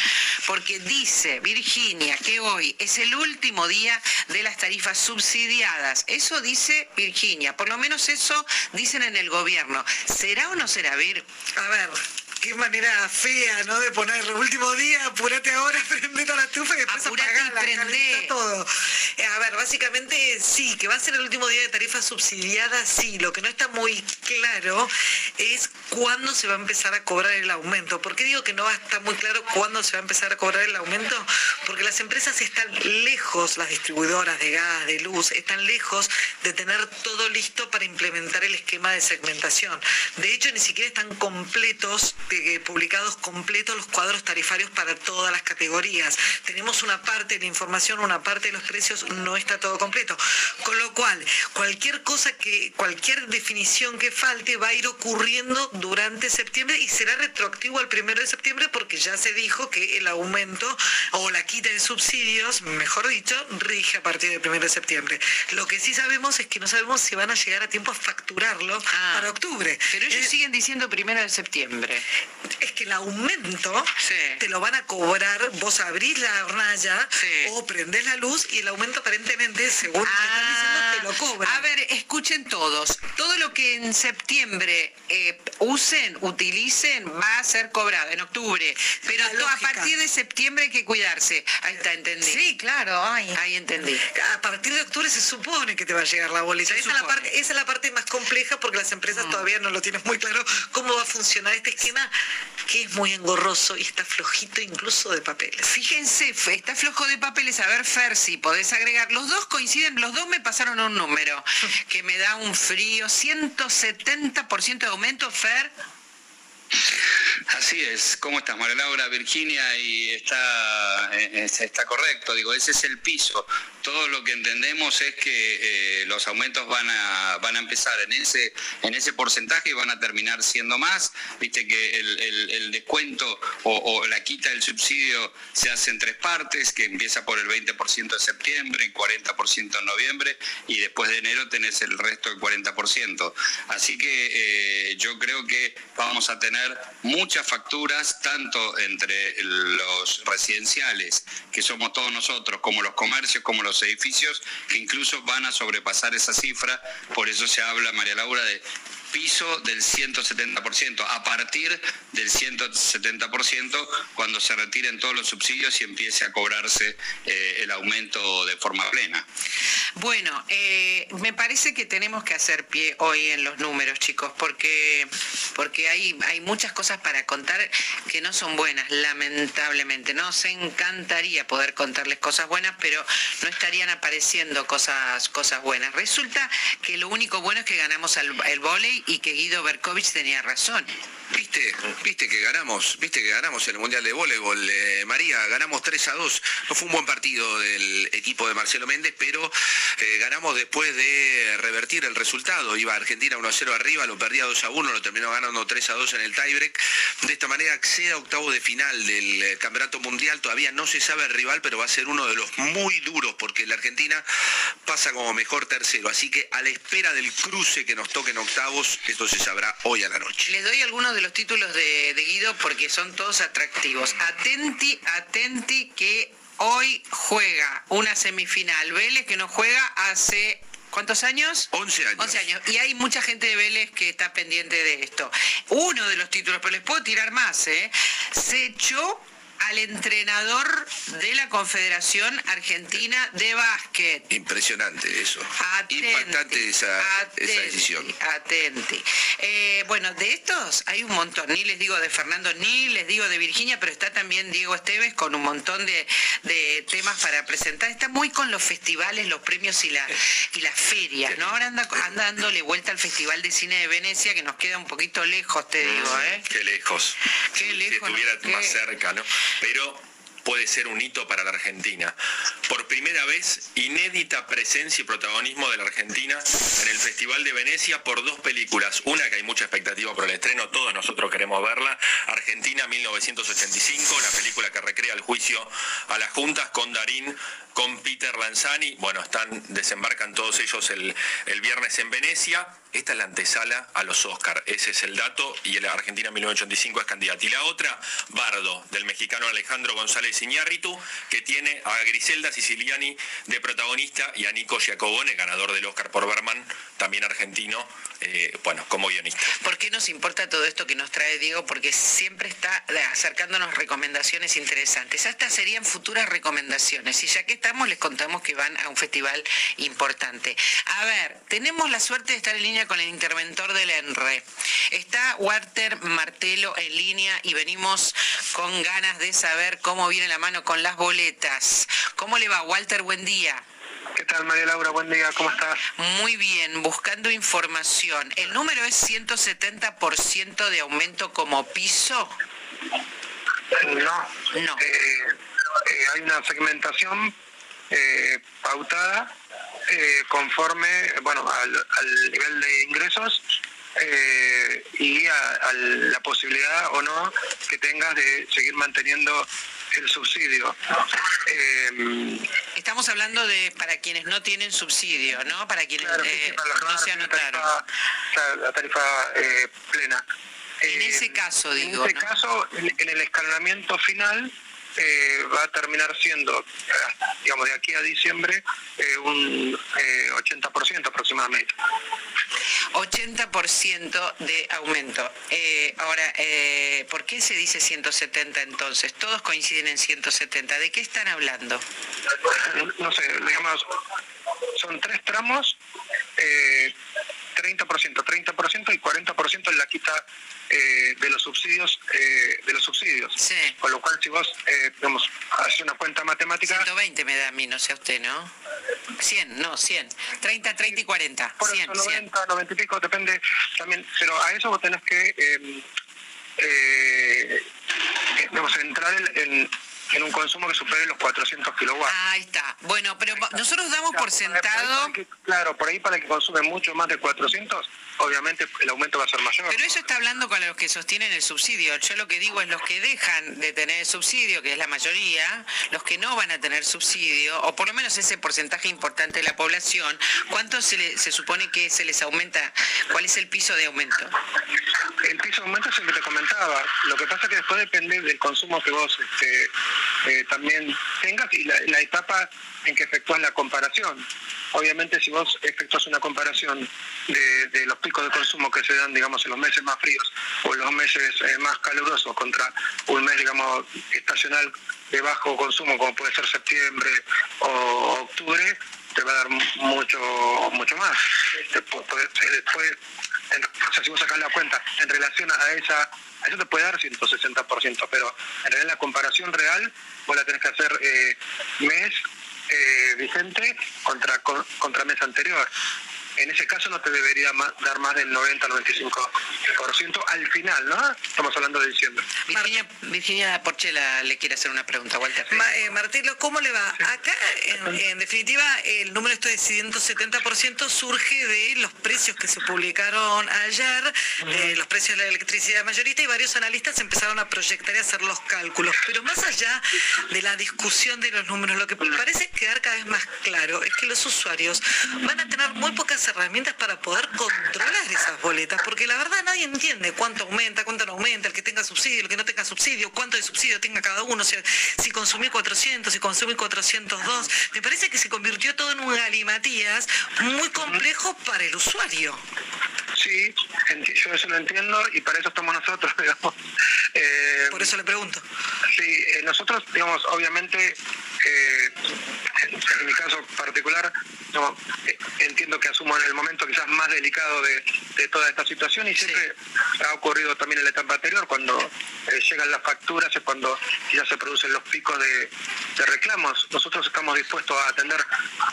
Porque dice Virginia que hoy es el último día de las tarifas subsidiadas. Eso dice Virginia. Por lo menos eso dicen en el gobierno. ¿Será o no será, Vir? A ver, qué manera fea, ¿no? De poner último día, apúrate ahora, prende toda la estufa y después apurate todo. Eh, a ver, básicamente sí, que va a ser el último día de tarifa subsidiada, sí. Lo que no está muy claro es cuándo se va a empezar a cobrar el aumento. ¿Por qué digo que no va a estar muy claro cuándo se va a empezar a cobrar el aumento? Porque las empresas están lejos, las distribuidoras de gas, de luz, están lejos de tener todo listo para implementar el esquema de segmentación. De hecho, ni siquiera están completos eh, publicados completos los cuadros tarifarios para todas las categorías. Tenemos una parte de la información, una parte de los precios, no está todo completo. Con lo cual, cualquier cosa que, cualquier definición que falte va a ir ocurriendo durante septiembre y será retroactivo al primero de septiembre porque ya se dijo que el aumento o la quita de subsidios, mejor dicho, rige a partir del primero de septiembre. Lo que sí sabemos es que no sabemos si van a llegar a tiempo a facturarlo ah. para octubre. Pero ellos eh, siguen diciendo primero de septiembre es que el aumento te lo van a cobrar, vos abrís la hornalla o prendés la luz y el aumento aparentemente, según te están diciendo, lo cobran. A ver, escuchen todos, todo lo que en septiembre eh, usen, utilicen, va a ser cobrado en octubre, pero a partir de septiembre hay que cuidarse. Ahí está, entendí. Sí, claro, ahí entendí. A partir de octubre se supone que te va a llegar la boleta. Esa es la, parte, esa es la parte más compleja porque las empresas mm. todavía no lo tienen muy claro cómo va a funcionar este esquema que es muy engorroso y está flojito incluso de papeles. Fíjense, está flojo de papeles. A ver, Fer, si podés agregar. Los dos coinciden, los dos me pasaron un número que me da un frío. 170% de aumento, Fer. Así es, ¿cómo estás, María Laura? Virginia, y está, eh, está correcto, digo, ese es el piso. Todo lo que entendemos es que eh, los aumentos van a, van a empezar en ese, en ese porcentaje y van a terminar siendo más. Viste que el, descuento o, la quita del subsidio se hace en tres partes, que empieza por el 20% de septiembre, 40% en noviembre y después de enero tenés el resto del 40%. Así que eh, yo creo que vamos a tener muchas facturas, tanto entre los residenciales, que somos todos nosotros, como los comercios, como los edificios, que incluso van a sobrepasar esa cifra. Por eso se habla, María Laura, de piso del 170%, a partir del 170% cuando se retiren todos los subsidios y empiece a cobrarse eh, el aumento de forma plena. Bueno, eh, me parece que tenemos que hacer pie hoy en los números, chicos, porque, porque hay, hay muchas cosas para contar que no son buenas, lamentablemente. Nos encantaría poder contarles cosas buenas, pero no estarían apareciendo cosas, cosas buenas. Resulta que lo único bueno es que ganamos el, el volei y que Guido Berkovich tenía razón. Viste, viste que ganamos, viste que ganamos en el Mundial de Voleibol, eh, María, ganamos 3 a 2. No fue un buen partido del equipo de Marcelo Méndez, pero eh, ganamos después de revertir el resultado. Iba Argentina 1 a 0 arriba, lo perdía 2 a 1, lo terminó ganando 3 a 2 en el tiebreak. De esta manera accede a octavo de final del eh, Campeonato Mundial. Todavía no se sabe el rival, pero va a ser uno de los muy duros porque la Argentina pasa como mejor tercero. Así que a la espera del cruce que nos toque en octavos, esto se sabrá hoy a la noche. Les doy algunos de los títulos de, Guido porque son todos atractivos. Atenti, atenti que hoy juega una semifinal. Vélez que no juega hace ¿Cuántos años? 11 años. 11 años. Y hay mucha gente de Vélez que está pendiente de esto. Uno de los títulos, pero les puedo tirar más, ¿eh? Se echó al entrenador de la Confederación Argentina de Básquet. Impresionante eso. Impactante esa, decisión. Atenti. Eh, bueno, de estos hay un montón. Ni les digo de Fernando, ni les digo de Virginia, pero está también Diego Esteves con un montón de, temas para presentar. Está muy con los festivales, los premios y, la, y las ferias, ¿no? Ahora anda, anda dándole vuelta al Festival de Cine de Venecia, que nos queda un poquito lejos, te digo, ¿eh? Qué lejos. Qué lejos. Que estuviera más cerca, ¿no? Pero puede ser un hito para la Argentina. Por primera vez, inédita presencia y protagonismo de la Argentina en el Festival de Venecia por dos películas. Una que hay mucha expectativa por el estreno, todos nosotros queremos verla, Argentina 1985, la película que recrea el juicio a las juntas con Darín con Peter Lanzani. Bueno, están, desembarcan todos ellos el, el viernes en Venecia. Esta es la antesala a los Oscar, ese es el dato, y la Argentina 1985 es candidata. Y la otra, Bardo, del mexicano Alejandro González Iñárritu, que tiene a Griselda Siciliani de protagonista y a Nico Giacobone, ganador del Oscar por Berman, también argentino, eh, bueno, como guionista. ¿Por qué nos importa todo esto que nos trae Diego? Porque siempre está acercándonos recomendaciones interesantes. Estas serían futuras recomendaciones. Y ya que estamos, les contamos que van a un festival importante. A ver, tenemos la suerte de estar en línea con el interventor del ENRE. Está Walter Martelo en línea y venimos con ganas de saber cómo viene la mano con las boletas. ¿Cómo le va, Walter? Buen día. ¿Qué tal, María Laura? Buen día, ¿cómo estás? Muy bien, buscando información. ¿El número es 170% de aumento como piso? No. No. Eh, eh, hay una segmentación eh, pautada conforme bueno al, nivel de ingresos y a, la posibilidad o no que tengas de seguir manteniendo el subsidio. Eh, Estamos hablando de para quienes no tienen subsidio, ¿no? Para quienes eh, no se anotaron. La tarifa, eh, plena. En ese caso, digo. En ese caso, en, el escalonamiento final, va a terminar siendo, digamos, de aquí a diciembre, un 80% aproximadamente. 80% de aumento. Eh, ahora, eh, ¿por qué se dice 170 entonces? Todos coinciden en 170. ¿De qué están hablando? No sé, digamos, son tres tramos, eh, 30%, 30% y 40% en la quita eh, de los subsidios eh, de los subsidios. Con lo cual, si vos, eh, digamos, haces una cuenta matemática... 120 me da a mí, no sé a usted, ¿no? 100, no, 100. 30, 30 y 40. Por 100, 90, 90 y pico, depende también. Pero a eso vos tenés que... Eh, eh, digamos, entrar en, en un consumo que supere los 400 kilowatts. Ahí está. Bueno, pero nosotros damos por sentado... claro, por ahí para el que consume mucho más de 400, obviamente el aumento va a ser mayor. Pero eso está hablando con los que sostienen el subsidio. Yo lo que digo es los que dejan de tener el subsidio, que es la mayoría, los que no van a tener subsidio, o por lo menos ese porcentaje importante de la población, ¿cuánto se, se supone que se les aumenta? ¿Cuál es el piso de aumento? El piso de aumento es el que te comentaba. Lo que pasa es que después depende del consumo que vos este, eh, también tengas y la, etapa en que efectúas la comparación. Obviamente si vos efectúas una comparación de, los picos de consumo que se dan, digamos, en los meses más fríos o en los meses eh, más calurosos contra un mes, digamos, estacional de bajo consumo como puede ser septiembre o octubre, te va a dar mucho mucho más. Después, después o sea, si vos sacás la cuenta en relación a esa eso te puede dar 160%, pero en realidad la comparación real vos la tenés que hacer eh, mes eh, vigente contra, contra mes anterior en ese caso no te debería dar más del 90-95% al final, ¿no? Estamos hablando de diciembre. Virginia, Virginia Porchela le quiere hacer una pregunta, Walter. Eh, Martelo, ¿cómo le va? Acá, en, definitiva, el número este de 170% surge de los precios que se publicaron ayer, los precios de la electricidad mayorista, y varios analistas empezaron a proyectar y hacer los cálculos. Pero más allá de la discusión de los números, lo que parece quedar cada vez más claro es que los usuarios van a tener muy pocas herramientas para poder controlar esas boletas, porque la verdad nadie entiende cuánto aumenta, cuánto no aumenta, el que tenga subsidio, el que no tenga subsidio, cuánto de subsidio tenga cada uno, o sea, si consumí 400, si consumí 402. Me parece que se convirtió todo en un galimatías muy complejo para el usuario. Sí, yo eso lo entiendo y para eso estamos nosotros, digamos. Eh, Por eso le pregunto. Sí, eh, nosotros, digamos, obviamente, eh, en mi caso particular, entiendo que asumo en el momento quizás más delicado de, de toda esta situación y siempre ha ocurrido también en la etapa anterior, cuando eh, llegan las facturas, es cuando ya se producen los picos de, reclamos. Nosotros estamos dispuestos a atender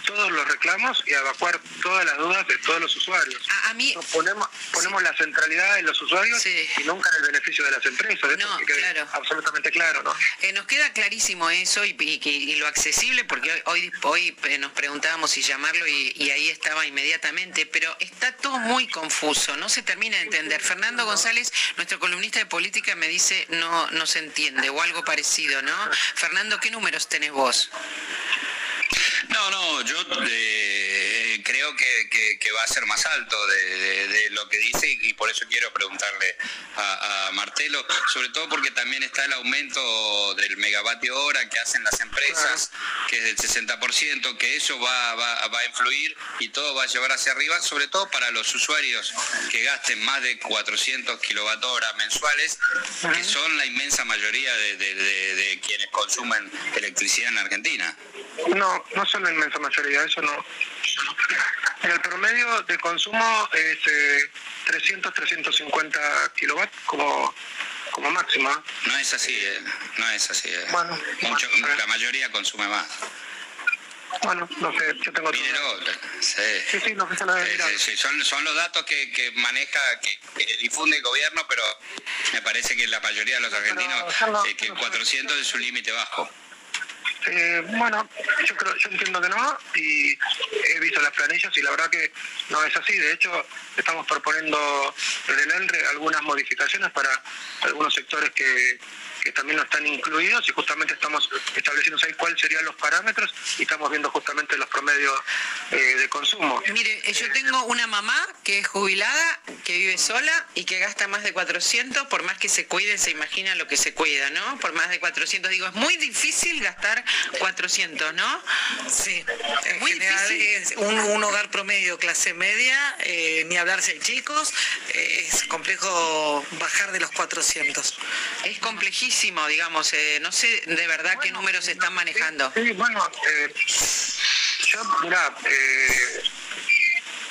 todos los reclamos y a evacuar todas las dudas de todos los usuarios. A, mí ponemos, ponemos la centralidad en los usuarios y nunca en el beneficio de las empresas. no, claro. absolutamente claro, ¿no? Eh, nos queda clarísimo eso y, y, lo accesible, porque hoy, hoy, eh, nos preguntábamos si llamarlo y, y ahí estaba inmediatamente, pero está todo muy confuso, no se termina de entender. Fernando González, nuestro columnista de política, me dice no, no se entiende o algo parecido, ¿no? Fernando, ¿qué números tenés vos? No, no, yo eh, creo que, va a ser más alto de, lo que dice y, por eso quiero preguntarle a, Martelo, sobre todo porque también está el aumento del megavatio hora que hacen las empresas, que es del 60%, que eso va, va, a influir y todo va a llevar hacia arriba, sobre todo para los usuarios que gasten más de 400 kilovatio hora mensuales, que son la inmensa mayoría de quienes consumen electricidad en Argentina. No, no son la inmensa mayoría, eso no. En el promedio de consumo es 300, eh, 350 kilowatts como como máximo. No es así, eh. no es así. Eh. Bueno, la mayoría consume más. Bueno, no sé, yo tengo sí. Sí, sí, no sé sí, sí, son, son los datos que, que maneja, que, difunde el gobierno, pero me parece que la mayoría de los argentinos, que 400 es un límite bajo. Eh, bueno, yo creo, yo entiendo que no y he visto las planillas y la verdad que no es así. De hecho, estamos proponiendo desde el ENRE algunas modificaciones para algunos sectores que, que también no están incluidos y justamente estamos estableciendo ahí cuáles serían los parámetros y estamos viendo justamente los promedios eh, de consumo. Mire, eh, yo tengo una mamá que es jubilada, que vive sola y que gasta más de 400, por más que se cuide, se imagina lo que se cuida, ¿no? Por más de 400, digo, es muy difícil gastar 400, ¿no? Sí, es muy difícil. Un, hogar promedio, clase media, eh, ni hablar si hay chicos, es complejo bajar de los 400. Es complejísimo digamos. Eh, no sé de verdad qué números están manejando. Sí, bueno, eh, yo, mira, eh,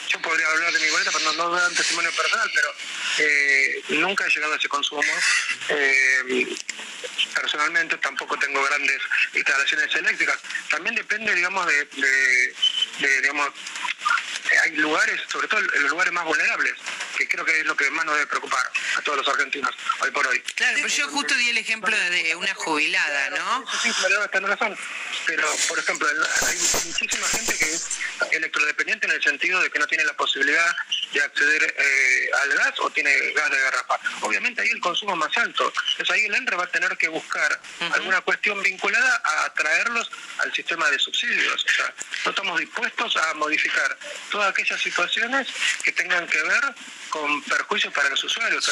yo podría hablar de mi boleta, pero no, no dar un testimonio personal, pero nunca he llegado a ese consumo. personalmente tampoco tengo grandes instalaciones eléctricas. También depende, digamos, de, de digamos, hay lugares, sobre todo en los lugares más vulnerables, que creo que es lo que más nos debe preocupar a todos los argentinos hoy por hoy. Claro, pero yo justo di el ejemplo de una jubilada, ¿no? Sí, pero tener razón. Pero, por ejemplo, hay muchísima gente que es electrodependiente en el sentido de que no tiene la posibilidad de acceder eh, al gas o tiene gas de garrafa. Obviamente ahí el consumo es más alto. Entonces ahí el ENRE va a tener que buscar alguna cuestión vinculada a atraerlos al sistema de subsidios. O sea, no estamos dispuestos a modificar todas aquellas situaciones que tengan que ver con perjuicios para los usuarios.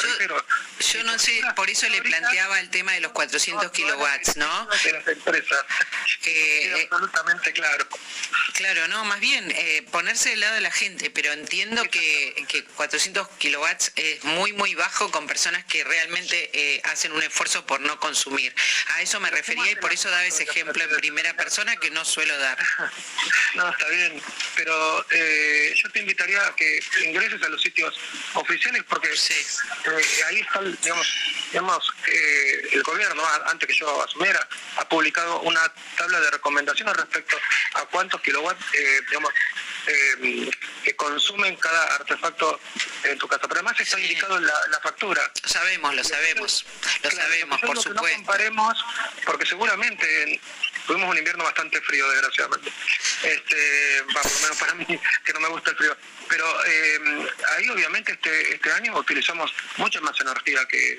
Yo, no sé, por eso le planteaba el tema de los 400 kilowatts, ¿no? De las empresas. Eh, absolutamente claro. Claro, no, más bien eh, ponerse del lado de la gente, pero entiendo que, que 400 kilowatts es muy, muy bajo con personas que realmente eh, hacen un esfuerzo por no consumir. A eso me refería y por eso daba ese ejemplo en primera persona que no suelo dar. No, está bien, pero eh, yo te invitaría a que ingreses a los sitios oficiales porque eh, ahí está, digamos, digamos el gobierno, antes que yo asumiera, ha publicado una tabla de recomendaciones respecto a cuántos kilowatts, digamos, que consumen cada artefacto en tu casa. Pero además está indicado en la, factura. Lo sabemos, lo sabemos, lo sabemos, por supuesto. No comparemos, porque seguramente tuvimos un invierno bastante frío, desgraciadamente. Este, por lo menos para mí, que no me gusta el frío. Pero eh, ahí obviamente este, este año utilizamos mucha más energía que,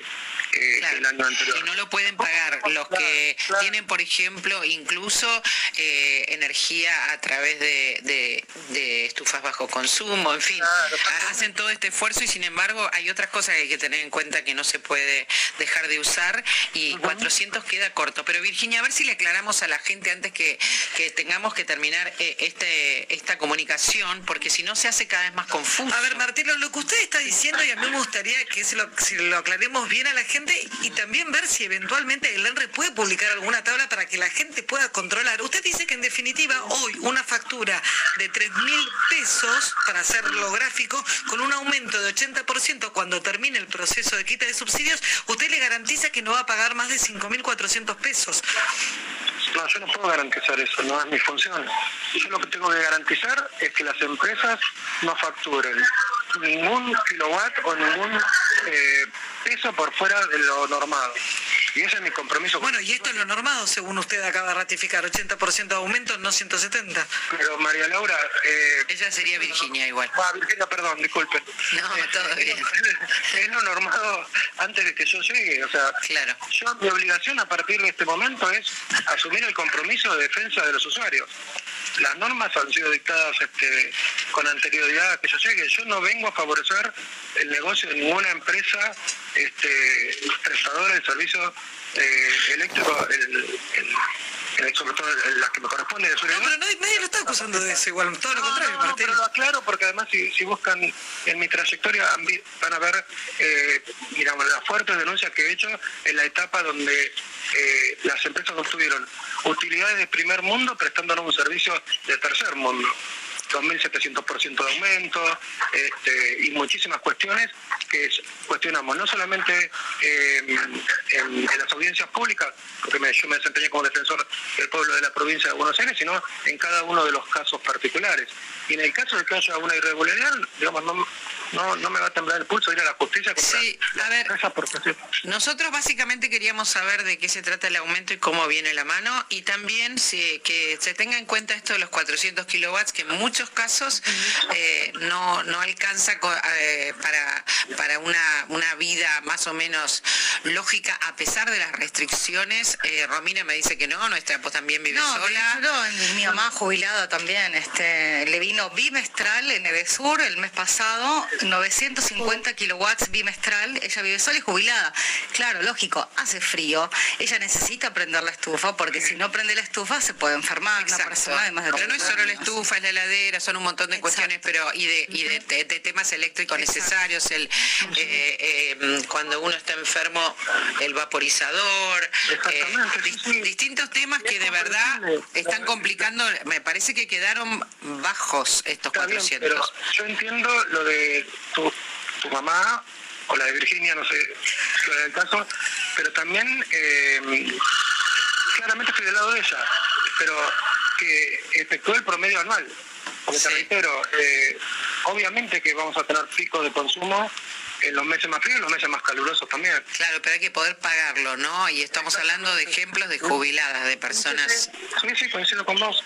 el año anterior. Y no lo pueden pagar los que tienen, por ejemplo, incluso eh, energía a través de, de, estufas bajo consumo, en fin, hacen todo este esfuerzo y sin embargo hay otras cosas que hay que tener en cuenta que no se puede dejar de usar y 400 queda corto. Pero Virginia, a ver si le aclaramos a la gente antes que, que tengamos que terminar eh, este, esta comunicación, porque si no se hace cada vez más confuso. A ver, Martín, lo que usted está diciendo y a mí me gustaría que se lo, si lo aclaremos bien a la gente, gente y también ver si eventualmente el ENRE puede publicar alguna tabla para que la gente pueda controlar. Usted dice que en definitiva hoy una factura de 3 mil pesos, para hacerlo gráfico, con un aumento de 80% cuando termine el proceso de quita de subsidios, usted le garantiza que no va a pagar más de 5.400 pesos. No, yo no puedo garantizar eso, no es mi función. Yo lo que tengo que garantizar es que las empresas no facturen ningún kilowatt o ningún eh, peso por fuera de lo normado. Y ese es mi compromiso. Bueno, y esto es lo normado, según usted acaba de ratificar, 80% de aumento, no 170. Pero María Laura... Eh, Ella sería Virginia igual. Ah, Virginia, perdón, disculpen. No, eh, todo bien. Es lo normado antes de que yo llegue. O sea, claro. yo mi obligación a partir de este momento es asumir el compromiso de defensa de los usuarios. Las normas han sido dictadas este, con anterioridad a que yo llegue. Yo no vengo a favorecer el negocio de ninguna empresa este, prestadora de servicios eh, eléctricos, sobre todo las que me corresponden de su no, pero nadie, lo está acusando de eso, igual, todo lo contrario, no, pero lo aclaro porque además si, buscan en mi trayectoria van a ver, eh, digamos, las fuertes denuncias que he hecho en la etapa donde eh, las empresas obtuvieron utilidades de primer mundo prestándonos un servicio de tercer mundo. 2.700% de aumento este, y muchísimas cuestiones que cuestionamos, no solamente en, las audiencias públicas, porque yo me desempeñé como defensor del pueblo de la provincia de Buenos Aires, sino en cada uno de los casos particulares. Y en el caso de que haya una irregularidad, digamos, no, no, no me va a temblar el pulso ir a la justicia contra sí, a ver, Nosotros básicamente queríamos saber de qué se trata el aumento y cómo viene la mano y también si, que se tenga en cuenta esto de los 400 kilowatts que en muchos casos eh, no, no alcanza eh, para, para una, una vida más o menos lógica a pesar de las restricciones. Eh, Romina me dice que no, nuestra pues también vive sola. No, mi mamá jubilada también, este, le vino bimestral en Edesur el mes pasado 950 kilowatts bimestral, ella vive sola y jubilada. Claro, lógico, hace frío, ella necesita prender la estufa porque si no prende la estufa se puede enfermar una persona además de Pero no es solo la estufa, es la heladera, son un montón de cuestiones, pero y de, y de, temas eléctricos necesarios, el eh, eh, cuando uno está enfermo, el vaporizador, eh, distintos temas que de verdad están complicando, me parece que quedaron bajos estos 400. pero yo entiendo lo de tu, tu mamá o la de Virginia, no sé si es el caso, pero también eh, claramente estoy del lado de ella, pero que efectuó el promedio anual. Porque te reitero, eh, obviamente que vamos a tener picos de consumo en los meses más fríos y los meses más calurosos también. Claro, pero hay que poder pagarlo, ¿no? Y estamos hablando de ejemplos de jubiladas, de personas. Sí, sí, coincido con vos.